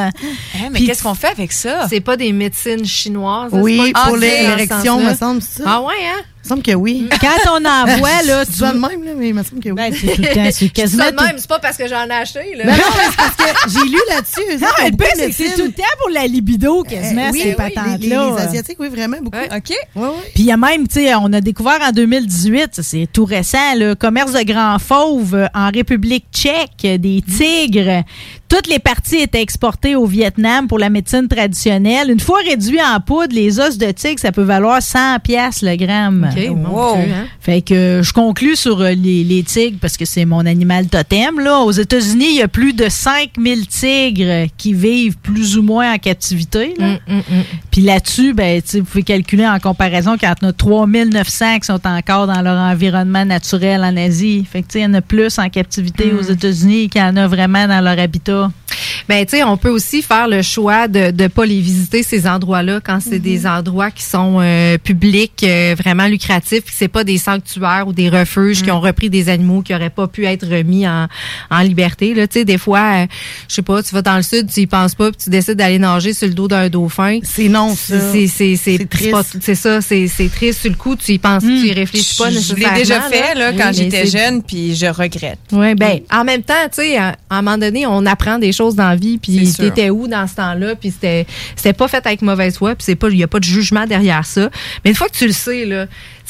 mais Puis- qu'est-ce qu'on fait avec ça? C'est pas des médecines chinoises. Oui, c'est pas- pour c'est l'érection, me semble, c'est ça? Ah ouais, hein? Il me semble que oui. Quand on en [laughs] voit, là, Tu de même, là, mais il me semble que oui. Ben, c'est tout le temps, c'est [laughs] quasiment de même, c'est pas parce que j'en ai acheté, là. Ben non, mais c'est parce que [laughs] j'ai lu là-dessus. Non, mais le de c'est que c'est tout le temps pour la libido, quasiment, Euh, oui, ces oui, patentes-là. les, les- les Asiatiques, oui, vraiment, beaucoup. OK. Ouais, ouais. Puis il y a même, tu sais, on a découvert en 2018, ça, c'est tout récent, le commerce de grands fauves en République tchèque, des tigres. Toutes les parties étaient exportées au Vietnam pour la médecine traditionnelle. Une fois réduit en poudre, les os de tigre, ça peut valoir 100 pièces le gramme. OK, mon Wow. Dieu, hein? Fait que euh, je conclus sur euh, les, les tigres parce que c'est mon animal totem. Là. Aux États-Unis, il y a plus de 5000 tigres qui vivent plus ou moins en captivité. là. Mm, mm, mm. Puis là-dessus, ben, vous pouvez calculer en comparaison qu'il y en a 3900 qui sont encore dans leur environnement naturel en Asie. Fait que, il y en a plus en captivité aux États-Unis qu'il y en a vraiment dans leur habitat. Pedro. Ben, tu sais, on peut aussi faire le choix de ne pas les visiter, ces endroits-là, quand c'est Mhm. des endroits qui sont euh, publics, euh, vraiment lucratifs, puis c'est pas des sanctuaires ou des refuges Mhm. qui ont repris des animaux qui auraient pas pu être remis en, en liberté. Là, tu sais, des fois, euh, je sais pas, tu vas dans le sud, tu y penses pas, puis tu décides d'aller nager sur le dos d'un dauphin. C'est non, ça. C'est c'est c'est ça, c'est c'est triste sur le coup, tu y penses, tu y réfléchis pas Je l'ai déjà fait là, quand Oui, j'étais jeune, puis je regrette. oui, ben, en même temps, tu sais, à, à un moment donné, on apprend des choses dans la vie, puis t'étais où dans ce temps-là, puis c'était pas fait avec mauvaise foi, puis il y a pas de jugement derrière ça. Mais une fois que tu le sais là,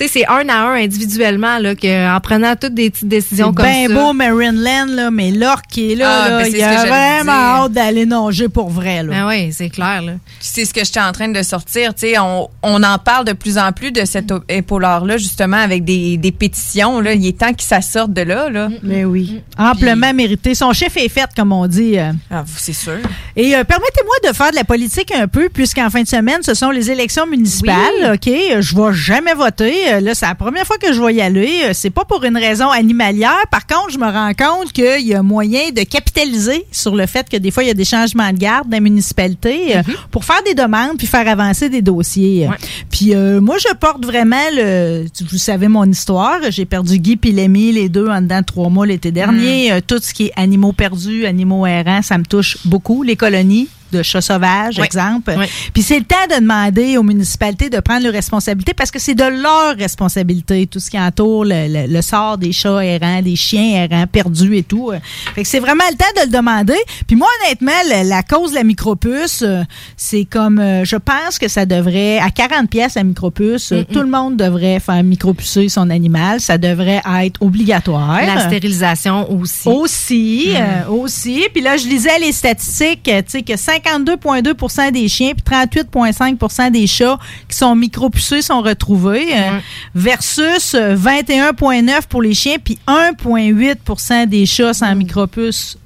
sais c'est un à un individuellement là que en prenant toutes des petites décisions C'est comme bien ça. beau, Maryland, là, mais l'orque qui est là, Ah, là, ben, il a vraiment dire. hâte d'aller nager pour vrai. Là. Ben oui, c'est clair là. C'est ce que j'étais en train de sortir. Tu sais, on, on en parle de plus en plus de cet épaulard-là, justement, avec des, des pétitions. Là. Il est temps que ça sorte de là. là. Mais oui. Amplement mérité. Son chef est fait, comme on dit. euh. Ah, c'est sûr. Et euh, permettez-moi de faire de la politique un peu, puisqu'en fin de semaine, ce sont les élections municipales. OK, Euh, je vais jamais voter. Euh, Là, c'est la première fois que je vais y aller. Euh, C'est pas pour une raison animalière. Par contre, je me rends compte qu'il y a moyen de capitaliser sur le fait que des fois, il y a des changements de garde dans la municipalité euh, pour faire des demandes puis faire avancer des dossiers. Puis euh, moi, je porte vraiment le... Vous savez mon histoire. J'ai perdu Guy puis Lémy, les deux, en dedans de trois mois l'été dernier. Euh, tout ce qui est animaux perdus, animaux errants, ça me touche beaucoup. Les colonies de chats sauvages, Oui. exemple. Oui. Puis c'est le temps de demander aux municipalités de prendre leurs responsabilités parce que c'est de leur responsabilité, tout ce qui entoure le, le- le sort des chats errants, des chiens errants, perdus et tout. Fait que c'est vraiment le temps de le demander. Puis moi, honnêtement, la cause de la micropuce, euh, c'est comme, euh, je pense que ça devrait, à 40 pièces la micropuce, euh, tout le monde devrait faire micropucer son animal. Ça devrait être obligatoire. La stérilisation aussi. Aussi, Mm. euh, aussi. Puis là, je lisais les statistiques, tu sais, que 52,2% des chiens puis 38,5% des chats qui sont micropucés sont retrouvés, euh, versus euh, 21,9 pour les chiens puis 1,8% des chats sans micropuce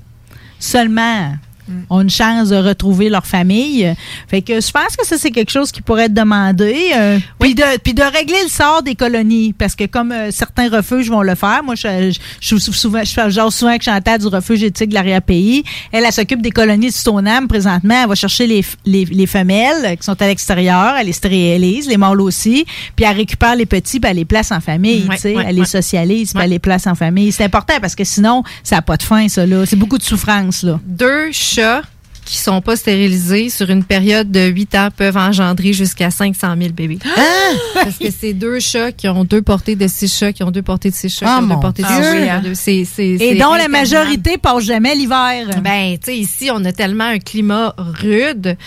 seulement ont une chance de retrouver leur famille. Fait que je pense que ça, c'est quelque chose qui pourrait être demandé. euh, Puis de, puis de régler le sort des colonies. Parce que comme euh, certains refuges vont le faire, moi, je, je, je, suis souvent, je genre souvent Chantal du refuge éthique de l'arrière-pays. Elle, elle s'occupe des colonies de Stoneham présentement. Elle va chercher les, les, les femelles qui sont à l'extérieur. Elle les stérilise, les mâles aussi. Puis elle récupère les petits, puis elle les place en famille. Tu sais. elle les socialise, puis elle les place en famille. C'est important parce que sinon, ça n'a pas de fin, ça. là. C'est beaucoup de souffrance. là. Deux chats qui sont pas stérilisés sur une période de 8 ans peuvent engendrer jusqu'à 500 000 bébés. [gasps] Parce que c'est deux chats qui ont deux portées de six chats, qui ont deux portées de six chats, Ah, qui ont deux portées de six chats. Ah oui, Et dont la majorité passe jamais l'hiver. Ben, tu sais, ici, on a tellement un climat rude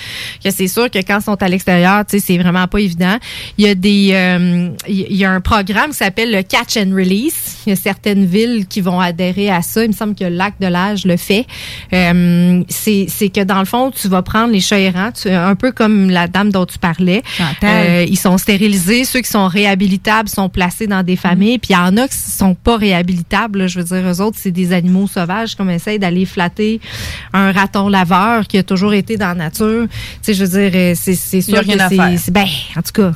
que c'est sûr que quand ils sont à l'extérieur, tu sais, c'est vraiment pas évident. Il y a des, euh, il y a un programme qui s'appelle le Catch and Release. Il y a certaines villes qui vont adhérer à ça. Il me semble que le lac de l'âge le fait. Euh, c'est, c'est que dans le fond, tu vas prendre les chats errants, tu- un peu comme la dame dont tu parlais. Euh, ils sont stérilisés. Ceux qui sont réhabilitables sont placés dans des familles. Puis il y en a qui sont pas réhabilitables. là. Je veux dire, eux autres, c'est des animaux sauvages comme essaye d'aller flatter un raton laveur qui a toujours été dans la nature. Tu sais, je veux dire, euh, c'est, c'est sûr que c'est, ben, en tout cas,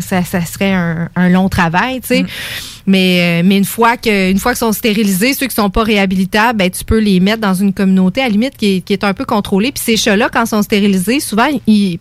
ça, ça serait un, un long travail, tu sais. Mm. Mais, euh, mais une fois que, une fois qu'ils sont stérilisés, ceux qui sont pas réhabilitables, ben, tu peux les mettre dans une communauté, à la limite, qui est, qui est un peu contrôlée. Puis ces chats-là, quand ils sont stérilisés, souvent,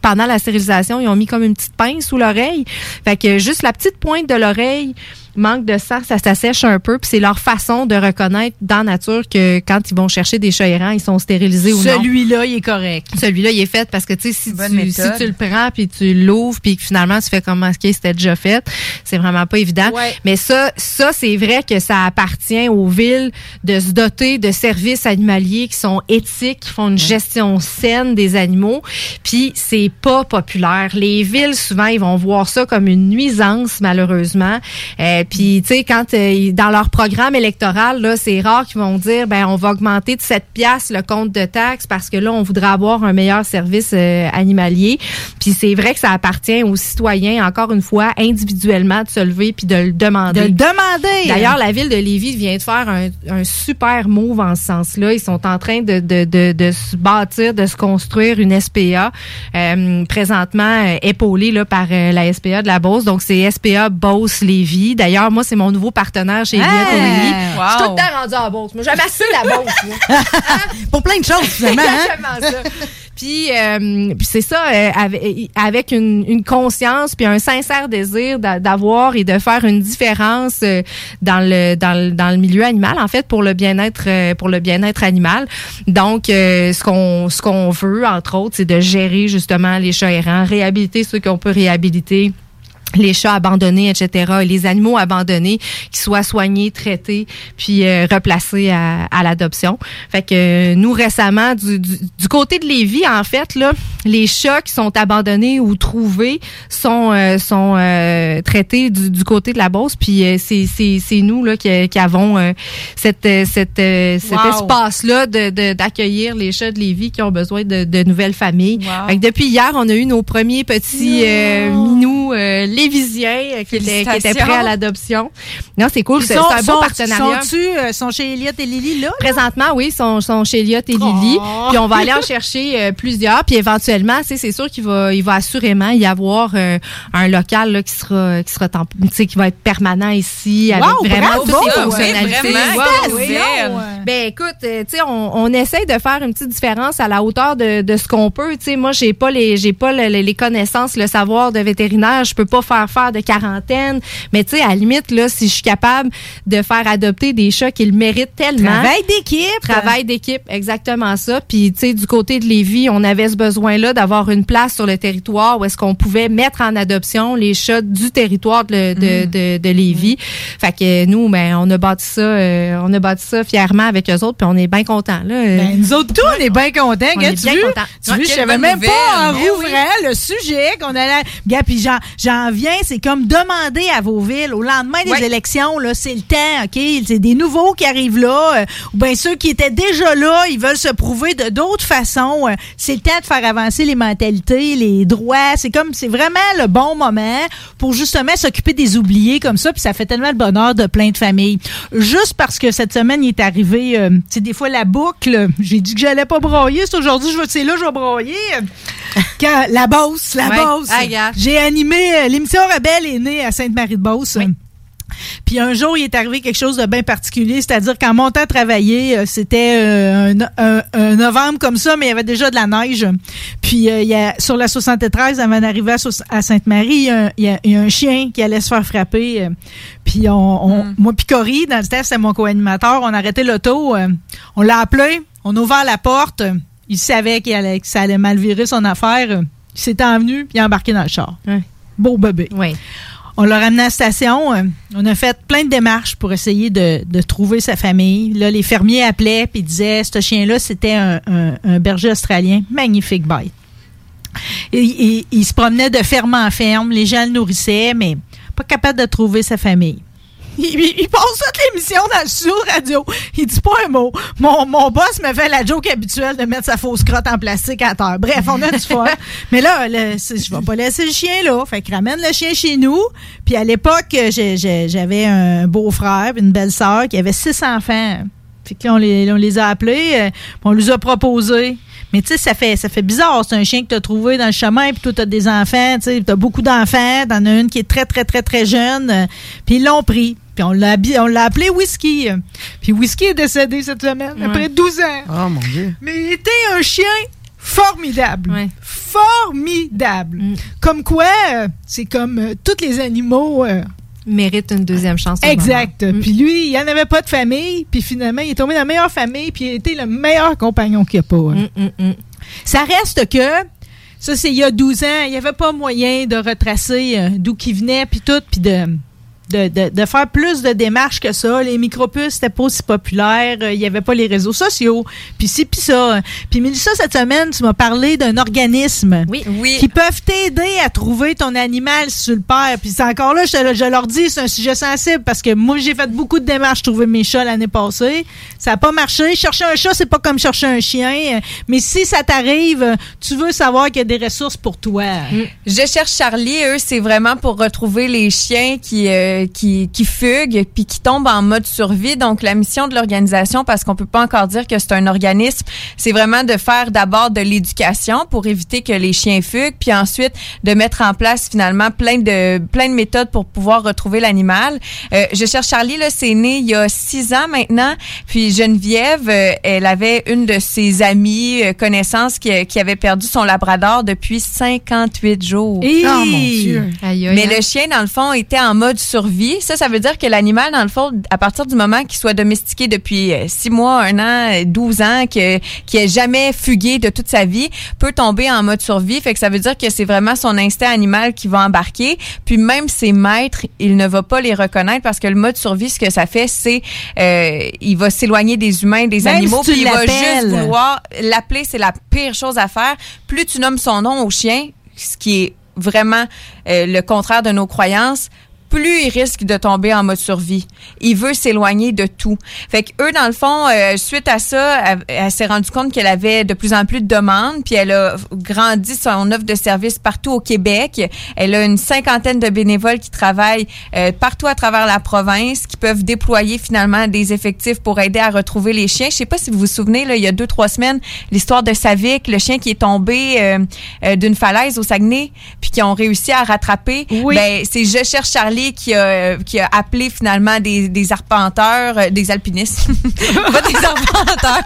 pendant la stérilisation, ils ont mis comme une petite pince sous l'oreille. Fait que juste la petite pointe de l'oreille, manque de sang, ça s'assèche un peu. Puis c'est leur façon de reconnaître dans nature que quand ils vont chercher des chats errants, ils sont stérilisés ou non. Celui-là, il est correct. Celui-là, il est fait parce que, tu sais, si, tu, si méthode. tu le prends puis tu l'ouvres puis que finalement tu fais comme est-ce que c'était déjà fait, c'est vraiment pas évident. Mais ça, ça c'est vrai que ça appartient aux villes de se doter de services animaliers qui sont éthiques, qui font une gestion saine des animaux. Puis c'est pas populaire. Les villes souvent ils vont voir ça comme une nuisance malheureusement. Euh, puis tu sais quand euh, dans leur programme électoral là, c'est rare qu'ils vont dire ben on va augmenter de 7 piastres le compte de taxes parce que là on voudrait avoir un meilleur service euh, animalier. Puis c'est vrai que ça appartient aux citoyens encore une fois individuellement de se lever puis de le demander. De le demander. D'ailleurs la ville de Lévis vient de faire un, un super move en ce sens-là. Ils sont en train de, de, de, de se bâtir, de se construire une SPA euh, présentement euh, épaulée là, par la SPA de la Beauce. Donc c'est SPA Beauce Lévis. D'ailleurs moi, c'est mon nouveau partenaire chez Elliott Hey! Je suis tout le temps rendue à la Beauce. Moi, j'aime assez la Beauce. [laughs] moi. Pour plein de choses, finalement. hein? Exactement ça. Puis, euh, puis c'est ça, euh, avec, une, une conscience puis un sincère désir d'a- d'avoir et de faire une différence euh, dans le dans le, dans le milieu animal en fait pour le bien-être euh, pour le bien-être animal. Donc ce qu'on ce qu'on veut entre autres, c'est de gérer justement les chats errants, réhabiliter ceux qu'on peut réhabiliter les chats abandonnés, etc., et les animaux abandonnés qui soient soignés, traités, puis euh, replacés à, à l'adoption. Fait que euh, nous récemment, du, du, du côté de Lévis, en fait, là, les chats qui sont abandonnés ou trouvés sont euh, sont euh, traités du, du côté de la Beauce. Puis euh, c'est c'est c'est nous là qui, qui avons euh, cette cette cet Wow. espace là de de- d'accueillir les chats de Lévis qui ont besoin de, de nouvelles familles. Wow. Fait que depuis hier, on a eu nos premiers petits euh, minous lévisiens euh, qui, étaient, qui Félicitations. prêts à l'adoption. Non, c'est cool. C'est un beau sont- partenariat. Sont-tu euh, sont chez Elliott et Lily, là? Présentement, oui, sont, sont chez Elliott et Lily. Oh. [laughs] Puis on va aller en chercher euh, plusieurs. Puis éventuellement, tu sais, c'est sûr qu'il va, il va assurément y avoir euh, un local là, qui sera, qui sera qui va être permanent ici avec Wow, vraiment toutes les fonctionnalités. Ben écoute, tu sais, on, on essaye de faire une petite différence à la hauteur de, de ce qu'on peut. Tu sais, moi, j'ai pas les, j'ai pas le- le- les connaissances, le savoir de vétérinaire. Je peux pas faire faire de quarantaine. Mais tu sais, à la limite, là, si je suis capable de faire adopter des chats qui le méritent tellement. Travail d'équipe. Travail d'équipe, exactement ça. Puis, tu sais, du côté de Lévis, on avait ce besoin-là d'avoir une place sur le territoire où est-ce qu'on pouvait mettre en adoption les chats du territoire de, de, de, de Lévis. Fait que nous, ben, on a bâti ça, euh, on a bâti ça fièrement avec eux autres, puis on est bien contents, là. Ben, nous autres, tous, on est bien contents. On Gars, est tu bien vu? contents. Tu Ouais, vu, je savais même pas en nouvelle. Ben rouvrant le sujet qu'on allait. Gars, puis j'en c'est comme demander à vos villes, au lendemain des élections, là, c'est le temps, OK? C'est des nouveaux qui arrivent là, euh, ou bien ceux qui étaient déjà là, ils veulent se prouver de d'autres façons. euh, c'est le temps de faire avancer les mentalités, les droits. C'est comme, c'est vraiment le bon moment pour justement s'occuper des oubliés comme ça, puis ça fait tellement le bonheur de plein de familles. Juste parce que cette semaine, il est arrivé, euh, tu sais, des fois la boucle, j'ai dit que j'allais pas broyer, c'est aujourd'hui, je vais, c'est là, je vais broyer. Quand la Beauce, la Ouais. Regarde. J'ai animé, euh, l'émission Rebelle est née à Sainte-Marie-de-Beauce. Puis un jour, il est arrivé quelque chose de bien particulier, c'est-à-dire qu'en montant travailler, euh, c'était euh, un, un- un novembre comme ça, mais il y avait déjà de la neige. Puis euh, il y a, sur la 73, avant d'arriver à, Sainte-Marie, il y, a un- il y a- il y a un chien qui allait se faire frapper. puis on, on- moi puis Cory, dans le temps, c'était mon co-animateur, on a arrêté l'auto, on l'a appelé, on a ouvert la porte, il savait qu'il allait, que ça allait mal virer son affaire. il s'est envenu, puis il a embarqué dans le char. Beau bébé. Oui. On l'a ramené à la station. euh, on a fait plein de démarches pour essayer de, de trouver sa famille. Là, les fermiers appelaient et disaient ce chien-là, c'était un, un- un berger australien. Magnifique bête. Et, et- il se promenait de ferme en ferme. Les gens le nourrissaient, mais pas capable de trouver sa famille. Il, passe toute l'émission dans le sous radio. Il dit pas un mot. Mon, mon boss me fait la joke habituelle de mettre sa fausse crotte en plastique à terre. Bref, on a du fun. [laughs] Mais là, le- je vais pas laisser le chien là. Fait que ramène le chien chez nous. Puis à l'époque, j'avais un beau-frère, une belle-sœur qui avait six enfants. Fait que là, on les, on les a appelés, euh, on les a proposés. Mais tu sais, ça fait, ça fait bizarre. C'est un chien que tu as trouvé dans le chemin, puis toi, tu as des enfants. Tu sais, tu as beaucoup d'enfants. T'en as une qui est très, très, très, très jeune. euh, Puis ils l'ont pris. Puis on l'a on l'a appelé Whisky. Puis Whisky est décédé cette semaine, après 12 ans. Oh mon Dieu. Mais il était un chien formidable. Formidable. Mm. Comme quoi, euh, c'est comme euh, tous les animaux. euh, Mérite une deuxième chance. Exact. moment. Puis lui, il n'en avait pas de famille. Puis finalement, il est tombé dans la meilleure famille. Puis il a été le meilleur compagnon qu'il n'y a pas. hein. Mm, Ça reste que, ça c'est il y a 12 ans, il n'y avait pas moyen de retracer euh, d'où qu'il venait, puis tout, puis de, de, de, de faire plus de démarches que ça. Les micropuces, c'était pas aussi populaire. euh, Il n'y avait pas les réseaux sociaux. Puis ci, puis ça. Puis Mélissa, cette semaine, tu m'as parlé d'un organisme Oui. qui peuvent t'aider à trouver ton animal si tu le perds. Puis c'est encore là, je, je leur dis, c'est un sujet sensible parce que moi, j'ai fait beaucoup de démarches pour trouver mes chats l'année passée. Ça n'a pas marché. Chercher un chat, c'est pas comme chercher un chien. Mais si ça t'arrive, tu veux savoir qu'il y a des ressources pour toi. Je cherche Charlie. Eux, c'est vraiment pour retrouver les chiens qui, euh, euh, qui, qui fugue puis qui tombe en mode survie. Donc, la mission de l'organisation, parce qu'on peut pas encore dire que c'est un organisme, c'est vraiment de faire d'abord de l'éducation pour éviter que les chiens fuguent, puis ensuite de mettre en place finalement plein de plein de méthodes pour pouvoir retrouver l'animal. Euh, je cherche Charlie, là, c'est né il y a six ans maintenant. Puis Geneviève, euh, elle avait une de ses amies, euh, connaissances, qui, qui avait perdu son labrador depuis 58 jours. Oh, mon Dieu. Aïe, aïe, Mais hein. le chien, dans le fond, était en mode survie. Ça, ça veut dire que l'animal, dans le fond, à partir du moment qu'il soit domestiqué depuis euh, six mois, un an, euh, 12 ans, que, qu'il ait jamais fugué de toute sa vie, peut tomber en mode survie. Fait que ça veut dire que c'est vraiment son instinct animal qui va embarquer. Puis même ses maîtres, il ne va pas les reconnaître parce que le mode survie, ce que ça fait, c'est euh, il va s'éloigner des humains, des Même animaux, si puis il va juste vouloir l'appeler. C'est la pire chose à faire. Plus tu nommes son nom au chien, ce qui est vraiment euh, le contraire de nos croyances, plus il risque de tomber en mode survie. Il veut s'éloigner de tout. Fait que eux, dans le fond, euh, suite à ça, elle, elle s'est rendue compte qu'elle avait de plus en plus de demandes, puis elle a grandi son offre de service partout au Québec. Elle a une cinquantaine de bénévoles qui travaillent euh, partout à travers la province, qui peuvent déployer finalement des effectifs pour aider à retrouver les chiens. Je sais pas si vous vous souvenez, là, il y a deux, trois semaines, l'histoire de Savic, le chien qui est tombé euh, euh, d'une falaise au Saguenay, puis qui ont réussi à rattraper. Ben, c'est Je cherche Charlie qui a, qui a appelé finalement des, des arpenteurs, euh, des alpinistes. [laughs] pas des arpenteurs.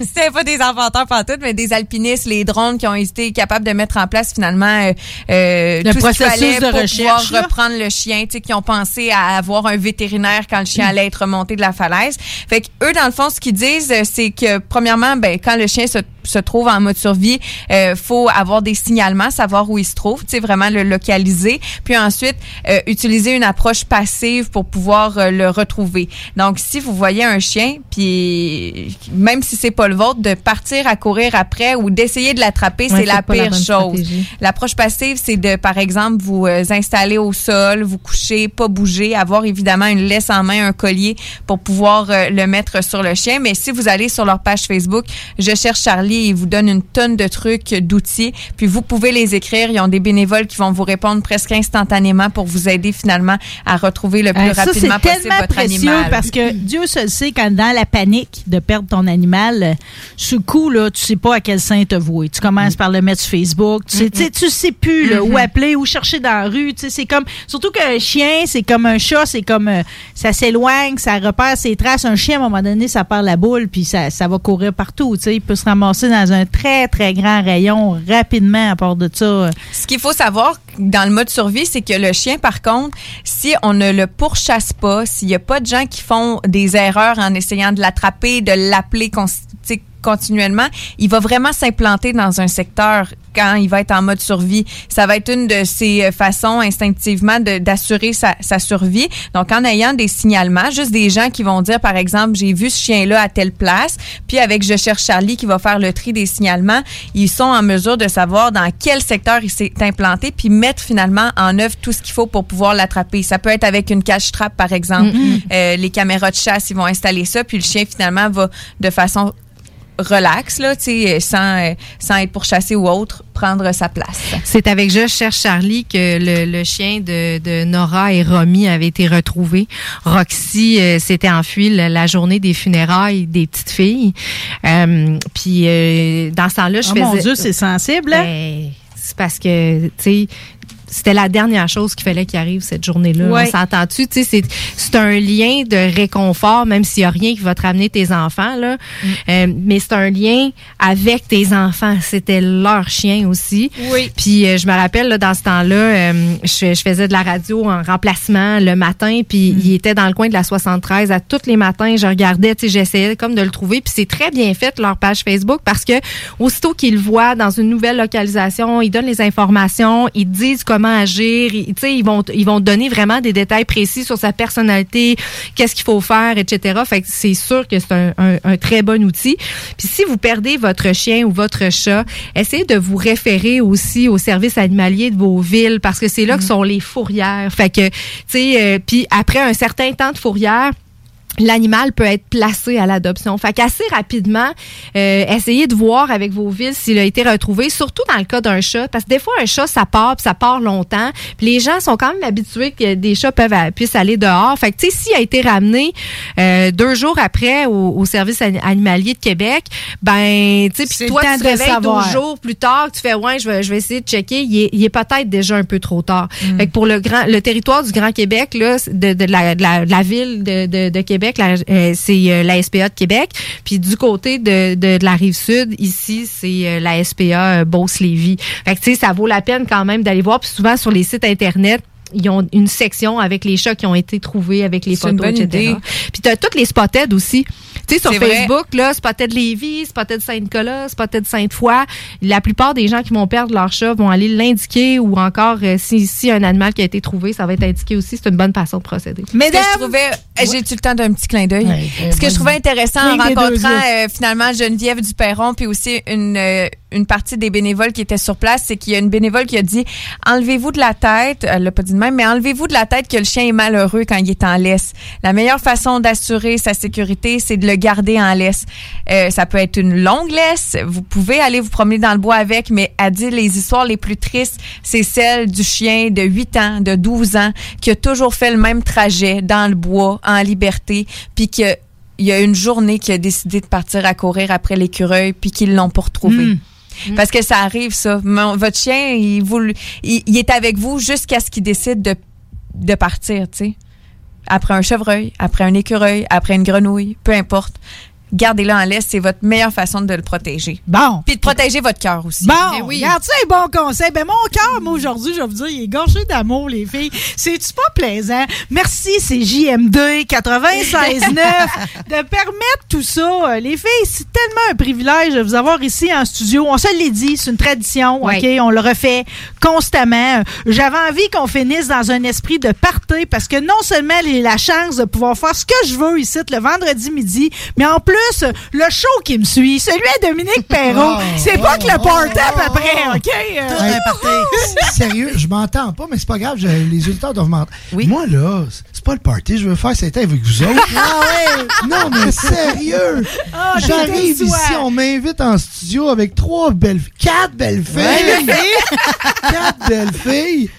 C'était pas des arpenteurs pantoute, mais des alpinistes, les drones qui ont été capables de mettre en place finalement euh, euh, Le tout ce qu'il processus de pour recherche, pouvoir là. reprendre le chien, tu sais, qui ont pensé à avoir un vétérinaire quand le chien allait être remonté de la falaise. Fait que eux, dans le fond, ce qu'ils disent, euh, c'est que premièrement, ben, quand le chien se se trouve en mode survie, euh, faut avoir des signalements, savoir où il se trouve, tu sais, vraiment le localiser. Puis ensuite, euh, utiliser une approche passive pour pouvoir euh, le retrouver. Donc, si vous voyez un chien, puis même si c'est pas le vôtre, de partir à courir après ou d'essayer de l'attraper, Ouais, c'est la pire chose. L'approche passive, c'est de, par exemple, vous euh, installer au sol, vous coucher, pas bouger, avoir évidemment une laisse en main, un collier pour pouvoir le mettre sur le chien. Mais si vous allez sur leur page Facebook, je cherche Charlie, ils vous donnent une tonne de trucs, d'outils, puis vous pouvez les écrire. Ils ont des bénévoles qui vont vous répondre presque instantanément pour vous aider finalement à retrouver le plus Euh, ça, rapidement c'est possible tellement votre précieux animal. parce que [laughs] Dieu se le sait quand dans la panique de perdre ton animal, euh, sur le coup, là, tu sais pas à quel saint te vouer. Tu commences par le mettre sur Facebook. Tu sais, tu sais, tu sais plus là, où appeler, où chercher dans la rue. Tu sais, c'est comme surtout qu'un chien, c'est comme un chat, c'est comme euh, ça s'éloigne, ça repère ses traces. Un chien, à un moment donné, ça perd la boule puis ça, ça va courir partout. Tu sais, il peut se ramasser dans un très très grand rayon rapidement. À part de ça, Ce qu'il faut savoir dans le mode survie, c'est que le chien, par contre, si on ne le pourchasse pas, s'il n'y a pas de gens qui font des erreurs en essayant de l'attraper, de l'appeler continuellement, il va vraiment s'implanter dans un secteur quand il va être en mode survie. Ça va être une de ses euh, façons instinctivement d'assurer sa, survie. Donc, en ayant des signalements, juste des gens qui vont dire, par exemple, j'ai vu ce chien-là à telle place, puis avec Je cherche Charlie qui va faire le tri des signalements, ils sont en mesure de savoir dans quel secteur il s'est implanté, puis finalement en œuvre tout ce qu'il faut pour pouvoir l'attraper. Ça peut être avec une cache trap, par exemple. Mhm. Euh, les caméras de chasse, ils vont installer ça, puis le chien finalement va de façon relax, là, tu sais, sans, euh, sans être pourchassé ou autre, prendre sa place. C'est avec Je cherche Charlie que le, le chien de, de Nora et Romy avait été retrouvé. Roxy euh, s'était enfuie la, la journée des funérailles des petites filles. Euh, puis euh, dans ce temps-là, je Oh faisais... mon Dieu, c'est sensible. hein? Ben, c'est parce que, tu sais, c'était la dernière chose qu'il fallait qu'il arrive cette journée-là. Ouais. On s'entend-tu? Tu sais, c'est, c'est un lien de réconfort, même s'il n'y a rien qui va te ramener tes enfants, là. Mm. Euh, mais c'est un lien avec tes enfants. C'était leur chien aussi. Oui. Puis euh, je me rappelle, là, dans ce temps-là, euh, je, je faisais de la radio en remplacement le matin, puis Mm. il était dans le coin de la 73. À tous les matins, je regardais, tu sais, j'essayais comme de le trouver. Puis c'est très bien fait, leur page Facebook, parce que aussitôt qu'ils le voient dans une nouvelle localisation, ils donnent les informations, ils disent comment agir, ils, tu sais, ils vont, ils vont donner vraiment des détails précis sur sa personnalité, qu'est-ce qu'il faut faire, etc. Fait que c'est sûr que c'est un, un- un très bon outil. Puis si vous perdez votre chien ou votre chat, essayez de vous référer aussi au service animalier de vos villes parce que c'est là que sont les fourrières. Fait que, tu sais, euh, puis après un certain temps de fourrière, l'animal peut être placé à l'adoption. Fait qu'assez rapidement, euh, essayez de voir avec vos villes s'il a été retrouvé, surtout dans le cas d'un chat, parce que des fois, un chat, ça part, puis ça part longtemps, puis les gens sont quand même habitués que des chats peuvent puissent aller dehors. Fait que, tu sais, s'il a été ramené euh, deux jours après au, au service ani- animalier de Québec, ben, tu sais, puis toi, tu te réveilles. 12 jours plus tard, tu fais, ouais, je vais, je vais essayer de checker, il est, il est peut-être déjà un peu trop tard. Mm. Fait que pour le grand, le territoire du Grand Québec, là, de, de la, de la, de la ville de, de, de Euh, c'est euh, la SPA de Québec. Puis du côté de, la rive sud, ici, c'est euh, la SPA Beauce-Lévis. Fait que, tu sais, ça vaut la peine quand même d'aller voir. Puis souvent, sur les sites Internet, ils ont une section avec les chats qui ont été trouvés, avec les photos, bonne etc. idée. Puis t'as toutes les spotted aussi. Tu sais, sur C'est vrai. Facebook, là, Spotted Lévis, Spotted Saint-Nicolas, Spotted Sainte-Foy, la plupart des gens qui vont perdre leur chat vont aller l'indiquer ou encore, euh, si, si un animal qui a été trouvé, ça va être indiqué aussi. C'est une bonne façon de procéder. Ce que je trouvais, j'ai-tu le temps d'un petit clin d'œil? Ouais, Ce que je trouvais intéressant en rencontrant euh, finalement Geneviève Duperron, puis aussi une, euh, une partie des bénévoles qui étaient sur place, c'est qu'il y a une bénévole qui a dit enlevez-vous de la tête, elle l'a pas dit de même, mais enlevez-vous de la tête que le chien est malheureux quand il est en laisse. La meilleure façon d'assurer sa sécurité, c'est de le garder en laisse. Euh, ça peut être une longue laisse, vous pouvez aller vous promener dans le bois avec, mais à dire les histoires les plus tristes, c'est celle du chien de 8 ans, de 12 ans, qui a toujours fait le même trajet dans le bois, en liberté, puis que il y a une journée qui a décidé de partir à courir après l'écureuil, puis qu'ils l'ont pas retrouvé. Parce que ça arrive, ça. Votre chien, il est avec vous jusqu'à ce qu'il décide de, de partir, tu sais. Après un chevreuil, après un écureuil, après une grenouille, peu importe. Gardez-le en laisse, c'est votre meilleure façon de le protéger. Bon. Puis de protéger votre cœur aussi. Bon, Eh oui. regarde ça, un bon conseil. Ben, mon cœur, moi, aujourd'hui, je vais vous dire, il est gorgé d'amour, les filles. C'est-tu pas plaisant? Merci, c'est JM2 96.9 de permettre tout ça. Euh, Les filles, c'est tellement un privilège de vous avoir ici en studio. On se l'est dit, c'est une tradition. OK? On le refait constamment. J'avais envie qu'on finisse dans un esprit de party parce que non seulement j'ai la chance de pouvoir faire ce que je veux ici le vendredi midi, mais en plus, le show qui me suit, celui à Dominique Perrault, [laughs] Oh, c'est pas que le party après, OK? Euh, Hey, [laughs] Sérieux, je m'entends pas, mais c'est pas grave, je- les auditeurs doivent m'entendre. Moi, là, c'est pas le party, je veux faire cet été avec vous autres. [laughs] Non, mais sérieux! Ah, t'es J'arrive ici, on m'invite en studio avec trois belles quatre belles filles! quatre belles filles!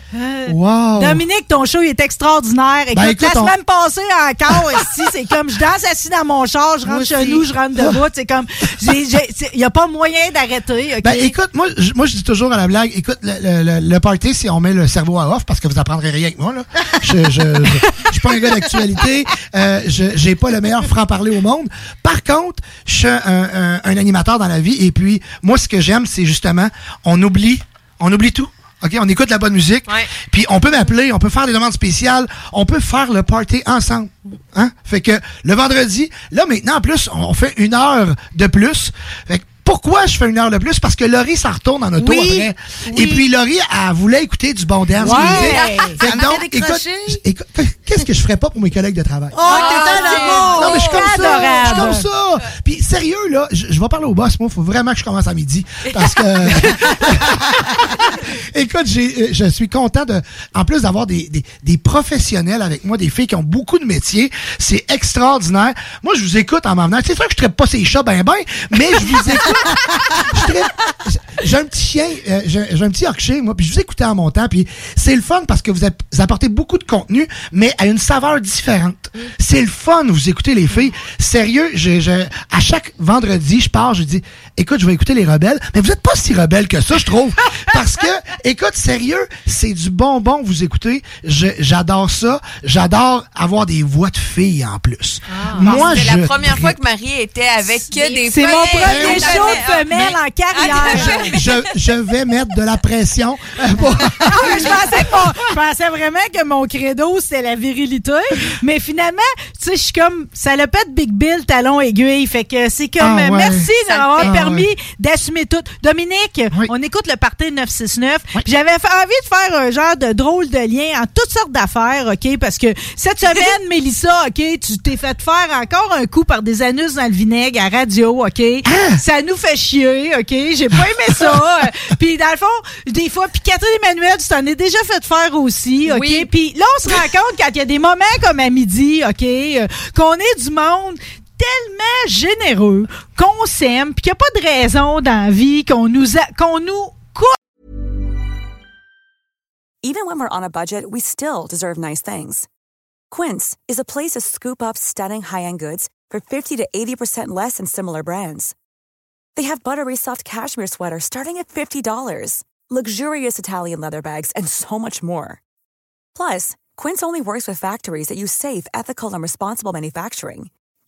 Wow! Dominique, ton show il est extraordinaire. Écoute, Ben, écoute, la on- semaine passée encore, [laughs] ici, c'est comme je danse assis dans mon char, je rentre chez nous, je rentre debout. C'est comme, il n'y a pas moyen d'arrêter. Ben écoute, moi je, moi je dis toujours à la blague, écoute, le, le, le- le party, si on met le cerveau à off, parce que vous apprendrez rien avec moi, là. Je, je suis pas un gars d'actualité, euh, je j'ai pas le meilleur franc-parler au monde. Par contre, je suis un, un- un animateur dans la vie, et puis moi ce que j'aime, c'est justement, on oublie, on oublie tout. OK, on écoute la bonne musique. Puis on peut m'appeler, on peut faire des demandes spéciales, on peut faire le party ensemble. Hein? Fait que le vendredi, là maintenant en plus, on fait une heure de plus. Fait que pourquoi je fais une heure de plus? Parce que Laurie s'en retourne en auto Oui, après. oui. Et puis Laurie, elle voulait écouter du bon dance Ouais. music. [laughs] Fait Ça que m'a donc, fait écoute, écoute, qu'est-ce que je ferais pas pour mes collègues de travail? Oh, amour! Non, mais je suis comme ça. Je suis comme ça. Puis sérieux, là, je, je vais parler au boss. Moi, il faut vraiment que je commence à midi. Parce que. [laughs] Écoute, j'ai, euh, je suis content de. En plus d'avoir des, des, des professionnels avec moi, des filles qui ont beaucoup de métiers. C'est extraordinaire. Moi, je vous écoute en m'en venant. C'est sûr que je traite pas ces chats ben ben, mais je vous [laughs] écoute. J'ai un petit chien, euh, j'ai un petit Yorkshire, moi, puis je vous écoutais en montant, puis c'est le fun parce que vous apportez beaucoup de contenu, mais à une saveur différente. C'est le fun, vous écoutez les filles. Sérieux, je, je- à chaque vendredi, je pars, je dis, écoute, je vais écouter les rebelles, mais vous êtes pas si rebelles que ça, je trouve. [laughs] Parce que, écoute, sérieux, c'est du bonbon, vous écoutez. J'adore ça. J'adore avoir des voix de filles en plus. Moi, c'est la première fois que Marie était avec que des C'est mon premier Ah, show femelle en carrière. je, je vais mettre de la pression. pour- [laughs] Ah, mais je, pensais je vraiment que mon credo, c'était la virilité. Mais finalement, tu sais, je suis comme, ça le pète Big Bill, talon aiguille. Fait que c'est comme, Ah, ouais. merci d'avoir. Ah, permis d'assumer tout. Dominique, on écoute le party de 969. Puis j'avais envie de faire un genre de drôle de lien en toutes sortes d'affaires, OK? Parce que cette [laughs] semaine, Mélissa, OK, tu t'es fait faire encore un coup par des anus dans le vinaigre à radio, OK? Ça nous fait chier, OK? J'ai pas aimé ça. [laughs] Euh, Puis dans le fond, des fois, puis Catherine Emmanuel, tu t'en es déjà fait faire aussi, OK? Oui. Puis là, on se rend compte quand il y a des moments comme à midi, OK, euh, qu'on est du monde tellement généreux, qu'on s'aime, puis qu'il n'y a pas de raison dans la vie qu'on nous, a- qu'on nous Even when we're on a budget, we still deserve nice things. Quince is a place to scoop up stunning high-end goods for 50 to 80% less than similar brands. They have buttery soft cashmere sweaters starting at $50, luxurious Italian leather bags, and so much more. Plus, Quince only works with factories that use safe, ethical, and responsible manufacturing.